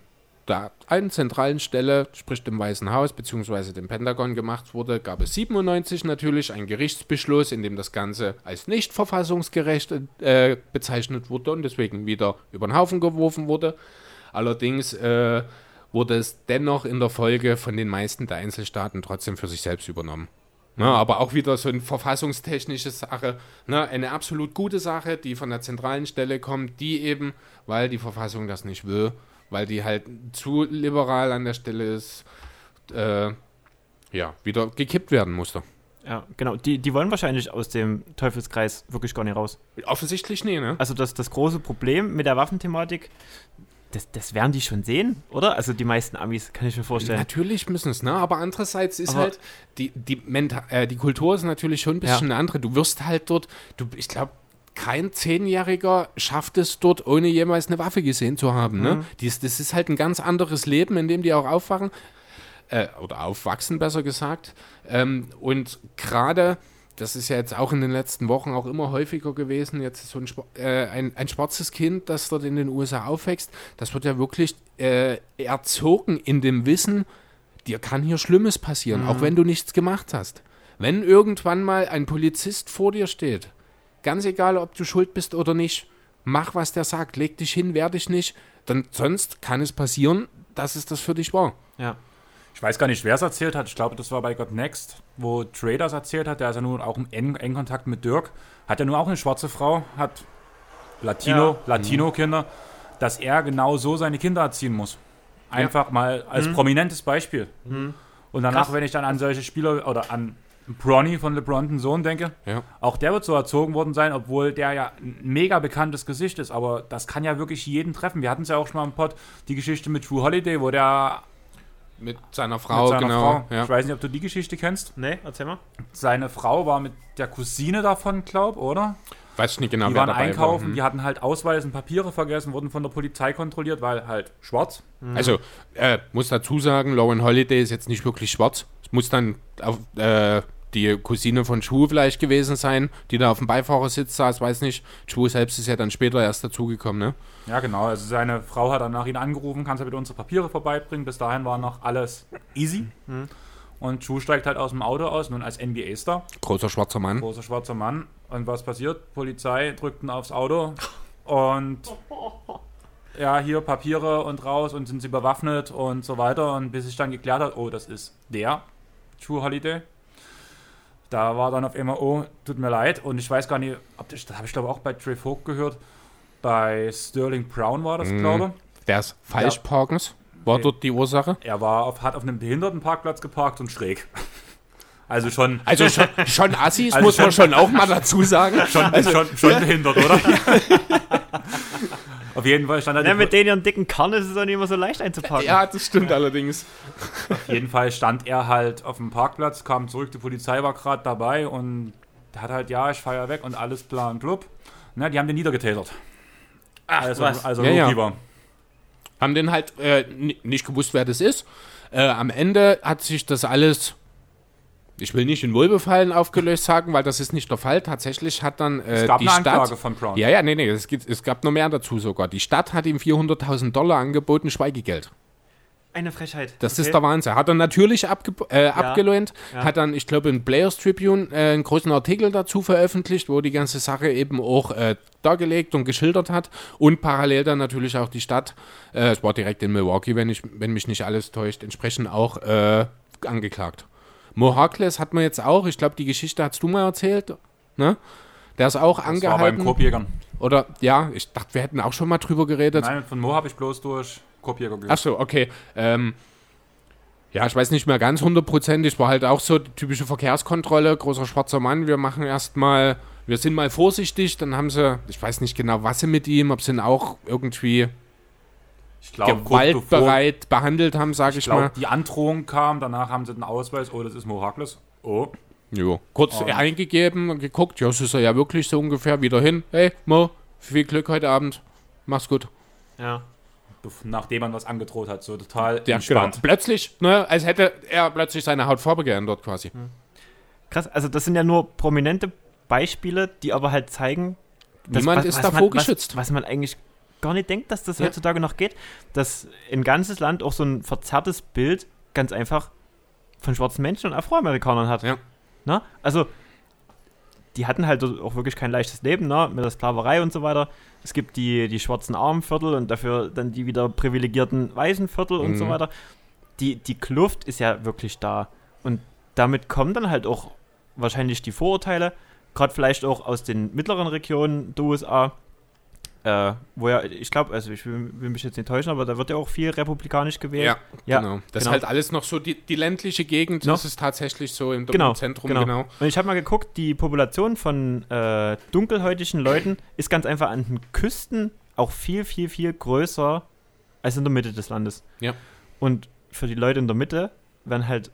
der einen zentralen Stelle, sprich dem Weißen Haus bzw. dem Pentagon gemacht wurde, gab es 97 natürlich einen Gerichtsbeschluss, in dem das Ganze als nicht verfassungsgerecht äh, bezeichnet wurde und deswegen wieder über den Haufen geworfen wurde. Allerdings äh, wurde es dennoch in der Folge von den meisten der Einzelstaaten trotzdem für sich selbst übernommen. Ne, aber auch wieder so eine verfassungstechnische Sache, ne, eine absolut gute Sache, die von der zentralen Stelle kommt, die eben, weil die Verfassung das nicht will, weil die halt zu liberal an der Stelle ist, äh, ja, wieder gekippt werden musste. Ja, genau. Die, die wollen wahrscheinlich aus dem Teufelskreis wirklich gar nicht raus. Offensichtlich nee, ne? Also das, das große Problem mit der Waffenthematik, das, das werden die schon sehen, oder? Also die meisten Amis, kann ich mir vorstellen. Natürlich müssen es, ne? Aber andererseits ist Aber- halt, die, die, Menta äh, die Kultur ist natürlich schon ein bisschen eine andere. Du wirst halt dort, du, ich glaube, kein Zehnjähriger schafft es dort, ohne jemals eine Waffe gesehen zu haben. Ne? Dies, das ist halt ein ganz anderes Leben, in dem die auch aufwachen. Äh, oder aufwachsen, besser gesagt. Ähm, und gerade, das ist ja jetzt auch in den letzten Wochen auch immer häufiger gewesen, jetzt so ein, äh, ein, ein schwarzes Kind, das dort in den USA aufwächst, das wird ja wirklich äh, erzogen in dem Wissen, dir kann hier Schlimmes passieren, auch wenn du nichts gemacht hast. Wenn irgendwann mal ein Polizist vor dir steht, ganz egal, ob du schuld bist oder nicht, mach, was der sagt, leg dich hin, wehr dich nicht, denn sonst kann es passieren, dass es das für dich war. Ja. Ich weiß gar nicht, wer es erzählt hat. Ich glaube, das war bei God Next, wo Traders erzählt hat. Der ist ja nun auch im engen, engen Kontakt mit Dirk. Hat ja nun auch eine schwarze Frau, hat Latino, Ja. Latino-Kinder, dass er genau so seine Kinder erziehen muss. Einfach mal als prominentes Beispiel. Und danach, Krass. wenn ich dann an solche Spieler oder an Bronny von LeBron, den Sohn, denke, Ja. auch der wird so erzogen worden sein, obwohl der ja ein mega bekanntes Gesicht ist. Aber das kann ja wirklich jeden treffen. Wir hatten es ja auch schon mal im Pod, die Geschichte mit True Holiday, wo der Mit seiner Frau, mit seiner genau. Frau, Ja. ich weiß nicht, ob du die Geschichte kennst. Nee, erzähl mal. Seine Frau war mit der Cousine davon, glaub, oder? weiß ich nicht genau, Die wer waren dabei einkaufen, war. Hm. die hatten halt Ausweis und Papiere vergessen, wurden von der Polizei kontrolliert, weil halt schwarz. Also, äh, muss dazu sagen, Lauren Holiday ist jetzt nicht wirklich schwarz. Es muss dann auf, äh, die Cousine von Chu vielleicht gewesen sein, die da auf dem Beifahrersitz saß, weiß nicht. Chu selbst ist ja dann später erst dazugekommen, ne? Ja, genau. Also seine Frau hat dann nach ihn angerufen, kannst du bitte unsere Papiere vorbeibringen. Bis dahin war noch alles easy. Und Chu steigt halt aus dem Auto aus, nun als NBA-Star, Großer schwarzer Mann. großer schwarzer Mann. Und was passiert? Polizei drückt ihn aufs Auto und ja, hier Papiere und raus und sind sie bewaffnet und so weiter. Und bis sich dann geklärt hat, oh, das ist der Chu Holiday. Da war dann auf einmal, oh, tut mir leid. Und ich weiß gar nicht, ob das, das habe ich glaube auch bei Trey Folk gehört. Bei Sterling Brown war das, Mhm. glaube Der ist Falschparkens. War Okay. dort die Ursache? Er war auf, hat auf einem Behindertenparkplatz geparkt und schräg. Also schon, Also schon, schon Assis, Also muss man schon- schon auch mal dazu sagen. schon, schon, schon behindert, oder? auf jeden Fall stand er Ja, mit denen ihren dicken Karren ist es auch nicht immer so leicht einzupacken. Ja, das stimmt allerdings. Auf jeden Fall stand er halt auf dem Parkplatz, kam zurück, die Polizei war gerade dabei und hat halt, ja, ich feier weg und alles plan blub. Na, die haben den niedergetätert. Ach, Also, was? also Ja, ja. Haben den halt äh, ni- nicht gewusst, wer das ist. Äh, am Ende hat sich das alles, ich will nicht in Wohlbefallen aufgelöst sagen, weil das ist nicht der Fall. Tatsächlich hat dann äh, Es gab die eine Stadt. Anklage von Brown. Ja, ja, nee, nee, es, gibt, es gab noch mehr dazu sogar. Die Stadt hat ihm 400.000 Dollar angeboten, Schweigegeld. Eine Frechheit. Das Okay. ist der Wahnsinn. Hat er natürlich abge äh, abgelehnt, ja. hat dann, ich glaube, in Players Tribune äh, einen großen Artikel dazu veröffentlicht, wo die ganze Sache eben auch äh, dargelegt und geschildert hat und parallel dann natürlich auch die Stadt, äh, es war direkt in Milwaukee, wenn, ich, wenn mich nicht alles täuscht, entsprechend auch äh, angeklagt. Mo Harkless hat man jetzt auch, ich glaube, die Geschichte hast du mal erzählt, ne? Der ist auch Das war beim angehalten. Korbjägern. Oder, ja, ich dachte, wir hätten auch schon mal drüber geredet. Nein, von Mo habe ich bloß durch Korbjäger gehört. Ach so, okay. Ähm, ja, ich weiß nicht mehr ganz hundertprozentig. War halt auch so die typische Verkehrskontrolle. Großer schwarzer Mann. Wir machen erstmal, wir sind mal vorsichtig. Dann haben sie, ich weiß nicht genau, was sie mit ihm, ob sie ihn auch irgendwie ich glaube, kurz bevor, gewaltbereit behandelt haben, sage ich, ich mal. glaube, die Androhung kam, danach haben sie den Ausweis, oh, das ist Mo Harkless. Oh, Jo. Kurz Um. eingegeben und geguckt. Ja, so ist er ja wirklich so ungefähr. Wieder hin. Hey, Mo, viel Glück heute Abend. Mach's gut. Ja. nachdem man was angedroht hat, so total Ja, genau. entspannt. Plötzlich, ne, als hätte er plötzlich seine Hautfarbe geändert quasi. Krass, also das sind ja nur prominente Beispiele, die aber halt zeigen, dass- Niemand was- ist was davor man, geschützt. Was, was man eigentlich gar nicht denkt, dass das Ja. heutzutage noch geht, dass ein ganzes Land auch so ein verzerrtes Bild ganz einfach von schwarzen Menschen und Afroamerikanern hat. Ja. Na? Also, die hatten halt auch wirklich kein leichtes Leben, ne? mit der Sklaverei und so weiter. Es gibt die, die schwarzen Armenviertel und dafür dann die wieder privilegierten weißen Viertel und so Mhm. weiter. Die, die Kluft ist ja wirklich da. Und damit kommen dann halt auch wahrscheinlich die Vorurteile, gerade vielleicht auch aus den mittleren Regionen der USA, äh, wo ja, ich glaube, also ich will, will mich jetzt nicht täuschen, aber da wird ja auch viel republikanisch gewählt. Ja, genau. Das genau. ist halt alles noch so die, die ländliche Gegend. No. Das ist tatsächlich so im, Genau, Zentrum, genau. genau. Und ich habe mal geguckt, die Population von äh, dunkelhäutigen Leuten ist ganz einfach an den Küsten auch viel, viel, viel größer als in der Mitte des Landes. Ja. Und für die Leute in der Mitte werden halt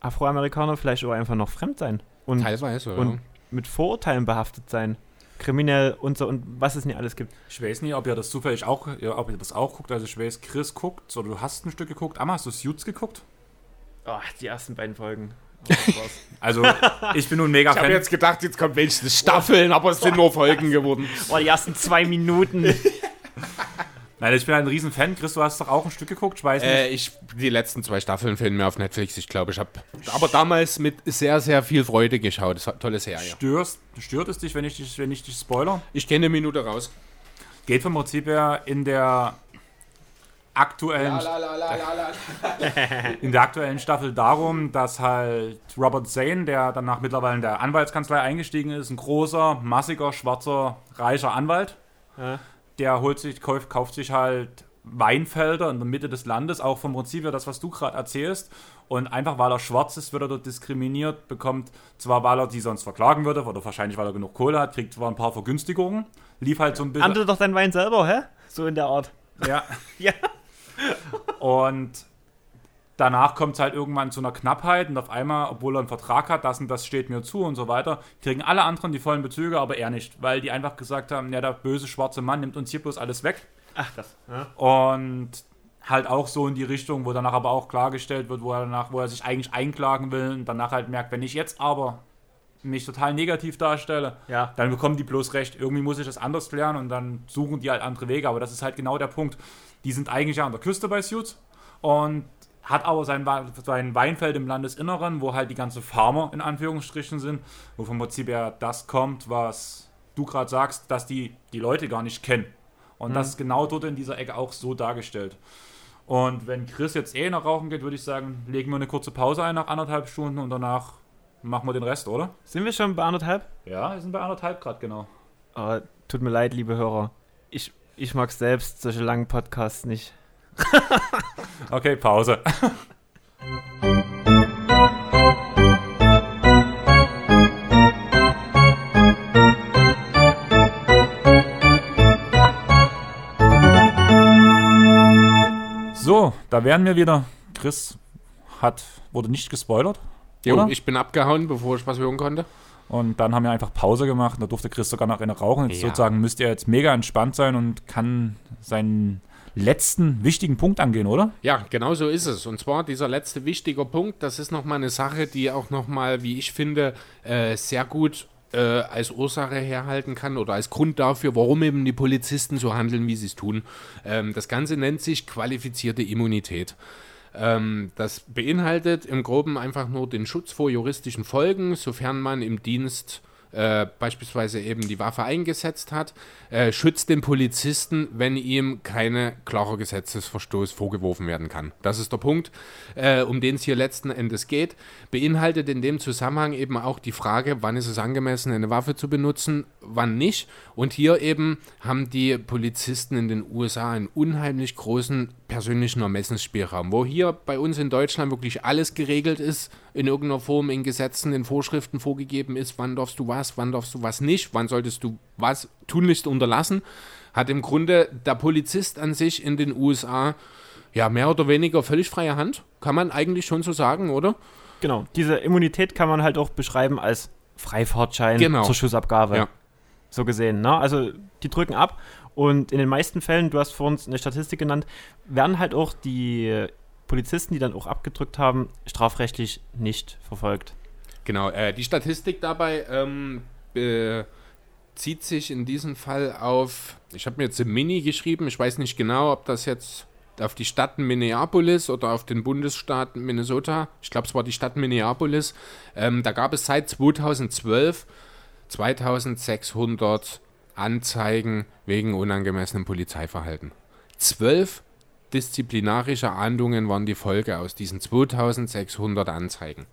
Afroamerikaner vielleicht auch einfach noch fremd sein und Teilweise, und- ja. mit Vorurteilen behaftet sein. Kriminell und so und was es nicht alles gibt. Ich weiß nicht, ob ihr das zufällig auch, ja, ob ihr das auch guckt. Also ich weiß, Chris guckt, oder du hast ein Stück geguckt. Amma, hast du Suits geguckt? Oh, die ersten beiden Folgen. Also ich bin nun mega Ich habe Fan. jetzt gedacht, jetzt kommt welche Staffeln, aber es sind nur Folgen geworden. oh, die ersten zwei Minuten. Nein, ich bin ein riesen Fan. Chris, du hast doch auch ein Stück geguckt. Ich weiß nicht. Äh, ich, die letzten zwei Staffeln fehlen mir auf Netflix. Ich glaube, ich habe aber damals mit sehr, sehr viel Freude geschaut. Das ist eine tolle Serie. Störst, stört es dich, wenn ich dich, wenn ich dich spoiler? Ich gehe eine Minute raus. Geht vom Prinzip her in der aktuellen in der aktuellen Staffel darum, dass halt Robert Zane, der danach mittlerweile in der Anwaltskanzlei eingestiegen ist, ein großer, massiger, schwarzer, reicher Anwalt, Ja. Der holt sich, kauft, kauft sich halt Weinfelder in der Mitte des Landes, auch vom Prinzip her das, was du gerade erzählst. Und einfach weil er schwarz ist, wird er dort diskriminiert, bekommt zwar, weil er die sonst verklagen würde, oder wahrscheinlich weil er genug Kohle hat, kriegt zwar ein paar Vergünstigungen, lief halt so ein bisschen. Ernte doch dein Wein selber, hä? So in der Art. Ja. Ja. Und danach kommt es halt irgendwann zu einer Knappheit und auf einmal, obwohl er einen Vertrag hat, das und das steht mir zu und so weiter, kriegen alle anderen die vollen Bezüge, aber er nicht, weil die einfach gesagt haben, ja, der böse schwarze Mann nimmt uns hier bloß alles weg. Ach, das. Ja. Und halt auch so in die Richtung, wo danach aber auch klargestellt wird, wo er danach, wo er sich eigentlich einklagen will und danach halt merkt, wenn ich jetzt aber mich total negativ darstelle, Ja. dann bekommen die bloß recht. Irgendwie muss ich das anders klären und dann suchen die halt andere Wege. Aber das ist halt genau der Punkt. Die sind eigentlich ja an der Küste bei Suits und hat aber sein, sein Weinfeld im Landesinneren, wo halt die ganzen Farmer in Anführungsstrichen sind, wo vom Prinzip her das kommt, was du gerade sagst, dass die die Leute gar nicht kennen. Und das ist genau dort in dieser Ecke auch so dargestellt. Und wenn Chris jetzt eh nach Rauchen geht, würde ich sagen, legen wir eine kurze Pause ein nach anderthalb Stunden und danach machen wir den Rest, oder? Sind wir schon bei anderthalb? Ja, wir sind bei anderthalb Grad, genau. Oh, tut mir leid, liebe Hörer. Ich, ich mag selbst solche langen Podcasts nicht. Okay, Pause. So, da wären wir wieder. Chris hat, wurde nicht gespoilert. Jo, Oder? ich bin abgehauen, bevor ich was hören konnte. Und dann haben wir einfach Pause gemacht. Da durfte Chris sogar noch eine rauchen. Jetzt Ja. sozusagen müsste er jetzt mega entspannt sein und kann seinen letzten wichtigen Punkt angehen, oder? Ja, genau so ist es. Und zwar dieser letzte wichtige Punkt, das ist nochmal eine Sache, die auch nochmal, wie ich finde, äh, sehr gut äh, als Ursache herhalten kann oder als Grund dafür, warum eben die Polizisten so handeln, wie sie es tun. Ähm, das Ganze nennt sich qualifizierte Immunität. Ähm, das beinhaltet im Groben einfach nur den Schutz vor juristischen Folgen, sofern man im Dienst äh, beispielsweise eben die Waffe eingesetzt hat, äh, schützt den Polizisten, wenn ihm keine klarer Gesetzesverstoß vorgeworfen werden kann. Das ist der Punkt, äh, um den es hier letzten Endes geht. Beinhaltet in dem Zusammenhang eben auch die Frage, wann ist es angemessen, eine Waffe zu benutzen, wann nicht. Und hier eben haben die Polizisten in den USA einen unheimlich großen persönlichen Ermessensspielraum, wo hier bei uns in Deutschland wirklich alles geregelt ist, in irgendeiner Form in Gesetzen, in Vorschriften vorgegeben ist, wann darfst du was, wann darfst du was nicht, wann solltest du was tunlichst unterlassen, hat im Grunde der Polizist an sich in den USA ja mehr oder weniger völlig freie Hand, kann man eigentlich schon so sagen, oder? Genau. Diese Immunität kann man halt auch beschreiben als Freifahrtschein Genau. zur Schussabgabe. Ja. So gesehen. Ne? Also die drücken ab und in den meisten Fällen, du hast vor uns eine Statistik genannt, werden halt auch die Polizisten, die dann auch abgedrückt haben, strafrechtlich nicht verfolgt. Genau, äh, die Statistik dabei ähm, bezieht sich in diesem Fall auf, ich habe mir jetzt im Mini geschrieben, ich weiß nicht genau, ob das jetzt auf die Stadt Minneapolis oder auf den Bundesstaat Minnesota, ich glaube es war die Stadt Minneapolis, ähm, da gab es seit 2012 2600 Anzeigen wegen unangemessenem Polizeiverhalten. Zwölf disziplinarische Ahndungen waren die Folge aus diesen 2600 Anzeigen.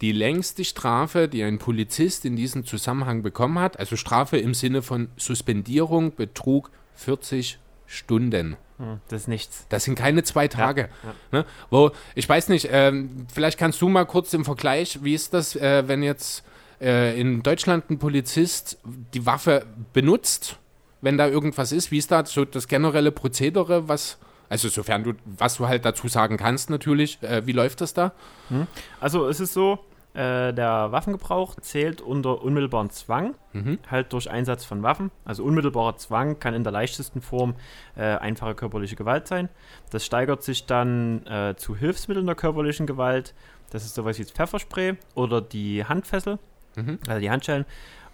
Die längste Strafe, die ein Polizist in diesem Zusammenhang bekommen hat, also Strafe im Sinne von Suspendierung, betrug 40 Stunden. Hm, das ist nichts. Das sind keine zwei Tage. Ne? Wo, ich weiß nicht, ähm, vielleicht kannst du mal kurz im Vergleich, wie ist das, äh, wenn jetzt äh, in Deutschland ein Polizist die Waffe benutzt, wenn da irgendwas ist, wie ist da so das generelle Prozedere, was, also sofern du, was du halt dazu sagen kannst natürlich, äh, wie läuft das da? Also es ist so, äh, der Waffengebrauch zählt unter unmittelbaren Zwang, Mhm. halt durch Einsatz von Waffen. Also unmittelbarer Zwang kann in der leichtesten Form äh, einfache körperliche Gewalt sein. Das steigert sich dann äh, zu Hilfsmitteln der körperlichen Gewalt. Das ist sowas wie das Pfefferspray oder die Handfessel, Mhm. also die Handschellen.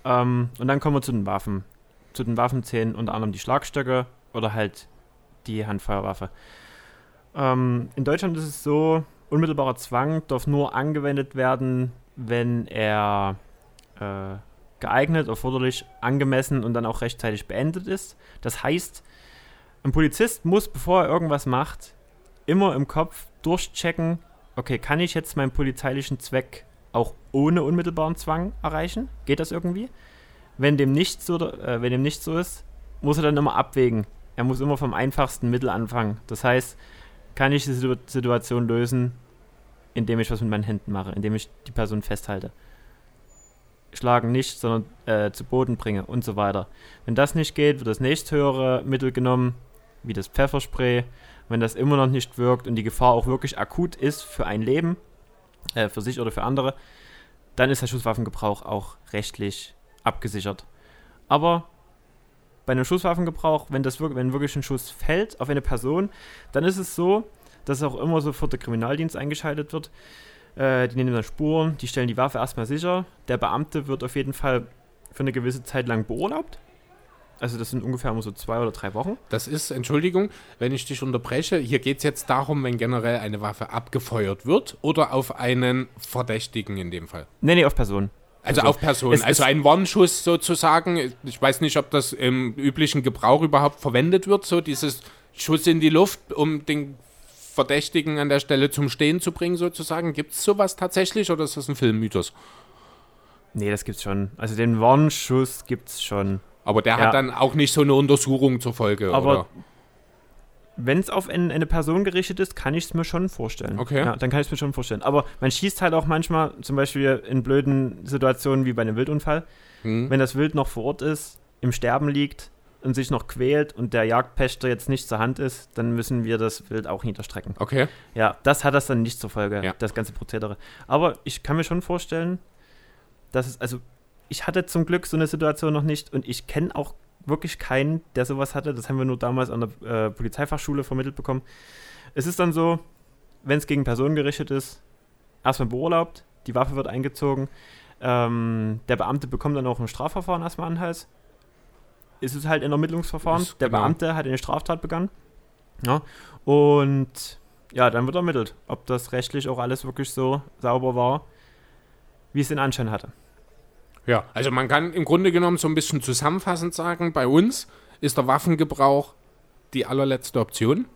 Ähm, und dann kommen wir zu den Waffen. Zu den Waffen zählen unter anderem die Schlagstöcke oder halt die Handfeuerwaffe. Ähm, in Deutschland ist es so, unmittelbarer Zwang darf nur angewendet werden, wenn er äh, geeignet, erforderlich, angemessen und dann auch rechtzeitig beendet ist. Das heißt, ein Polizist muss, bevor er irgendwas macht, immer im Kopf durchchecken, okay, kann ich jetzt meinen polizeilichen Zweck auch ohne unmittelbaren Zwang erreichen? Geht das irgendwie? Wenn dem nicht so, äh, wenn dem nicht so ist, muss er dann immer abwägen. Er muss immer vom einfachsten Mittel anfangen. Das heißt, kann ich die Situ- Situation lösen, indem ich was mit meinen Händen mache, indem ich die Person festhalte. Schlagen nicht, sondern äh, zu Boden bringe und so weiter. Wenn das nicht geht, wird das nächsthöhere Mittel genommen, wie das Pfefferspray, wenn das immer noch nicht wirkt und die Gefahr auch wirklich akut ist für ein Leben, äh, für sich oder für andere, dann ist der Schusswaffengebrauch auch rechtlich abgesichert. Aber bei einem Schusswaffengebrauch, wenn, das, wenn wirklich ein Schuss fällt auf eine Person, dann ist es so, dass auch immer sofort der Kriminaldienst eingeschaltet wird. Äh, die nehmen dann Spuren, die stellen die Waffe erstmal sicher. Der Beamte wird auf jeden Fall für eine gewisse Zeit lang beurlaubt. Also das sind ungefähr immer so zwei oder drei Wochen. Das ist, Entschuldigung, wenn ich dich unterbreche, hier geht es jetzt darum, wenn generell eine Waffe abgefeuert wird oder auf einen Verdächtigen in dem Fall. Nee, nee, auf Person. Also, also auf Person. Also ein Warnschuss sozusagen. Ich weiß nicht, ob das im üblichen Gebrauch überhaupt verwendet wird, so dieses Schuss in die Luft, um den Verdächtigen an der Stelle zum Stehen zu bringen, sozusagen. Gibt es sowas tatsächlich oder ist das ein Filmmythos? Nee, das gibt's schon. Also den Warnschuss gibt's schon. Aber der ja. hat dann auch nicht so eine Untersuchung zur Folge, Aber wenn es auf ein, eine Person gerichtet ist, kann ich es mir schon vorstellen. Okay. Ja, dann kann ich es mir schon vorstellen. Aber man schießt halt auch manchmal, zum Beispiel in blöden Situationen wie bei einem Wildunfall, hm. wenn das Wild noch vor Ort ist, im Sterben liegt und sich noch quält und der Jagdpächter jetzt nicht zur Hand ist, dann müssen wir das Wild auch niederstrecken. Okay. Ja, das hat das dann nicht zur Folge, ja. das ganze Prozedere. Aber ich kann mir schon vorstellen, dass es, also ich hatte zum Glück so eine Situation noch nicht und ich kenne auch wirklich keinen, der sowas hatte. Das haben wir nur damals an der äh, Polizeifachschule vermittelt bekommen. Es ist dann so, wenn es gegen Personen gerichtet ist, erstmal beurlaubt, die Waffe wird eingezogen, ähm, der Beamte bekommt dann auch ein Strafverfahren erstmal an den Hals. Es ist halt ein Ermittlungsverfahren. Ist, der genau. Beamte hat eine Straftat begangen. Ja, und ja, dann wird ermittelt, ob das rechtlich auch alles wirklich so sauber war, wie es den Anschein hatte. Ja, also man kann im Grunde genommen so ein bisschen zusammenfassend sagen, bei uns ist der Waffengebrauch die allerletzte Option.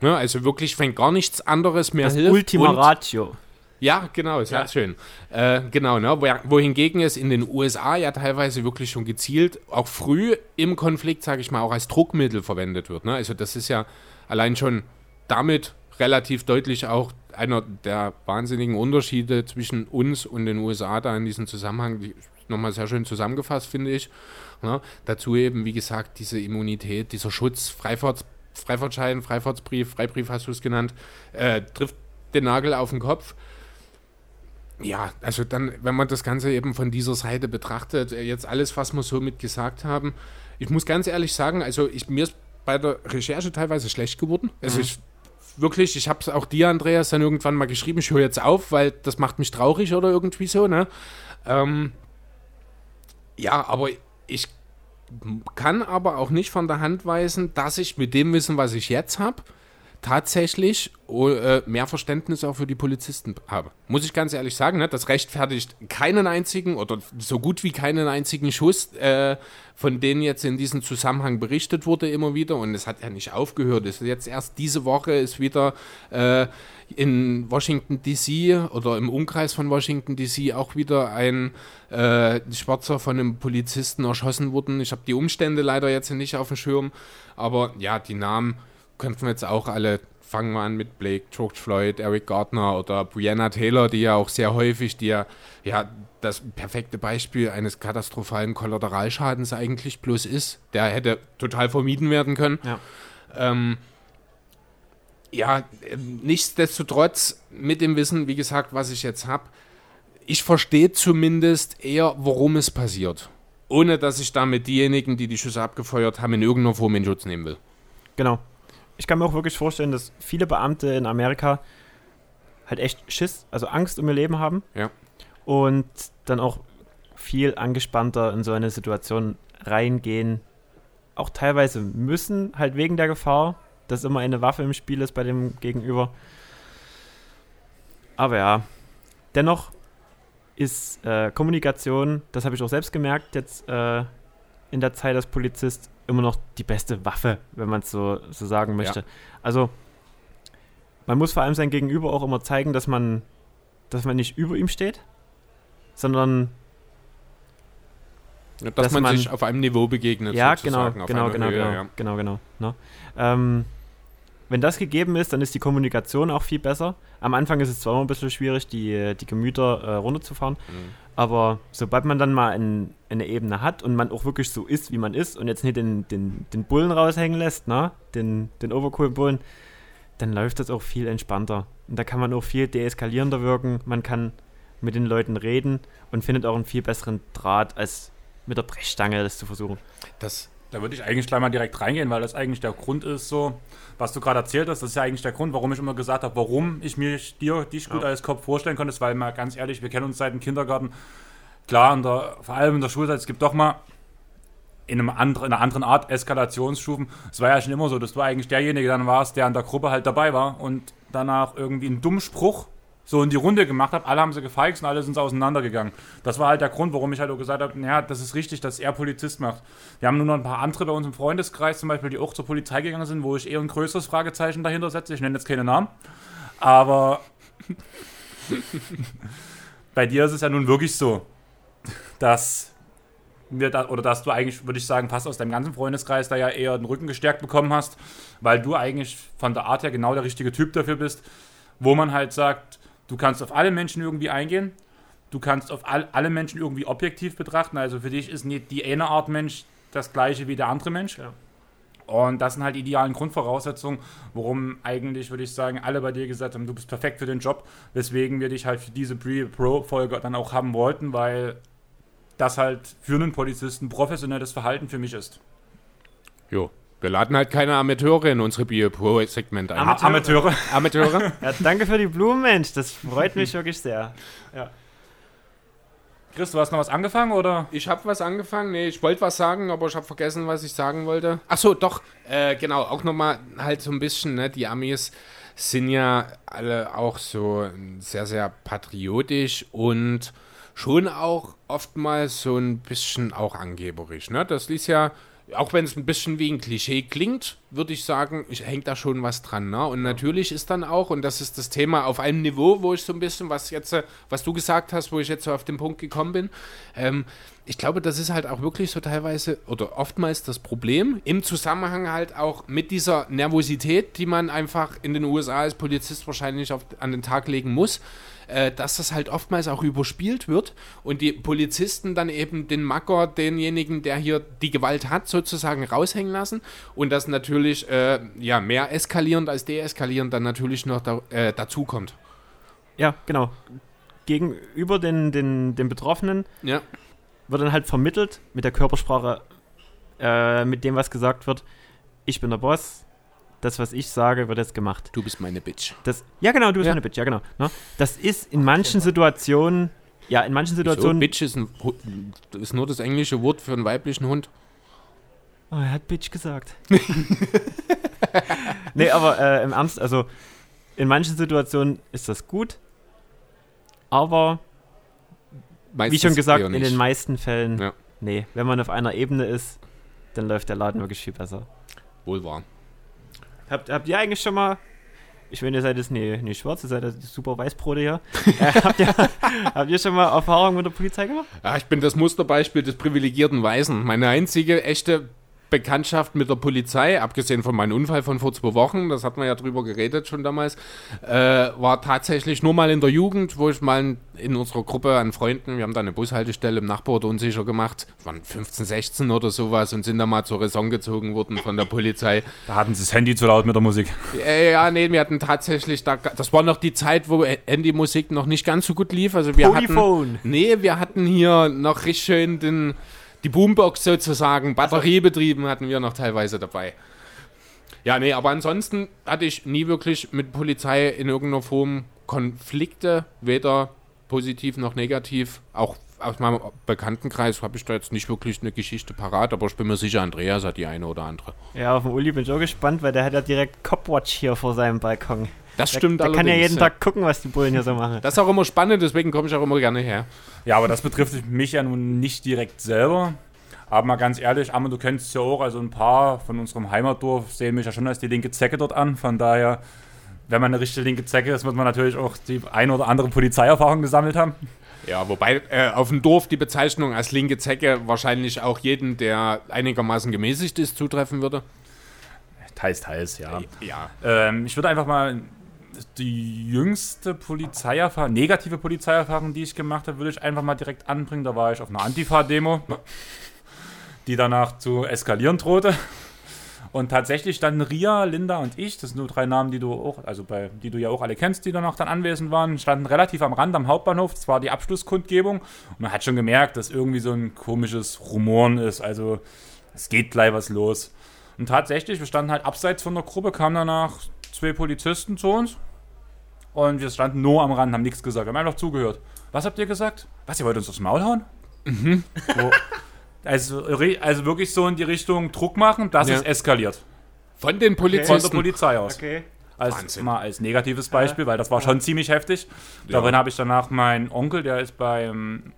Ja, also wirklich, wenn gar nichts anderes mehr das hilft. Ultima Ratio. Ja, genau, sehr ja. schön. Äh, genau, ne? wohingegen es in den USA ja teilweise wirklich schon gezielt, auch früh im Konflikt, sage ich mal, auch als Druckmittel verwendet wird. Ne? Also das ist ja allein schon damit relativ deutlich auch einer der wahnsinnigen Unterschiede zwischen uns und den USA da in diesem Zusammenhang, die nochmal sehr schön zusammengefasst, finde ich. Ja, dazu eben, wie gesagt, diese Immunität, dieser Schutz, Freifahrts, Freifahrtschein, Freifahrtsbrief, Freibrief hast du es genannt, äh, trifft den Nagel auf den Kopf. Ja, also dann, wenn man das Ganze eben von dieser Seite betrachtet, äh, jetzt alles, was wir so mit gesagt haben, ich muss ganz ehrlich sagen, also ich, mir ist bei der Recherche teilweise schlecht geworden. Also mhm. ich wirklich, ich habe es auch dir, Andreas, dann irgendwann mal geschrieben, ich höre jetzt auf, weil das macht mich traurig oder irgendwie so, ne? Ähm, ja, aber ich kann aber auch nicht von der Hand weisen, dass ich mit dem Wissen, was ich jetzt habe, tatsächlich äh, mehr Verständnis auch für die Polizisten habe. Muss ich ganz ehrlich sagen, ne? das rechtfertigt keinen einzigen oder so gut wie keinen einzigen Schuss, äh, von denen jetzt in diesem Zusammenhang berichtet wurde immer wieder. Und es hat ja nicht aufgehört. Es ist jetzt erst diese Woche ist wieder äh, in Washington DC oder im Umkreis von Washington DC auch wieder ein Schwarzer von einem Polizisten erschossen worden. Ich habe die Umstände leider jetzt nicht auf dem Schirm, aber ja, die Namen könnten wir jetzt auch alle, fangen wir an mit Blake, George Floyd, Eric Gardner oder Brianna Taylor, die ja auch sehr häufig, die ja, ja das perfekte Beispiel eines katastrophalen Kollateralschadens eigentlich bloß ist. Der hätte total vermieden werden können. Ja. Ähm, ja, nichtsdestotrotz, mit dem Wissen, wie gesagt, was ich jetzt habe, ich verstehe zumindest eher, warum es passiert. Ohne dass ich damit diejenigen, die die Schüsse abgefeuert haben, in irgendeiner Form in Schutz nehmen will. Genau ich kann mir auch wirklich vorstellen, dass viele Beamte in Amerika halt echt Schiss, also Angst um ihr Leben haben. Ja. Und dann auch viel angespannter in so eine Situation reingehen. Auch teilweise müssen, halt wegen der Gefahr, dass immer eine Waffe im Spiel ist bei dem Gegenüber. Aber ja, dennoch ist äh, Kommunikation, das habe ich auch selbst gemerkt, jetzt äh, in der Zeit als Polizist, immer noch die beste Waffe, wenn man es so, so sagen möchte. Ja. Also, man muss vor allem sein Gegenüber auch immer zeigen, dass man, dass man nicht über ihm steht, sondern dass, dass, man, man sich auf einem Niveau begegnet. Ja, genau, genau, genau, genau, Höhe, genau, ja. genau, genau, ne? ähm, wenn das gegeben ist, dann ist die Kommunikation auch viel besser. Am Anfang ist es zwar immer ein bisschen schwierig, die, die Gemüter äh, runterzufahren, mhm. Aber sobald man dann mal ein, eine Ebene hat und man auch wirklich so ist, wie man ist und jetzt nicht den, den, den Bullen raushängen lässt, ne? den, den overcoolen Bullen, dann läuft das auch viel entspannter. Und da kann man auch viel deeskalierender wirken. Man kann mit den Leuten reden und findet auch einen viel besseren Draht, als mit der Brechstange das zu versuchen. Das, Da würde ich eigentlich gleich mal direkt reingehen, weil das eigentlich der Grund ist, so, was du gerade erzählt hast, das ist ja eigentlich der Grund, warum ich immer gesagt habe, warum ich mir dir dich gut Ja. als Kopf vorstellen konnte, weil mal ganz ehrlich, wir kennen uns seit dem Kindergarten. Klar, der, vor allem in der Schulzeit, es gibt doch mal in, einem anderen, in einer anderen Art Eskalationsstufen. Es war ja schon immer so, dass du eigentlich derjenige dann warst, der in der Gruppe halt dabei war und danach irgendwie einen dummen Spruch so in die Runde gemacht hat. Alle haben sie gefeixt und alle sind auseinandergegangen. Das war halt der Grund, warum ich halt auch gesagt habe, naja, das ist richtig, dass er Polizist macht. Wir haben nur noch ein paar andere bei uns im Freundeskreis zum Beispiel, die auch zur Polizei gegangen sind, wo ich eher ein größeres Fragezeichen dahinter setze. Ich nenne jetzt keine Namen. Aber bei dir ist es ja nun wirklich so, dass wir da, oder dass du eigentlich, würde ich sagen, fast aus deinem ganzen Freundeskreis da ja eher den Rücken gestärkt bekommen hast, weil du eigentlich von der Art her genau der richtige Typ dafür bist, wo man halt sagt, du kannst auf alle Menschen irgendwie eingehen, du kannst auf all, alle Menschen irgendwie objektiv betrachten, also für dich ist nicht die eine Art Mensch das gleiche wie der andere Mensch. Ja. Und das sind halt die idealen Grundvoraussetzungen, worum eigentlich, würde ich sagen, alle bei dir gesagt haben, du bist perfekt für den Job, weswegen wir dich halt für diese Pre-Pro-Folge dann auch haben wollten, weil das halt für einen Polizisten professionelles Verhalten für mich ist. jo. Wir laden halt keine Amateure in unsere Bio-Pro-Segment ein. Amateure. Amateure. Amateure? Ja, danke für die Blumen, Mensch. Das freut mich wirklich sehr. Chris, du hast noch was angefangen oder? Ich habe was angefangen. Nee, ich wollte was sagen, aber ich habe vergessen, was ich sagen wollte. Ach so, doch. Äh, genau, auch nochmal halt so ein bisschen, ne, die Amis sind ja alle auch so sehr, sehr patriotisch und schon auch oftmals so ein bisschen auch angeberisch. Ne? Das ist ja, auch wenn es ein bisschen wie ein Klischee klingt, würde ich sagen, ich hängt da schon was dran. Ne? Und natürlich ist dann auch, und das ist das Thema auf einem Niveau, wo ich so ein bisschen, was jetzt, äh, was du gesagt hast, wo ich jetzt so auf den Punkt gekommen bin, ähm, ich glaube, das ist halt auch wirklich so teilweise oder oftmals das Problem im Zusammenhang halt auch mit dieser Nervosität, die man einfach in den USA als Polizist wahrscheinlich auf, an den Tag legen muss, äh, dass das halt oftmals auch überspielt wird und die Polizisten dann eben den Macker, denjenigen, der hier die Gewalt hat, sozusagen raushängen lassen und das natürlich äh, ja mehr eskalierend als deeskalierend dann natürlich noch da, äh, dazu kommt. Ja, genau. Gegenüber den, den, den Betroffenen Ja. wird dann halt vermittelt mit der Körpersprache, äh, mit dem, was gesagt wird. Ich bin der Boss. Das, was ich sage, wird jetzt gemacht. Du bist meine Bitch. Das, ja, genau, du bist Ja. meine Bitch, ja, genau. Ne? Das ist in manchen Situationen, ja, in manchen Situationen. Bitch ist, ein, ist nur das englische Wort für einen weiblichen Hund. Oh, er hat Bitch gesagt. nee, aber äh, im Ernst, also in manchen Situationen ist das gut, aber wie Meistens schon gesagt, in den meisten Fällen, Ja. nee, wenn man auf einer Ebene ist, dann läuft der Laden wirklich viel besser. Wohl wahr. Habt, habt ihr eigentlich schon mal, ich meine, ihr seid jetzt nie, nie schwarz, ihr seid die super Weißbrote hier, äh, habt, ihr, habt ihr schon mal Erfahrungen mit der Polizei gemacht? Ja, ich bin das Musterbeispiel des privilegierten Weisen. Meine einzige echte Bekanntschaft mit der Polizei, abgesehen von meinem Unfall von vor zwei Wochen, das hatten wir ja drüber geredet schon damals, äh, war tatsächlich nur mal in der Jugend, wo ich mal in unserer Gruppe an Freunden, wir haben da eine Bushaltestelle im Nachbarort unsicher gemacht, waren 15, 16 oder sowas und sind da mal zur Raison gezogen worden von der Polizei. Da hatten sie das Handy zu laut mit der Musik. Äh, ja, nee, wir hatten tatsächlich, da, das war noch die Zeit, wo Handymusik noch nicht ganz so gut lief. Also wir hatten, Polyphone. nee, wir hatten hier noch richtig schön den, die Boombox sozusagen, batteriebetrieben hatten wir noch teilweise dabei. Ja, nee, aber ansonsten hatte ich nie wirklich mit Polizei in irgendeiner Form Konflikte, weder positiv noch negativ. Auch aus meinem Bekanntenkreis habe ich da jetzt nicht wirklich eine Geschichte parat, aber ich bin mir sicher, Andreas hat die eine oder andere. Ja, auf den Uli bin ich auch gespannt, weil der hat ja direkt Copwatch hier vor seinem Balkon. Das Der, stimmt der kann ja jeden Tag gucken, was die Bullen hier so machen. Das ist auch immer spannend, deswegen komme ich auch immer gerne her. Ja, aber das betrifft mich ja nun nicht direkt selber. Aber mal ganz ehrlich, Amma, du kennst es ja auch, also ein paar von unserem Heimatdorf sehen mich ja schon als die linke Zecke dort an. Von daher, wenn man eine richtige linke Zecke ist, muss man natürlich auch die ein oder andere Polizeierfahrung gesammelt haben. Ja, wobei äh, auf dem Dorf die Bezeichnung als linke Zecke wahrscheinlich auch jeden, der einigermaßen gemäßigt ist, zutreffen würde. Teils, teils, ja. Ja. Ähm, ich würde einfach mal die jüngste Polizeierfahrung, negative Polizeierfahrung, die ich gemacht habe, würde ich einfach mal direkt anbringen. Da war ich auf einer Antifa-Demo, die danach zu eskalieren drohte. Und tatsächlich standen Ria, Linda und ich, das sind nur drei Namen, die du auch, also bei, die du ja auch alle kennst, die da noch dann anwesend waren, standen relativ am Rand am Hauptbahnhof. Das war die Abschlusskundgebung. Und man hat schon gemerkt, dass irgendwie so ein komisches Rumoren ist. Also es geht gleich was los. Und tatsächlich, wir standen halt abseits von der Gruppe, kamen danach zwei Polizisten zu uns. Und wir standen nur am Rand, haben nichts gesagt, haben einfach zugehört. Was habt ihr gesagt? Was, ihr wollt uns aufs Maul hauen? Mhm. So, also, also wirklich so in die Richtung Druck machen, dass Ja. es eskaliert. Von den Von der Polizisten. Polizei aus. Okay. Als, Wahnsinn. mal als negatives Beispiel, weil das war schon ziemlich heftig. Darin habe ich danach meinen Onkel, der ist beim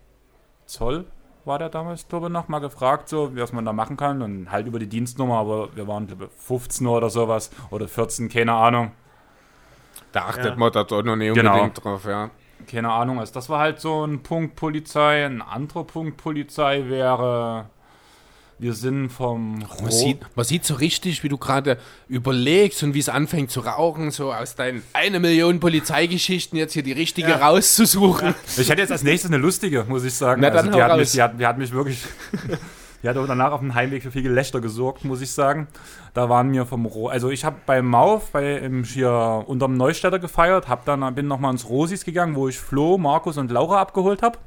Zoll, war der damals, glaube ich, noch mal gefragt, so, was man da machen kann. Und halt über die Dienstnummer, aber wir waren, glaube ich, 15 oder sowas. Oder 14, keine Ahnung. Da achtet Ja. man da doch noch nicht Genau. unbedingt drauf, ja. Keine Ahnung. Also das war halt so ein Punkt Polizei. Ein anderer Punkt Polizei wäre, wir sind vom Man Ro- sieht, man sieht so richtig, wie du gerade überlegst und wie es anfängt zu rauchen, so aus deinen eine Million Polizeigeschichten jetzt hier die richtige rauszusuchen. Ich hätte jetzt als nächstes eine lustige, muss ich sagen. Na, dann also die, hat mich, die, hat, die hat mich wirklich. die hat auch danach auf dem Heimweg für viel Gelächter gesorgt, muss ich sagen. Da waren wir vom Ro Also ich habe beim Mauf bei, im, hier unterm Neustädter gefeiert, hab dann, bin nochmal ins Rosis gegangen, wo ich Flo, Markus und Laura abgeholt habe.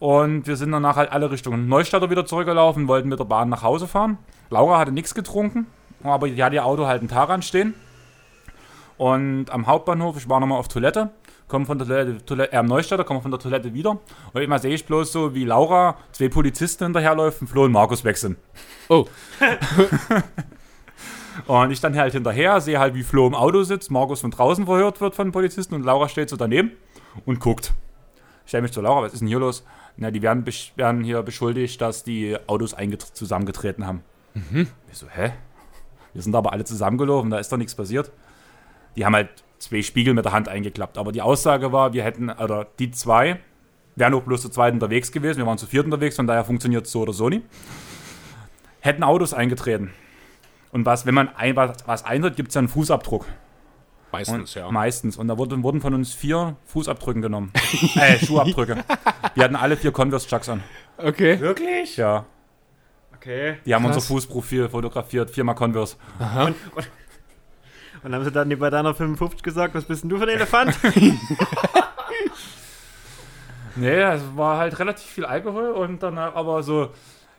Und wir sind danach halt alle Richtungen Neustädter wieder zurückgelaufen, wollten mit der Bahn nach Hause fahren. Laura hatte nichts getrunken, aber die hatte ihr Auto halt einen Taran stehen. Und am Hauptbahnhof, ich war nochmal auf Toilette, komme von der Toilette, Toilette äh, am Neustädter, komme von der Toilette wieder. Und immer sehe ich bloß so, wie Laura, zwei Polizisten hinterherläufen, Flo und Markus weg sind. Oh, Und ich dann halt hinterher, sehe halt, wie Flo im Auto sitzt, Markus von draußen verhört wird von den Polizisten und Laura steht so daneben und guckt. Ich stelle mich zu Laura, was ist denn hier los? Na, die werden, werden hier beschuldigt, dass die Autos zusammengetreten haben. Ich so, hä? Wir sind aber alle zusammengelaufen, da ist doch nichts passiert. Die haben halt zwei Spiegel mit der Hand eingeklappt. Aber die Aussage war, wir hätten, oder die zwei wären auch bloß zu zweit unterwegs gewesen. Wir waren zu viert unterwegs, von daher funktioniert es so oder so nie. Hätten Autos eingetreten. Und was, wenn man ein, was, was eintritt, gibt es ja einen Fußabdruck. Meistens, Und ja. Meistens. Und da wurden, wurden von uns vier Fußabdrücken genommen. äh, Schuhabdrücke. Wir hatten alle vier Converse-Chucks an. Okay. Wirklich? Ja. Okay. Die haben Krass. unser Fußprofil fotografiert, viermal Converse. Und haben sie dann bei deiner 55 gesagt, was bist denn du für ein Elefant? Nee, es war halt relativ viel Alkohol und danach aber so,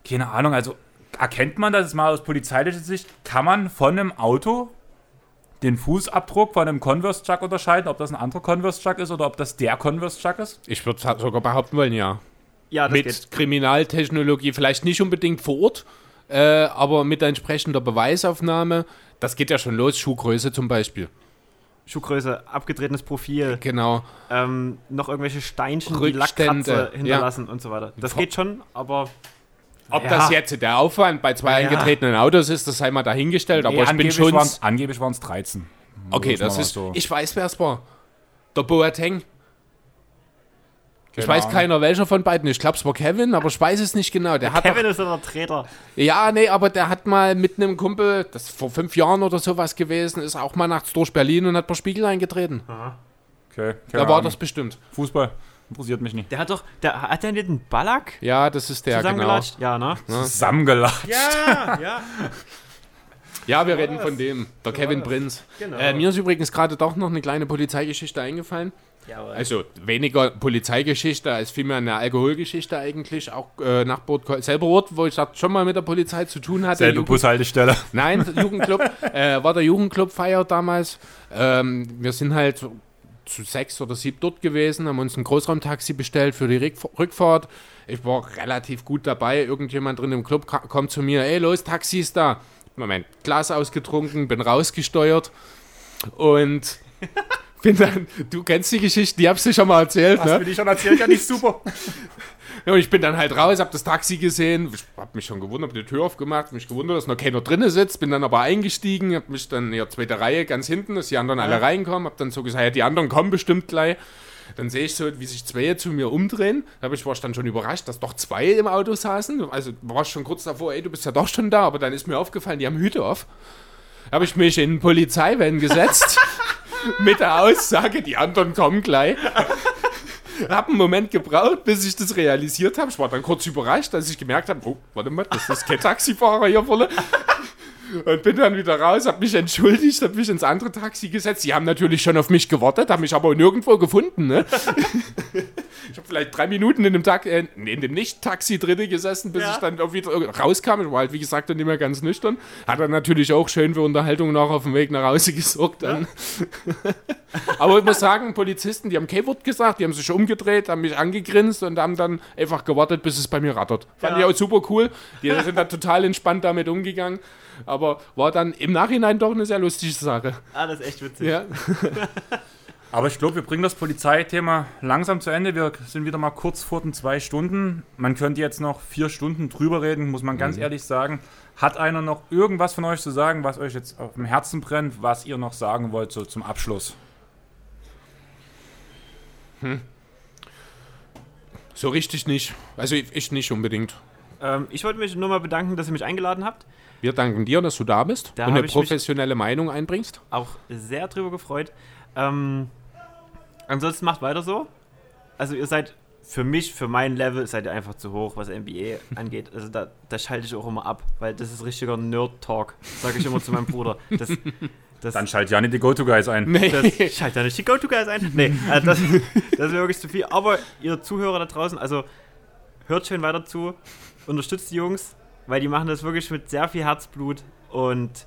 keine Ahnung, also erkennt man das mal aus polizeilicher Sicht, kann man von einem Auto den Fußabdruck von einem Converse-Chuck unterscheiden, ob das ein anderer Converse-Chuck ist oder ob das der Converse-Chuck ist? Ich würde sogar behaupten wollen, ja. ja, das mit geht. Kriminaltechnologie, vielleicht nicht unbedingt vor Ort, äh, aber mit entsprechender Beweisaufnahme. Das geht ja schon los, Schuhgröße zum Beispiel. Schuhgröße, abgetretenes Profil, Genau. ähm, noch irgendwelche Steinchen, die Rückstände, Lackkratzer hinterlassen und so weiter. Das geht schon, aber Ob Ja. das jetzt der Aufwand bei zwei Ja. eingetretenen Autos ist, das sei mal dahingestellt, aber ich bin angeblich schon. waren's- angeblich waren es 13. Okay, das ist. so- Ich weiß, wer es war. Der Boateng. Ich Keine weiß Ahnung. keiner welcher von beiden. Ich glaube, es war Kevin, aber ich weiß es nicht genau. Der hat Kevin doch, ist der Treter. Ja, nee, aber der hat mal mit einem Kumpel, das ist vor fünf Jahren oder sowas gewesen, ist auch mal nachts durch Berlin und hat per Spiegel eingetreten. Okay, Da war Ahnung. das bestimmt. Fußball. Interessiert mich nicht. Der hat doch, der hat der nicht einen Ballack Ja, das ist der, genau. zusammengelatscht? Ja, ne? Zusammengelacht. Ja, ja. Ja, wir reden von dem, der Kevin Prinz. Genau. Äh, mir ist übrigens gerade doch noch eine kleine Polizeigeschichte eingefallen. Jawohl. Also weniger Polizeigeschichte als vielmehr eine Alkoholgeschichte eigentlich. Auch äh, Nachbord, selber Ort, wo ich das schon mal mit der Polizei zu tun hatte. Selbe Jugend- Bushaltestelle. Nein, Jugendclub. äh, war der Jugendclubfeier damals. Ähm, wir sind halt so zu sechs oder sieben dort gewesen, haben uns ein Großraumtaxi bestellt für die Rück- Rückfahrt. Ich war relativ gut dabei. Irgendjemand drin im Club kommt zu mir, ey, los, Taxi ist da. Moment, Glas ausgetrunken, bin rausgesteuert und bin dann, du kennst die Geschichte, die hab's dir schon mal erzählt, ne? mir die schon erzählt? Ja, nicht super. Ja, und ich bin dann halt raus, hab das Taxi gesehen, hab mich schon gewundert, hab die Tür aufgemacht, mich gewundert, dass noch keiner drinne sitzt, bin dann aber eingestiegen, hab mich dann in der zweite Reihe ganz hinten, dass die anderen alle reinkommen, hab dann so gesagt, ja, die anderen kommen bestimmt gleich. Dann sehe ich so, wie sich zwei zu mir umdrehen. Da hab ich, war ich dann schon überrascht, dass doch zwei im Auto saßen. Also war ich schon kurz davor, ey, du bist ja doch schon da, aber dann ist mir aufgefallen, die haben Hüte auf. Habe ich mich in einen Polizeivan gesetzt mit der Aussage, die anderen kommen gleich. Hab einen Moment gebraucht, bis ich das realisiert habe. Ich war dann kurz überrascht, als ich gemerkt habe, oh, warte mal, das ist kein Taxifahrer hier vorne. Und bin dann wieder raus, hab mich entschuldigt, hab mich ins andere Taxi gesetzt. Die haben natürlich schon auf mich gewartet, haben mich aber nirgendwo gefunden. Ne? ich habe vielleicht drei Minuten in dem, äh, in dem Nicht-Taxi drinne gesessen, bis Ja. ich dann auch wieder rauskam. Ich war halt, wie gesagt, dann nicht mehr ganz nüchtern. Hat dann natürlich auch schön für Unterhaltung noch auf dem Weg nach Hause gesorgt. Dann. aber ich muss sagen, Polizisten, die haben kein Wort gesagt, die haben sich umgedreht, haben mich angegrinst und haben dann einfach gewartet, bis es bei mir rattert. Fand Ja. ich auch super cool. Die sind da total entspannt damit umgegangen. Aber war dann im Nachhinein doch eine sehr lustige Sache. Ah, das ist echt witzig. Ja. Aber ich glaube, wir bringen das Polizeithema langsam zu Ende. Wir sind wieder mal kurz vor den zwei Stunden. Man könnte jetzt noch vier Stunden drüber reden, muss man ganz ehrlich sagen. Hat einer noch irgendwas von euch zu sagen, was euch jetzt auf dem Herzen brennt, was ihr noch sagen wollt so zum Abschluss? So richtig nicht. Also ich, ich nicht unbedingt. Ähm, ich wollte mich nur mal bedanken, dass ihr mich eingeladen habt. Wir danken dir, dass du da bist Da und eine professionelle Meinung einbringst. Auch sehr drüber gefreut. Ähm, ansonsten macht weiter so. Also ihr seid für mich, für mein Level, seid ihr einfach zu hoch, was NBA angeht. Also da, da schalte ich auch immer ab, weil das ist richtiger Nerd-Talk, sage ich immer zu meinem Bruder. Das, das, Dann schalt ja nicht die Go-To-Guys ein. Nee. das schaltet ja nicht die Go-To-Guys ein. Nee, also das, das ist wirklich zu viel. Aber ihr Zuhörer da draußen, also hört schön weiter zu, unterstützt die Jungs, weil die machen das wirklich mit sehr viel Herzblut und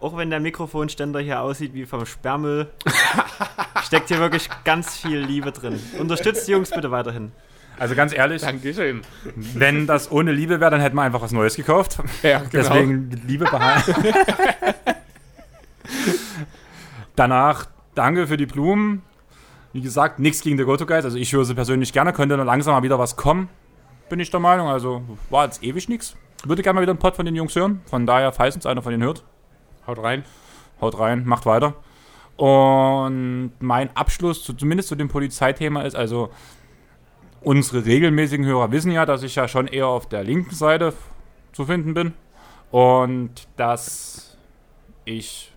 auch wenn der Mikrofonständer hier aussieht wie vom Sperrmüll, steckt hier wirklich ganz viel Liebe drin. Unterstützt die Jungs bitte weiterhin. Also ganz ehrlich, Dankeschön. wenn das ohne Liebe wäre, dann hätten wir einfach was Neues gekauft. Ja, genau. Deswegen Liebe behalten. Danach danke für die Blumen. Wie gesagt, nichts gegen die Goto-Guys. Also ich höre sie persönlich gerne. Könnte dann langsam mal wieder was kommen, bin ich der Meinung. Also war jetzt ewig nichts. Würde gerne mal wieder einen Pod von den Jungs hören. Von daher, falls uns einer von denen hört, Haut rein. haut rein, macht weiter. Und mein Abschluss, zu, zumindest zu dem Polizeithema, ist also, unsere regelmäßigen Hörer wissen ja, dass ich ja schon eher auf der linken Seite zu finden bin. Und dass ich,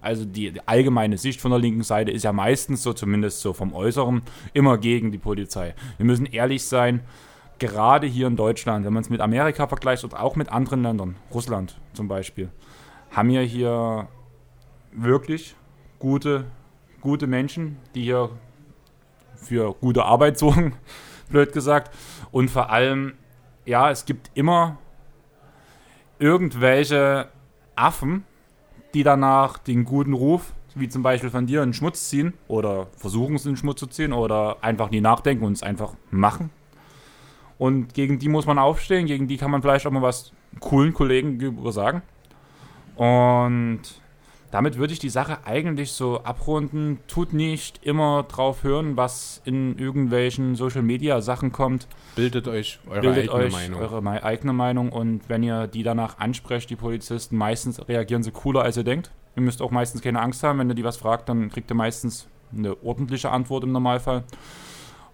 also die, die allgemeine Sicht von der linken Seite ist ja meistens so, zumindest so vom Äußeren, immer gegen die Polizei. Wir müssen ehrlich sein, gerade hier in Deutschland, wenn man es mit Amerika vergleicht oder auch mit anderen Ländern, Russland zum Beispiel, haben wir hier wirklich gute, gute Menschen, die hier für gute Arbeit sorgen, blöd gesagt. Und vor allem, ja, es gibt immer irgendwelche Affen, die danach den guten Ruf, wie zum Beispiel von dir, in Schmutz ziehen oder versuchen es in den Schmutz zu ziehen oder einfach nie nachdenken und es einfach machen. Und gegen die muss man aufstehen, gegen die kann man vielleicht auch mal was coolen Kollegen gegenüber sagen. Und damit würde ich die Sache eigentlich so abrunden. Tut nicht immer drauf hören, was in irgendwelchen Social Media Sachen kommt. Bildet euch eure Bildet eigene euch Meinung. eure eigene Meinung und wenn ihr die danach ansprecht, die Polizisten, meistens reagieren sie cooler, als ihr denkt. Ihr müsst auch meistens keine Angst haben, wenn ihr die was fragt, dann kriegt ihr meistens eine ordentliche Antwort im Normalfall.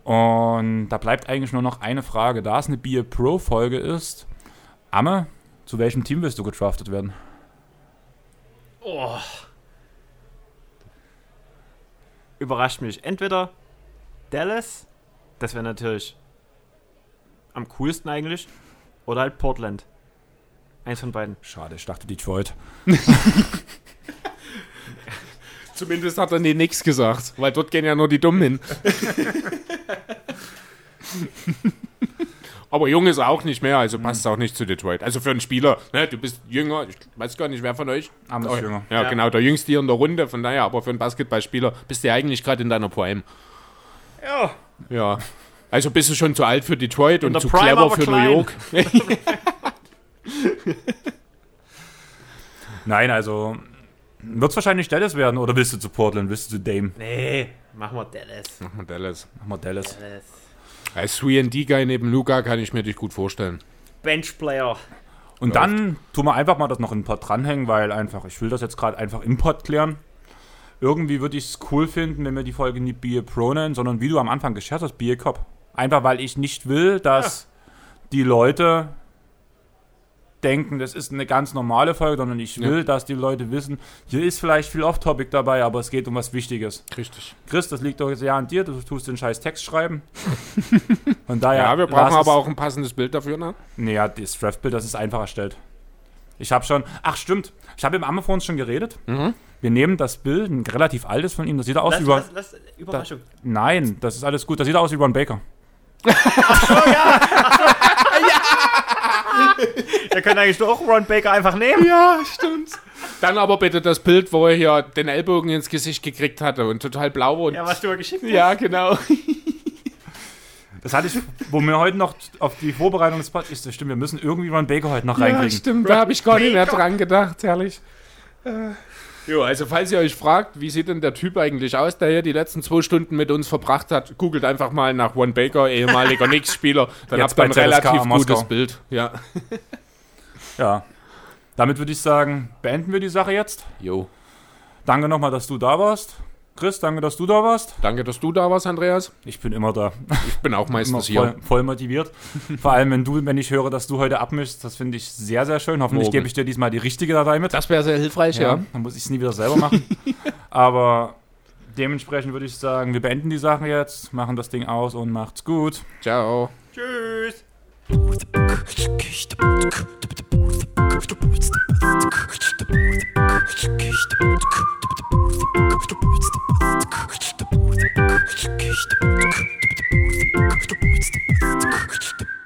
Und da bleibt eigentlich nur noch eine Frage. Da es eine Bier Pro Folge ist, Amme, zu welchem Team willst du gedraftet werden? Überrascht mich. Entweder Dallas, das wäre natürlich am coolsten eigentlich, oder halt Portland. Eins von beiden. Schade, ich dachte Detroit. Zumindest hat er nie nichts gesagt, weil dort gehen ja nur die Dummen hin. Aber jung ist er auch nicht mehr, also passt es auch nicht zu Detroit. Also für einen Spieler, ne, du bist jünger, ich weiß gar nicht, wer von euch. Arme ist jünger. Ja, Ja. genau, der jüngste hier in der Runde, von daher, aber für einen Basketballspieler bist du ja eigentlich gerade in deiner Prime. Ja. Ja. Also bist du schon zu alt für Detroit und der zu Prime, clever für klein. New York. Nein, also wird es wahrscheinlich Dallas werden oder willst du zu Portland? Willst du zu Dame? Nee, machen wir Dallas. Mach mal Dallas. Mach mal Dallas. Dallas. Als 3D-Guy neben Luca kann ich mir dich gut vorstellen. Benchplayer. Und dann tun wir einfach mal das noch in den Pod dranhängen, weil einfach, ich will das jetzt gerade einfach im Pod klären. Irgendwie würde ich es cool finden, wenn wir die Folge nicht Be a Pro nennen, sondern wie du am Anfang gescherzt hast, Be a Cop. Einfach weil ich nicht will, dass die Leute denken, das ist eine ganz normale Folge, sondern ich will, dass die Leute wissen, hier ist vielleicht viel Off-Topic dabei, aber es geht um was Wichtiges. Richtig. Chris, das liegt doch sehr an dir, du tust den scheiß Text schreiben. Von daher, Ja, wir brauchen aber auch ein passendes Bild dafür, ne? Nee, ja, das Draftbild, das ist einfach erstellt. Ich habe schon. Ach, stimmt. Ich habe im uns schon geredet. Mhm. Wir nehmen das Bild, ein relativ altes von ihm. Das sieht aus Lass, wie Ron. lass, lass, Überraschung. Nein, das ist alles gut. Das sieht aus wie Ron Baker. Wir können eigentlich doch Ron Baker einfach nehmen. Ja, stimmt. Dann aber bitte das Bild, wo er hier den Ellbogen ins Gesicht gekriegt hatte und total blau und. Ja, was du mir geschickt hast. Ja, genau. Das hatte ich, wo wir heute noch auf die Vorbereitung des Podcasts. Das stimmt, wir müssen irgendwie Ron Baker heute noch Ja, reinkriegen. stimmt, da habe ich gar nicht mehr dran gedacht, herrlich. Äh, Jo, also falls ihr euch fragt, wie sieht denn der Typ eigentlich aus, der hier die letzten zwei Stunden mit uns verbracht hat, googelt einfach mal nach One Baker, ehemaliger Knicks-Spieler, dann Jetzt habt ihr ein relativ gutes Bild. Ja. Ja. Damit würde ich sagen, beenden wir die Sache jetzt. Jo. Danke nochmal, dass du da warst. Chris, danke, dass du da warst. Danke, dass du da warst, Andreas. Ich bin immer da. Ich bin auch Immer meistens voll, hier. voll motiviert. Vor allem, wenn du, wenn ich höre, dass du heute abmischst, das finde ich sehr, sehr schön. Hoffentlich gebe ich dir diesmal die richtige Datei mit. Das wäre sehr hilfreich, ja. Dann muss ich es nie wieder selber machen. Aber dementsprechend würde ich sagen, wir beenden die Sache jetzt, machen das Ding aus und macht's gut. Ciao. Tschüss. Stop.